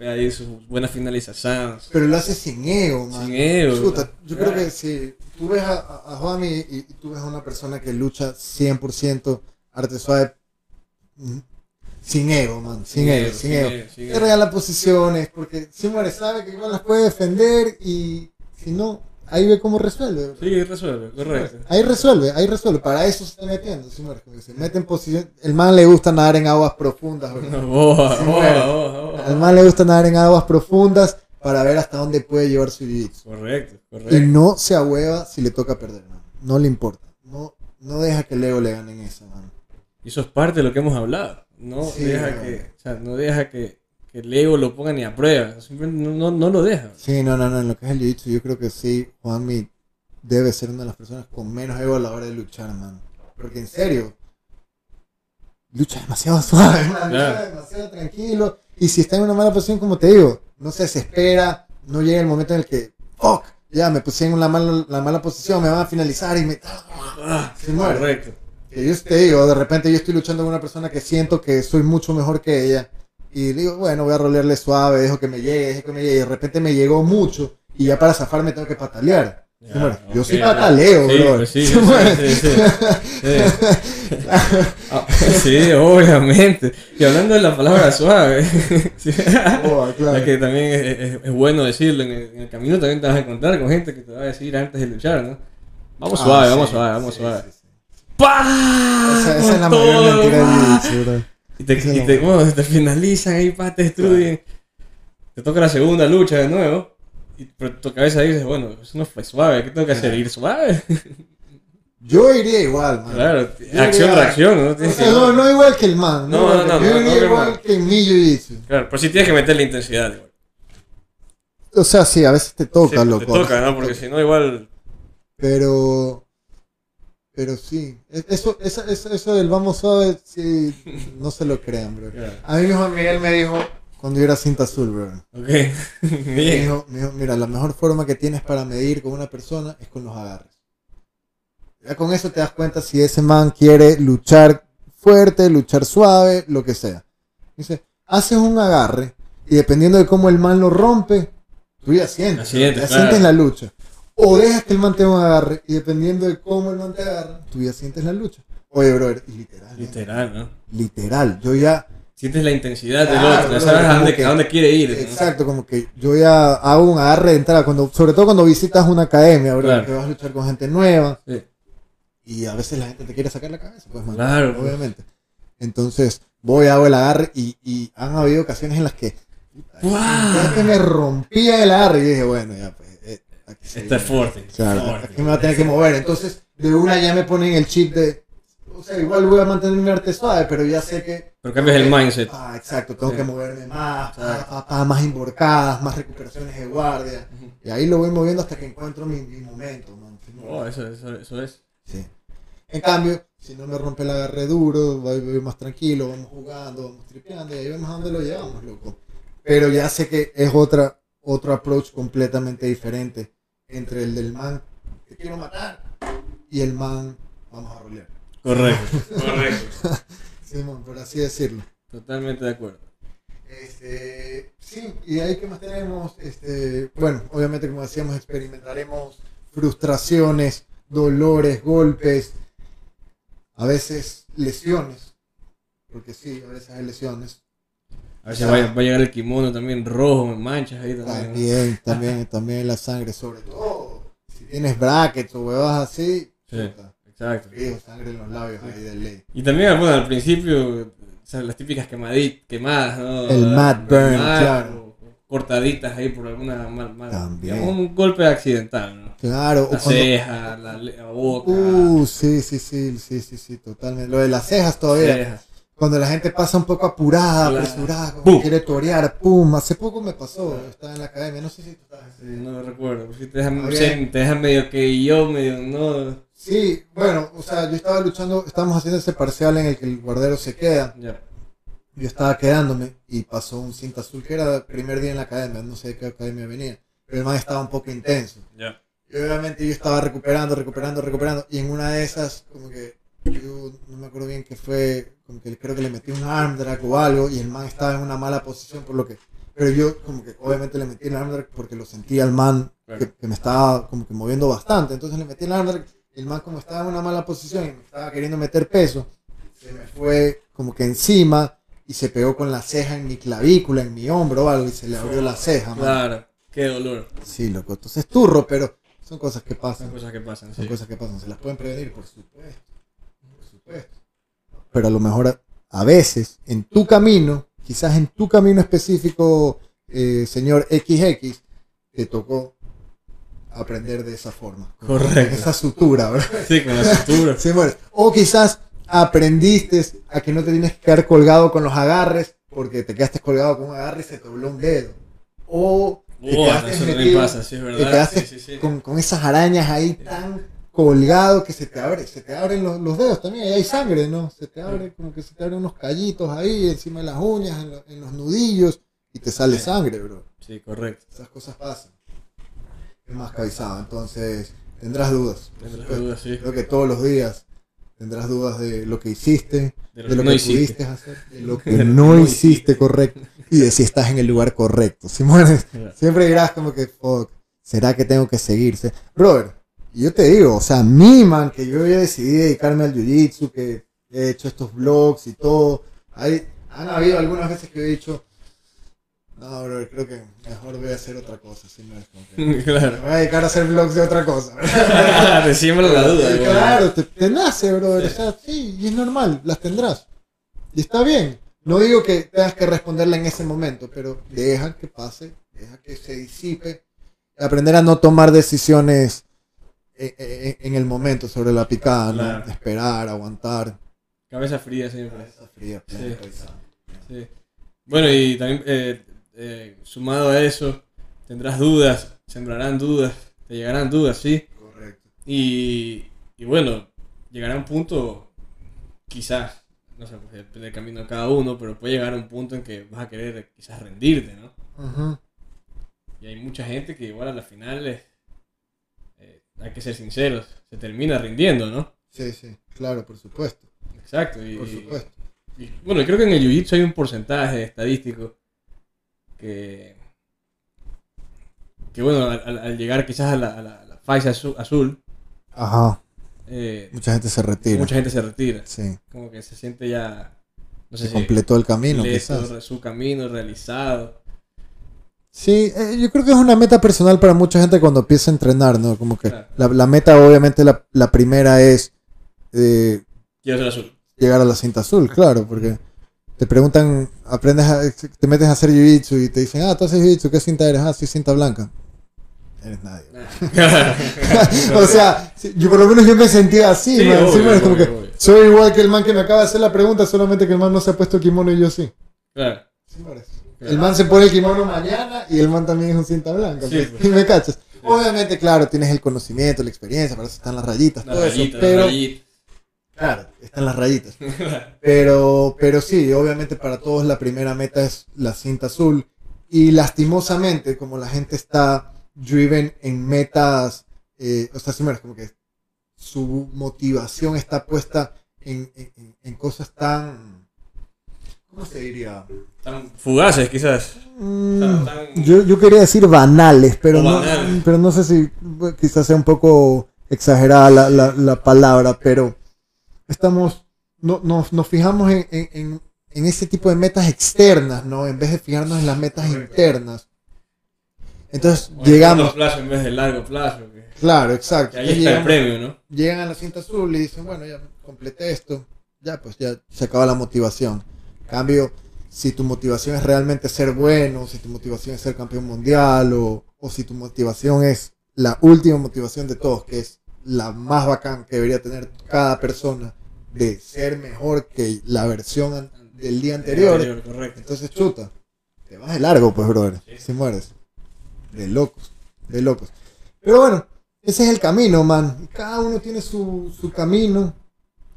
Ahí sus buenas finalizaciones. Pero lo hace sin ego, man. Sin ego. Chuta, yo Claro. creo que si tú ves a, a, Juanmi y, y tú ves a una persona que lucha 100% arte suave, mm, sin ego, man. Sin, ego, sin ego. sin Te regala posiciones, porque si muere sabe que igual las puede defender y si no, ahí ve cómo resuelve. Sí, resuelve, correcto. Ahí resuelve, ahí resuelve. Para eso se está metiendo, porque Se mete en posición. El man le gusta nadar en aguas profundas, boa, boa. Al man le gusta nadar en aguas profundas para ver hasta dónde puede llevar su jiu-jitsu. Correcto, Y correcto. no se ahueva si le toca perder, man. No le importa. No, no deja que el ego le gane en eso, man. Y eso es parte de lo que hemos hablado. No Sí, deja no. que, o sea, no deja que, que el ego lo ponga ni a prueba. Simplemente no, no, no lo deja. Sí, no, no, no. En lo que es el jiu-jitsu, yo creo que sí, Juanmi debe ser una de las personas con menos ego a la hora de luchar, man. Porque en serio, lucha demasiado suave, man. Lucha demasiado tranquilo. Y si está en una mala posición, como te digo, no se desespera, no llega el momento en el que, fuck, ya me puse en la mala, la mala posición, me van a finalizar y me. Ah, Se muere. correcto. Que yo te digo, de repente yo estoy luchando con una persona que siento que soy mucho mejor que ella. Y digo, bueno, voy a rolearle suave, dejo que me llegue, dejo que me llegue. Y de repente me llegó mucho. Y ya para zafarme tengo que patalear. Ya, Se muere. yo ya. pataleo, sí, bro. pues sí, sí, sí, sí, sí. Ah, sí, obviamente. Y hablando de la palabra suave, sí. Oh, claro. Es que también es, es- es bueno decirlo. En el, en el camino también te vas a encontrar con gente que te va a decir antes de luchar, ¿no? Vamos Ah, suave, sí, vamos suave, vamos sí, suave. sí, sí. ¡Pah! Esa, esa es la mayor mentira del. Y te, y te, bueno, te finalizan ahí, pa, te destruyen. Te toca la segunda lucha de nuevo. Y por tu cabeza dices, bueno, eso no fue suave, ¿qué tengo que hacer? ¿Ir suave? Yo iría igual, man. Claro, Yo acción, reacción, ¿no? O sea, no, no igual que el man. No, igual no, que- no, Yo no, iría no que el igual que en mi jiu-jitsu. Claro, pero sí tienes que meter la intensidad, igual. O sea, sí, a veces te toca, Sí, loco. Te toca, ¿no? Porque si no, igual. Pero. Pero sí. E- Eso, eso, eso, eso del vamos suave, sí. No se lo crean, bro. Claro. A mí mi Juan Miguel me dijo cuando yo era cinta azul, bro. Ok. Me dijo, me dijo, mira, la mejor forma que tienes para medir con una persona es con los agarres. Ya con eso te das cuenta si ese man quiere luchar fuerte, luchar suave, lo que sea. Dice, haces un agarre y dependiendo de cómo el man lo rompe, tú ya sientes. Sientes, ya claro. sientes la lucha. O dejas que el man te agarre y dependiendo de cómo el man te agarra, tú ya sientes la lucha. Oye, brother, y literal. Literal, ¿no? Literal. Yo ya Sientes la intensidad del Claro, otro, ya sabes a dónde, que- a dónde quiere ir. ¿no? Exacto, como que yo ya hago un agarre de entrada, cuando, sobre todo cuando visitas una academia, bro, Claro. que vas a luchar con gente nueva Sí. y a veces la gente te quiere sacar la cabeza, pues, man, Claro, pues. obviamente. Entonces, voy, hago el agarre y, y han habido ocasiones en las que que me rompía el agarre y dije, bueno, ya, pues, aquí fuerte. Claro, fuerte. aquí me va a tener que mover. Entonces, de una ya me ponen el chip de, o sea, igual voy a mantener mi arte suave, pero ya sé que Pero cambias el mindset. Ah, exacto, tengo Sí. que moverme más, pa, pa, pa, más emborcadas, más recuperaciones de guardia. Y ahí lo voy moviendo hasta que encuentro mi, mi momento, man. Oh, eso, eso, eso es. Sí. En cambio, si no me rompe el agarre duro, voy, voy más tranquilo, vamos jugando, vamos tripeando y ahí vemos a dónde lo llevamos, loco. Pero ya sé que es otra, otro approach completamente diferente entre el del man que quiero matar y el man vamos a rolear. Correcto, correcto. Sí, man, por así decirlo. Totalmente de acuerdo. Este, sí, y ahí que más tenemos, este, bueno, obviamente como decíamos, experimentaremos frustraciones, dolores, golpes, a veces lesiones, porque sí, a veces hay lesiones. A veces va, a- va a llegar el kimono también rojo, en manchas ahí también. También, también, también la sangre, sobre todo, si tienes brackets o huevas así, Sí. puta, Exacto. frío, sangre en los labios ahí de ley. Y también, bueno, al principio, o sea, las típicas quemadi- quemadas, ¿no? El mad burn, claro. cortaditas ahí por alguna mal, mal- También. digamos, un golpe accidental, ¿no? Claro, La cuando- ceja, la, la boca, Uh, sí, sí, sí, sí, sí, sí, totalmente. Lo de las cejas todavía. cejas. Cuando la gente pasa un poco apurada, apresurada, como quiere torear, pum. Hace poco me pasó, yo estaba en la academia, no sé si tú estabas día. No recuerdo, te dejan, sí, te medio que yo, medio no. Sí, bueno, o sea, yo estaba luchando, estábamos haciendo ese parcial en el que el guardero se queda. Ya. Yo estaba quedándome y pasó un cinta azul que era el primer día en la academia, no sé de qué academia venía, pero el man estaba un poco intenso. Ya. Y obviamente yo estaba recuperando, recuperando, recuperando, y en una de esas, como que yo no me acuerdo bien que fue, como que creo que le metí un arm drag o algo, y el man estaba en una mala posición, por lo que. Pero yo, como que obviamente le metí el arm drag porque lo sentía al man que, que me estaba como que moviendo bastante. Entonces le metí el arm drag, y el man, como estaba en una mala posición y me estaba queriendo meter peso, se me fue como que encima y se pegó con la ceja en mi clavícula, en mi hombro o algo, y se le abrió la ceja, man. Claro, qué dolor. Sí, loco. Entonces turro, pero son cosas que pasan. Son cosas que pasan, Son sí. cosas que pasan, se las pueden prevenir, por supuesto. Por supuesto. Pero a lo mejor a, a veces, en tu camino, quizás en tu camino específico, eh, señor XX, te tocó aprender de esa forma. Correcto. con esa sutura, ¿verdad? Sí, con la sutura. Sí, bueno. O quizás aprendiste a que no te tienes que quedar colgado con los agarres porque te quedaste colgado con un agarre y se te dobló un dedo. O te Buah, quedaste metido- pasa, sí, es te verdad. quedaste sí, sí. con, con esas arañas ahí tan colgado que se te abre, se te abren los, los dedos también, ahí hay sangre, ¿no? Se te abre como que se te abren unos callitos ahí encima de las uñas, en, lo- en los nudillos y te sale Sí. sangre, bro. Sí, correcto. Esas cosas pasan. Es más cabizado, entonces tendrás dudas. Tendrás dudas, sí. Creo que todos los días tendrás dudas de lo que hiciste, De de lo que no que pudiste hacer, de lo que no hiciste correcto y de si estás en el lugar correcto. Simón, Claro. siempre dirás como que, fuck, ¿será que tengo que seguirse? Brother, y yo te digo, o sea, mi man, que yo había decidido dedicarme al jiu-jitsu, que he hecho estos vlogs y todo, hay, han habido algunas veces que he dicho, no, brother, creo que mejor voy a hacer otra cosa. Si no es como que, me Claro. voy a dedicar a hacer vlogs de otra cosa. Te siembra la duda. Igual. Claro, te, te nace, brother. O sea, sí, y es normal, las tendrás. Y está bien. No digo que tengas que responderla en ese momento, pero deja que pase, deja que se disipe. Aprender a no tomar decisiones en, en- en el momento sobre la picada, ¿no? Claro. Esperar, aguantar. Cabeza fría siempre. Cabeza fría, Sí. Sí. Bueno, y también eh, eh, sumado a eso, tendrás dudas, sembrarán dudas, te llegarán dudas, sí. Correcto. Y, y bueno, llegará un punto, quizás, no sé, pues depende del camino de cada uno, pero puede llegar a un punto en que vas a querer quizás rendirte, ¿no? Y hay mucha gente que igual a la final, es, eh, hay que ser sinceros, se termina rindiendo, ¿no? Sí, sí, claro, por supuesto. Exacto. Y, Por supuesto. y, bueno, creo que en el Jiu-Jitsu hay un porcentaje estadístico que, que bueno, al, llegar quizás a la, a la, a la faixa azu- azul, Ajá. eh, Mucha gente se retira. mucha gente se retira. Sí. Como que se siente ya, no sé Se si completó el camino, completo, quizás. su camino realizado. Sí, eh, yo creo que es una meta personal para mucha gente cuando empieza a entrenar, ¿no? Como que Claro. la, la meta, obviamente, la, la primera es eh, Quiero ser azul. llegar a la cinta azul, claro, porque te preguntan, aprendes, a- te metes a hacer jiu-jitsu y te dicen, ah, tú haces jiu-jitsu, ¿qué cinta eres? Ah, soy cinta blanca. Eres nadie. o sea, sí, yo por lo menos yo me sentía así, Sí, man. Sí, obvio, man, es como obvio, que obvio. soy igual que el man que me acaba de hacer la pregunta, solamente que el man no se ha puesto kimono y yo sí. claro. El man se pone el kimono mañana y el man también es un cinta blanca. Sí, pues, pues. me cachas. Obviamente, claro, tienes el conocimiento, la experiencia, para eso están las rayitas, Las todo eso. rayitas, las Pero, claro, están las rayitas. Pero, pero sí, obviamente para todos la primera meta es la cinta azul. Y lastimosamente, como la gente está driven en metas, eh, o sea, sí, mira, como que su motivación está puesta en- en cosas tan, ¿cómo se diría? Tan fugaces, quizás. Mm, Tan- tan- yo, yo quería decir banales, pero O no, banales. pero no sé si bueno, quizás sea un poco exagerada la, la- la palabra, pero estamos, no, nos, nos fijamos en, en- en- en ese tipo de metas externas, ¿no? En vez de fijarnos en las metas internas. Entonces o llegamos, corto plazo en vez de largo plazo. que- claro, exacto. que ahí Entonces, está el llegamos- premio, ¿no? llegan a la cinta azul y dicen, bueno, ya completé esto, ya pues ya se acaba la motivación. Cambio, si tu motivación es realmente ser bueno, si tu motivación es ser campeón mundial, o, o si tu motivación es la última motivación de todos, que es la más bacán que debería tener cada persona de ser mejor que la versión del día anterior. Entonces, chuta, te vas de largo, pues, brother, si mueres. De locos, de locos. Pero bueno, ese es el camino, man. Cada uno tiene su, su camino,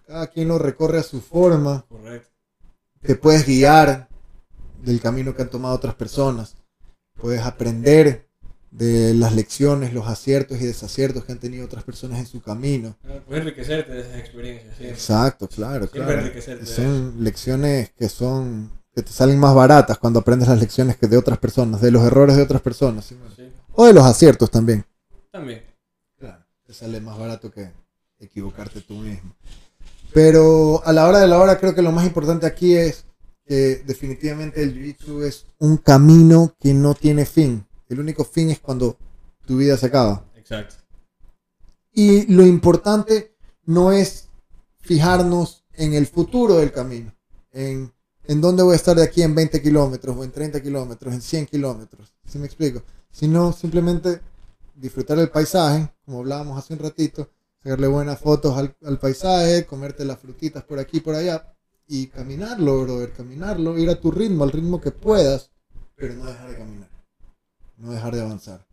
cada quien lo recorre a su forma. Correcto. Te puedes guiar del camino que han tomado otras personas. Puedes aprender de las lecciones, los aciertos y desaciertos que han tenido otras personas en su camino. Puedes enriquecerte de esas experiencias. siempre. Exacto, claro, claro. Son lecciones que son que te salen más baratas cuando aprendes las lecciones que de otras personas, de los errores de otras personas. ¿sí? Sí, O de los aciertos también. también. Claro. Te sale más barato que equivocarte tú mismo. Pero a la hora de la hora creo que lo más importante aquí es que definitivamente el Jiu-Jitsu es un camino que no tiene fin. El único fin es cuando tu vida se acaba. Exacto. Y lo importante no es fijarnos en el futuro del camino, en, en dónde voy a estar de aquí en 20 kilómetros, o en 30 kilómetros, en 100 kilómetros, ¿sí me explico? Sino simplemente disfrutar el paisaje, como hablábamos hace un ratito, sacarle buenas fotos al, paisaje, comerte las frutitas por aquí y por allá, y caminarlo, brother, caminarlo, ir a tu ritmo, al ritmo que puedas, pero no dejar de caminar, no dejar de avanzar.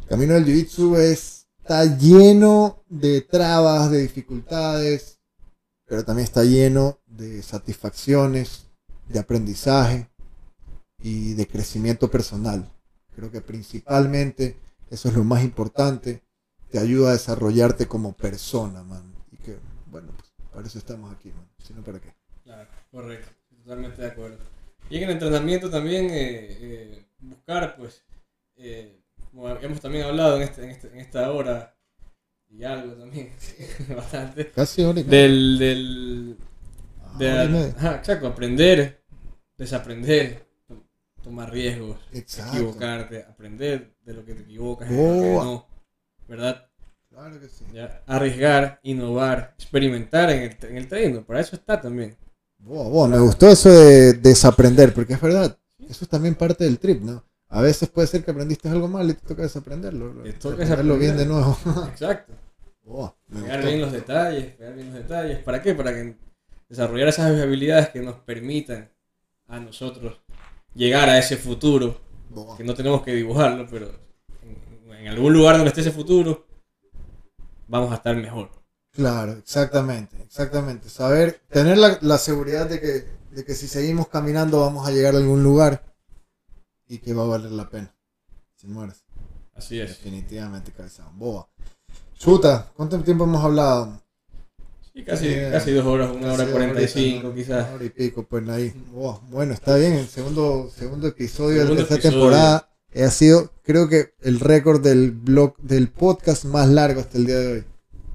El camino del jiu-jitsu es está lleno de trabas, de dificultades, pero también está lleno de satisfacciones, de aprendizaje y de crecimiento personal. Creo que principalmente eso es lo más importante. Te ayuda a desarrollarte como persona, man. Y que, bueno, pues para eso estamos aquí, man. Si no, ¿para qué? Claro, correcto. Totalmente de acuerdo. Y en el entrenamiento también eh, eh, buscar, pues, eh, como hemos también hablado en, este, en, este- en esta hora y algo también, bastante, Casi media. del, del, de, ajá, exacto, aprender, desaprender, to- tomar riesgos, Exacto. equivocarte, aprender de lo que te equivocas y de lo que Boa. no, ¿verdad? Claro que sí. Ya, arriesgar, innovar, experimentar en el, en el terreno, para eso está también. Me gustó eso de desaprender, porque es verdad, eso es también parte del trip, ¿no? A veces puede ser que aprendiste algo mal y te toca desaprenderlo. Te toca Desaprenderlo bien de nuevo. Exacto. Me Pegar bien los detalles, pegar bien los detalles. ¿Para qué? Para que desarrollar esas habilidades que nos permitan a nosotros llegar a ese futuro, que no tenemos que dibujarlo, pero en, algún lugar donde esté ese futuro, vamos a estar mejor. Claro, exactamente, exactamente. Saber, tener la, la seguridad de que, de que si seguimos caminando vamos a llegar a algún lugar y que va a valer la pena. Si mueres. Así es. Definitivamente, cabezón. Boa. Chuta, ¿cuánto tiempo hemos hablado? Sí, casi, Eh, casi dos horas, una hora cuarenta y cinco quizás. Una hora y pico, pues ahí. Boa. Bueno, está bien. El segundo, segundo episodio Segundo de esta temporada ha sido, creo que, el récord del blog, del podcast más largo hasta el día de hoy.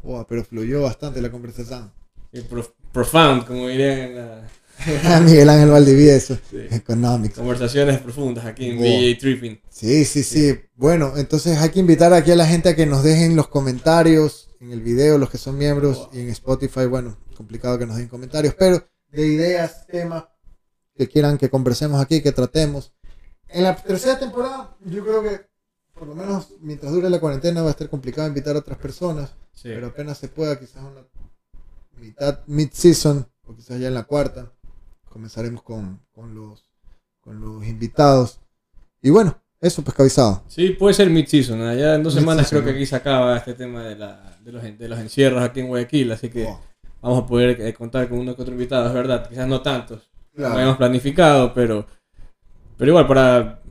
Boa, pero fluyó bastante la conversación. Y prof- profound, como dirían en la Miguel Ángel Valdivieso. sí. Economics. conversaciones profundas aquí en Wow. Tripping. Sí, sí, sí. Bueno, entonces hay que invitar aquí a la gente a que nos dejen los comentarios en el video, los que son miembros, Wow. y en Spotify, bueno, complicado que nos den comentarios, pero de ideas, temas que quieran que conversemos aquí, que tratemos. En la tercera temporada, yo creo que por lo menos mientras dure la cuarentena va a estar complicado invitar a otras personas, Sí. pero apenas se pueda, quizás en la mitad, mid-season, o quizás ya en la cuarta, comenzaremos con, con los, con los invitados. Y bueno, eso pescadizado. Sí, puede ser mid-season. Ya en dos semanas creo que aquí se acaba este tema de, la, de, los, de los encierros aquí en Guayaquil. Así que vamos a poder eh, contar con uno que otro invitado, es verdad. Quizás no tantos. Claro. No habíamos planificado, pero, pero igual para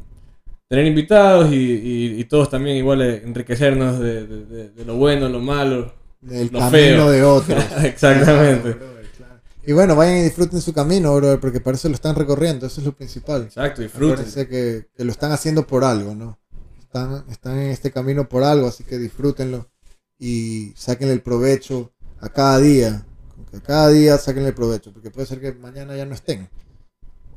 tener invitados y, y- y todos también igual eh, enriquecernos de, de- de- de lo bueno, lo malo. del Lo camino feo. de otros. Exactamente. Claro, brother, claro. Y bueno, vayan y disfruten su camino, brother, porque para eso lo están recorriendo, eso es lo principal. Exacto, disfruten. Que, que lo están haciendo por algo, ¿no? Están, están en este camino por algo, así que disfrútenlo y sáquenle el provecho a cada día. Que cada día sáquenle el provecho, porque puede ser que mañana ya no estén.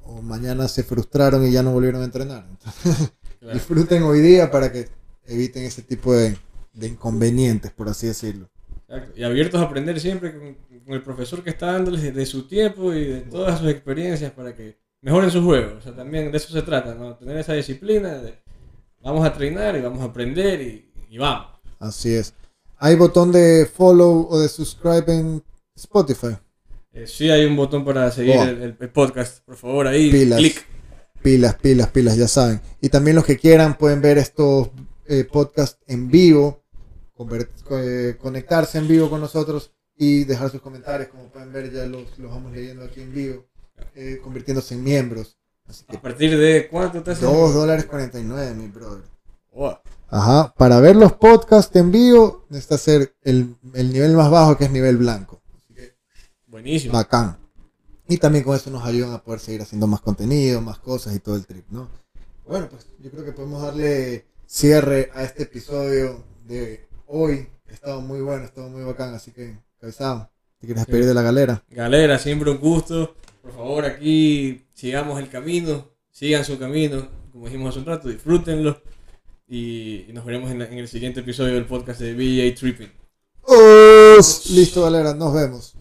O mañana se frustraron y ya no volvieron a entrenar. Entonces, Claro. disfruten hoy día para que eviten ese tipo de, de inconvenientes, por así decirlo. Exacto. Y abiertos a aprender siempre con, con el profesor que está dándoles de, de su tiempo y de todas sus experiencias para que mejoren su juego. O sea, también de eso se trata, ¿no? Tener esa disciplina de vamos a treinar y vamos a aprender y, y vamos. Así es. ¿Hay botón de follow o de subscribe en Spotify? Eh, sí hay un botón para seguir Oh. el, podcast. Por favor, ahí, Pilas. clic. Pilas, pilas, pilas, ya saben. Y también los que quieran pueden ver estos eh, podcasts en vivo, eh, conectarse en vivo con nosotros y dejar sus comentarios. Como pueden ver, ya los, los vamos leyendo aquí en vivo, eh, convirtiéndose en miembros. Así que A partir de cuánto te. 2 dólares 49, mi brother. Oh, Ajá, para ver los podcasts en vivo necesita ser el, el nivel más bajo que es nivel blanco. Buenísimo. Bacán. Y también con eso nos ayudan a poder seguir haciendo más contenido, más cosas y todo el trip, ¿no? Bueno, pues yo creo que podemos darle cierre a este episodio de hoy. Ha estado muy bueno, ha estado muy bacán, así que, cabezado, ¿te quieres despedir de la galera? Galera, siempre un gusto. Por favor, aquí sigamos el camino, sigan su camino, como dijimos hace un rato, disfrútenlo. Y, y nos veremos en, la- en el siguiente episodio del podcast de BJ Tripping. ¡Os! Listo, galera, nos vemos.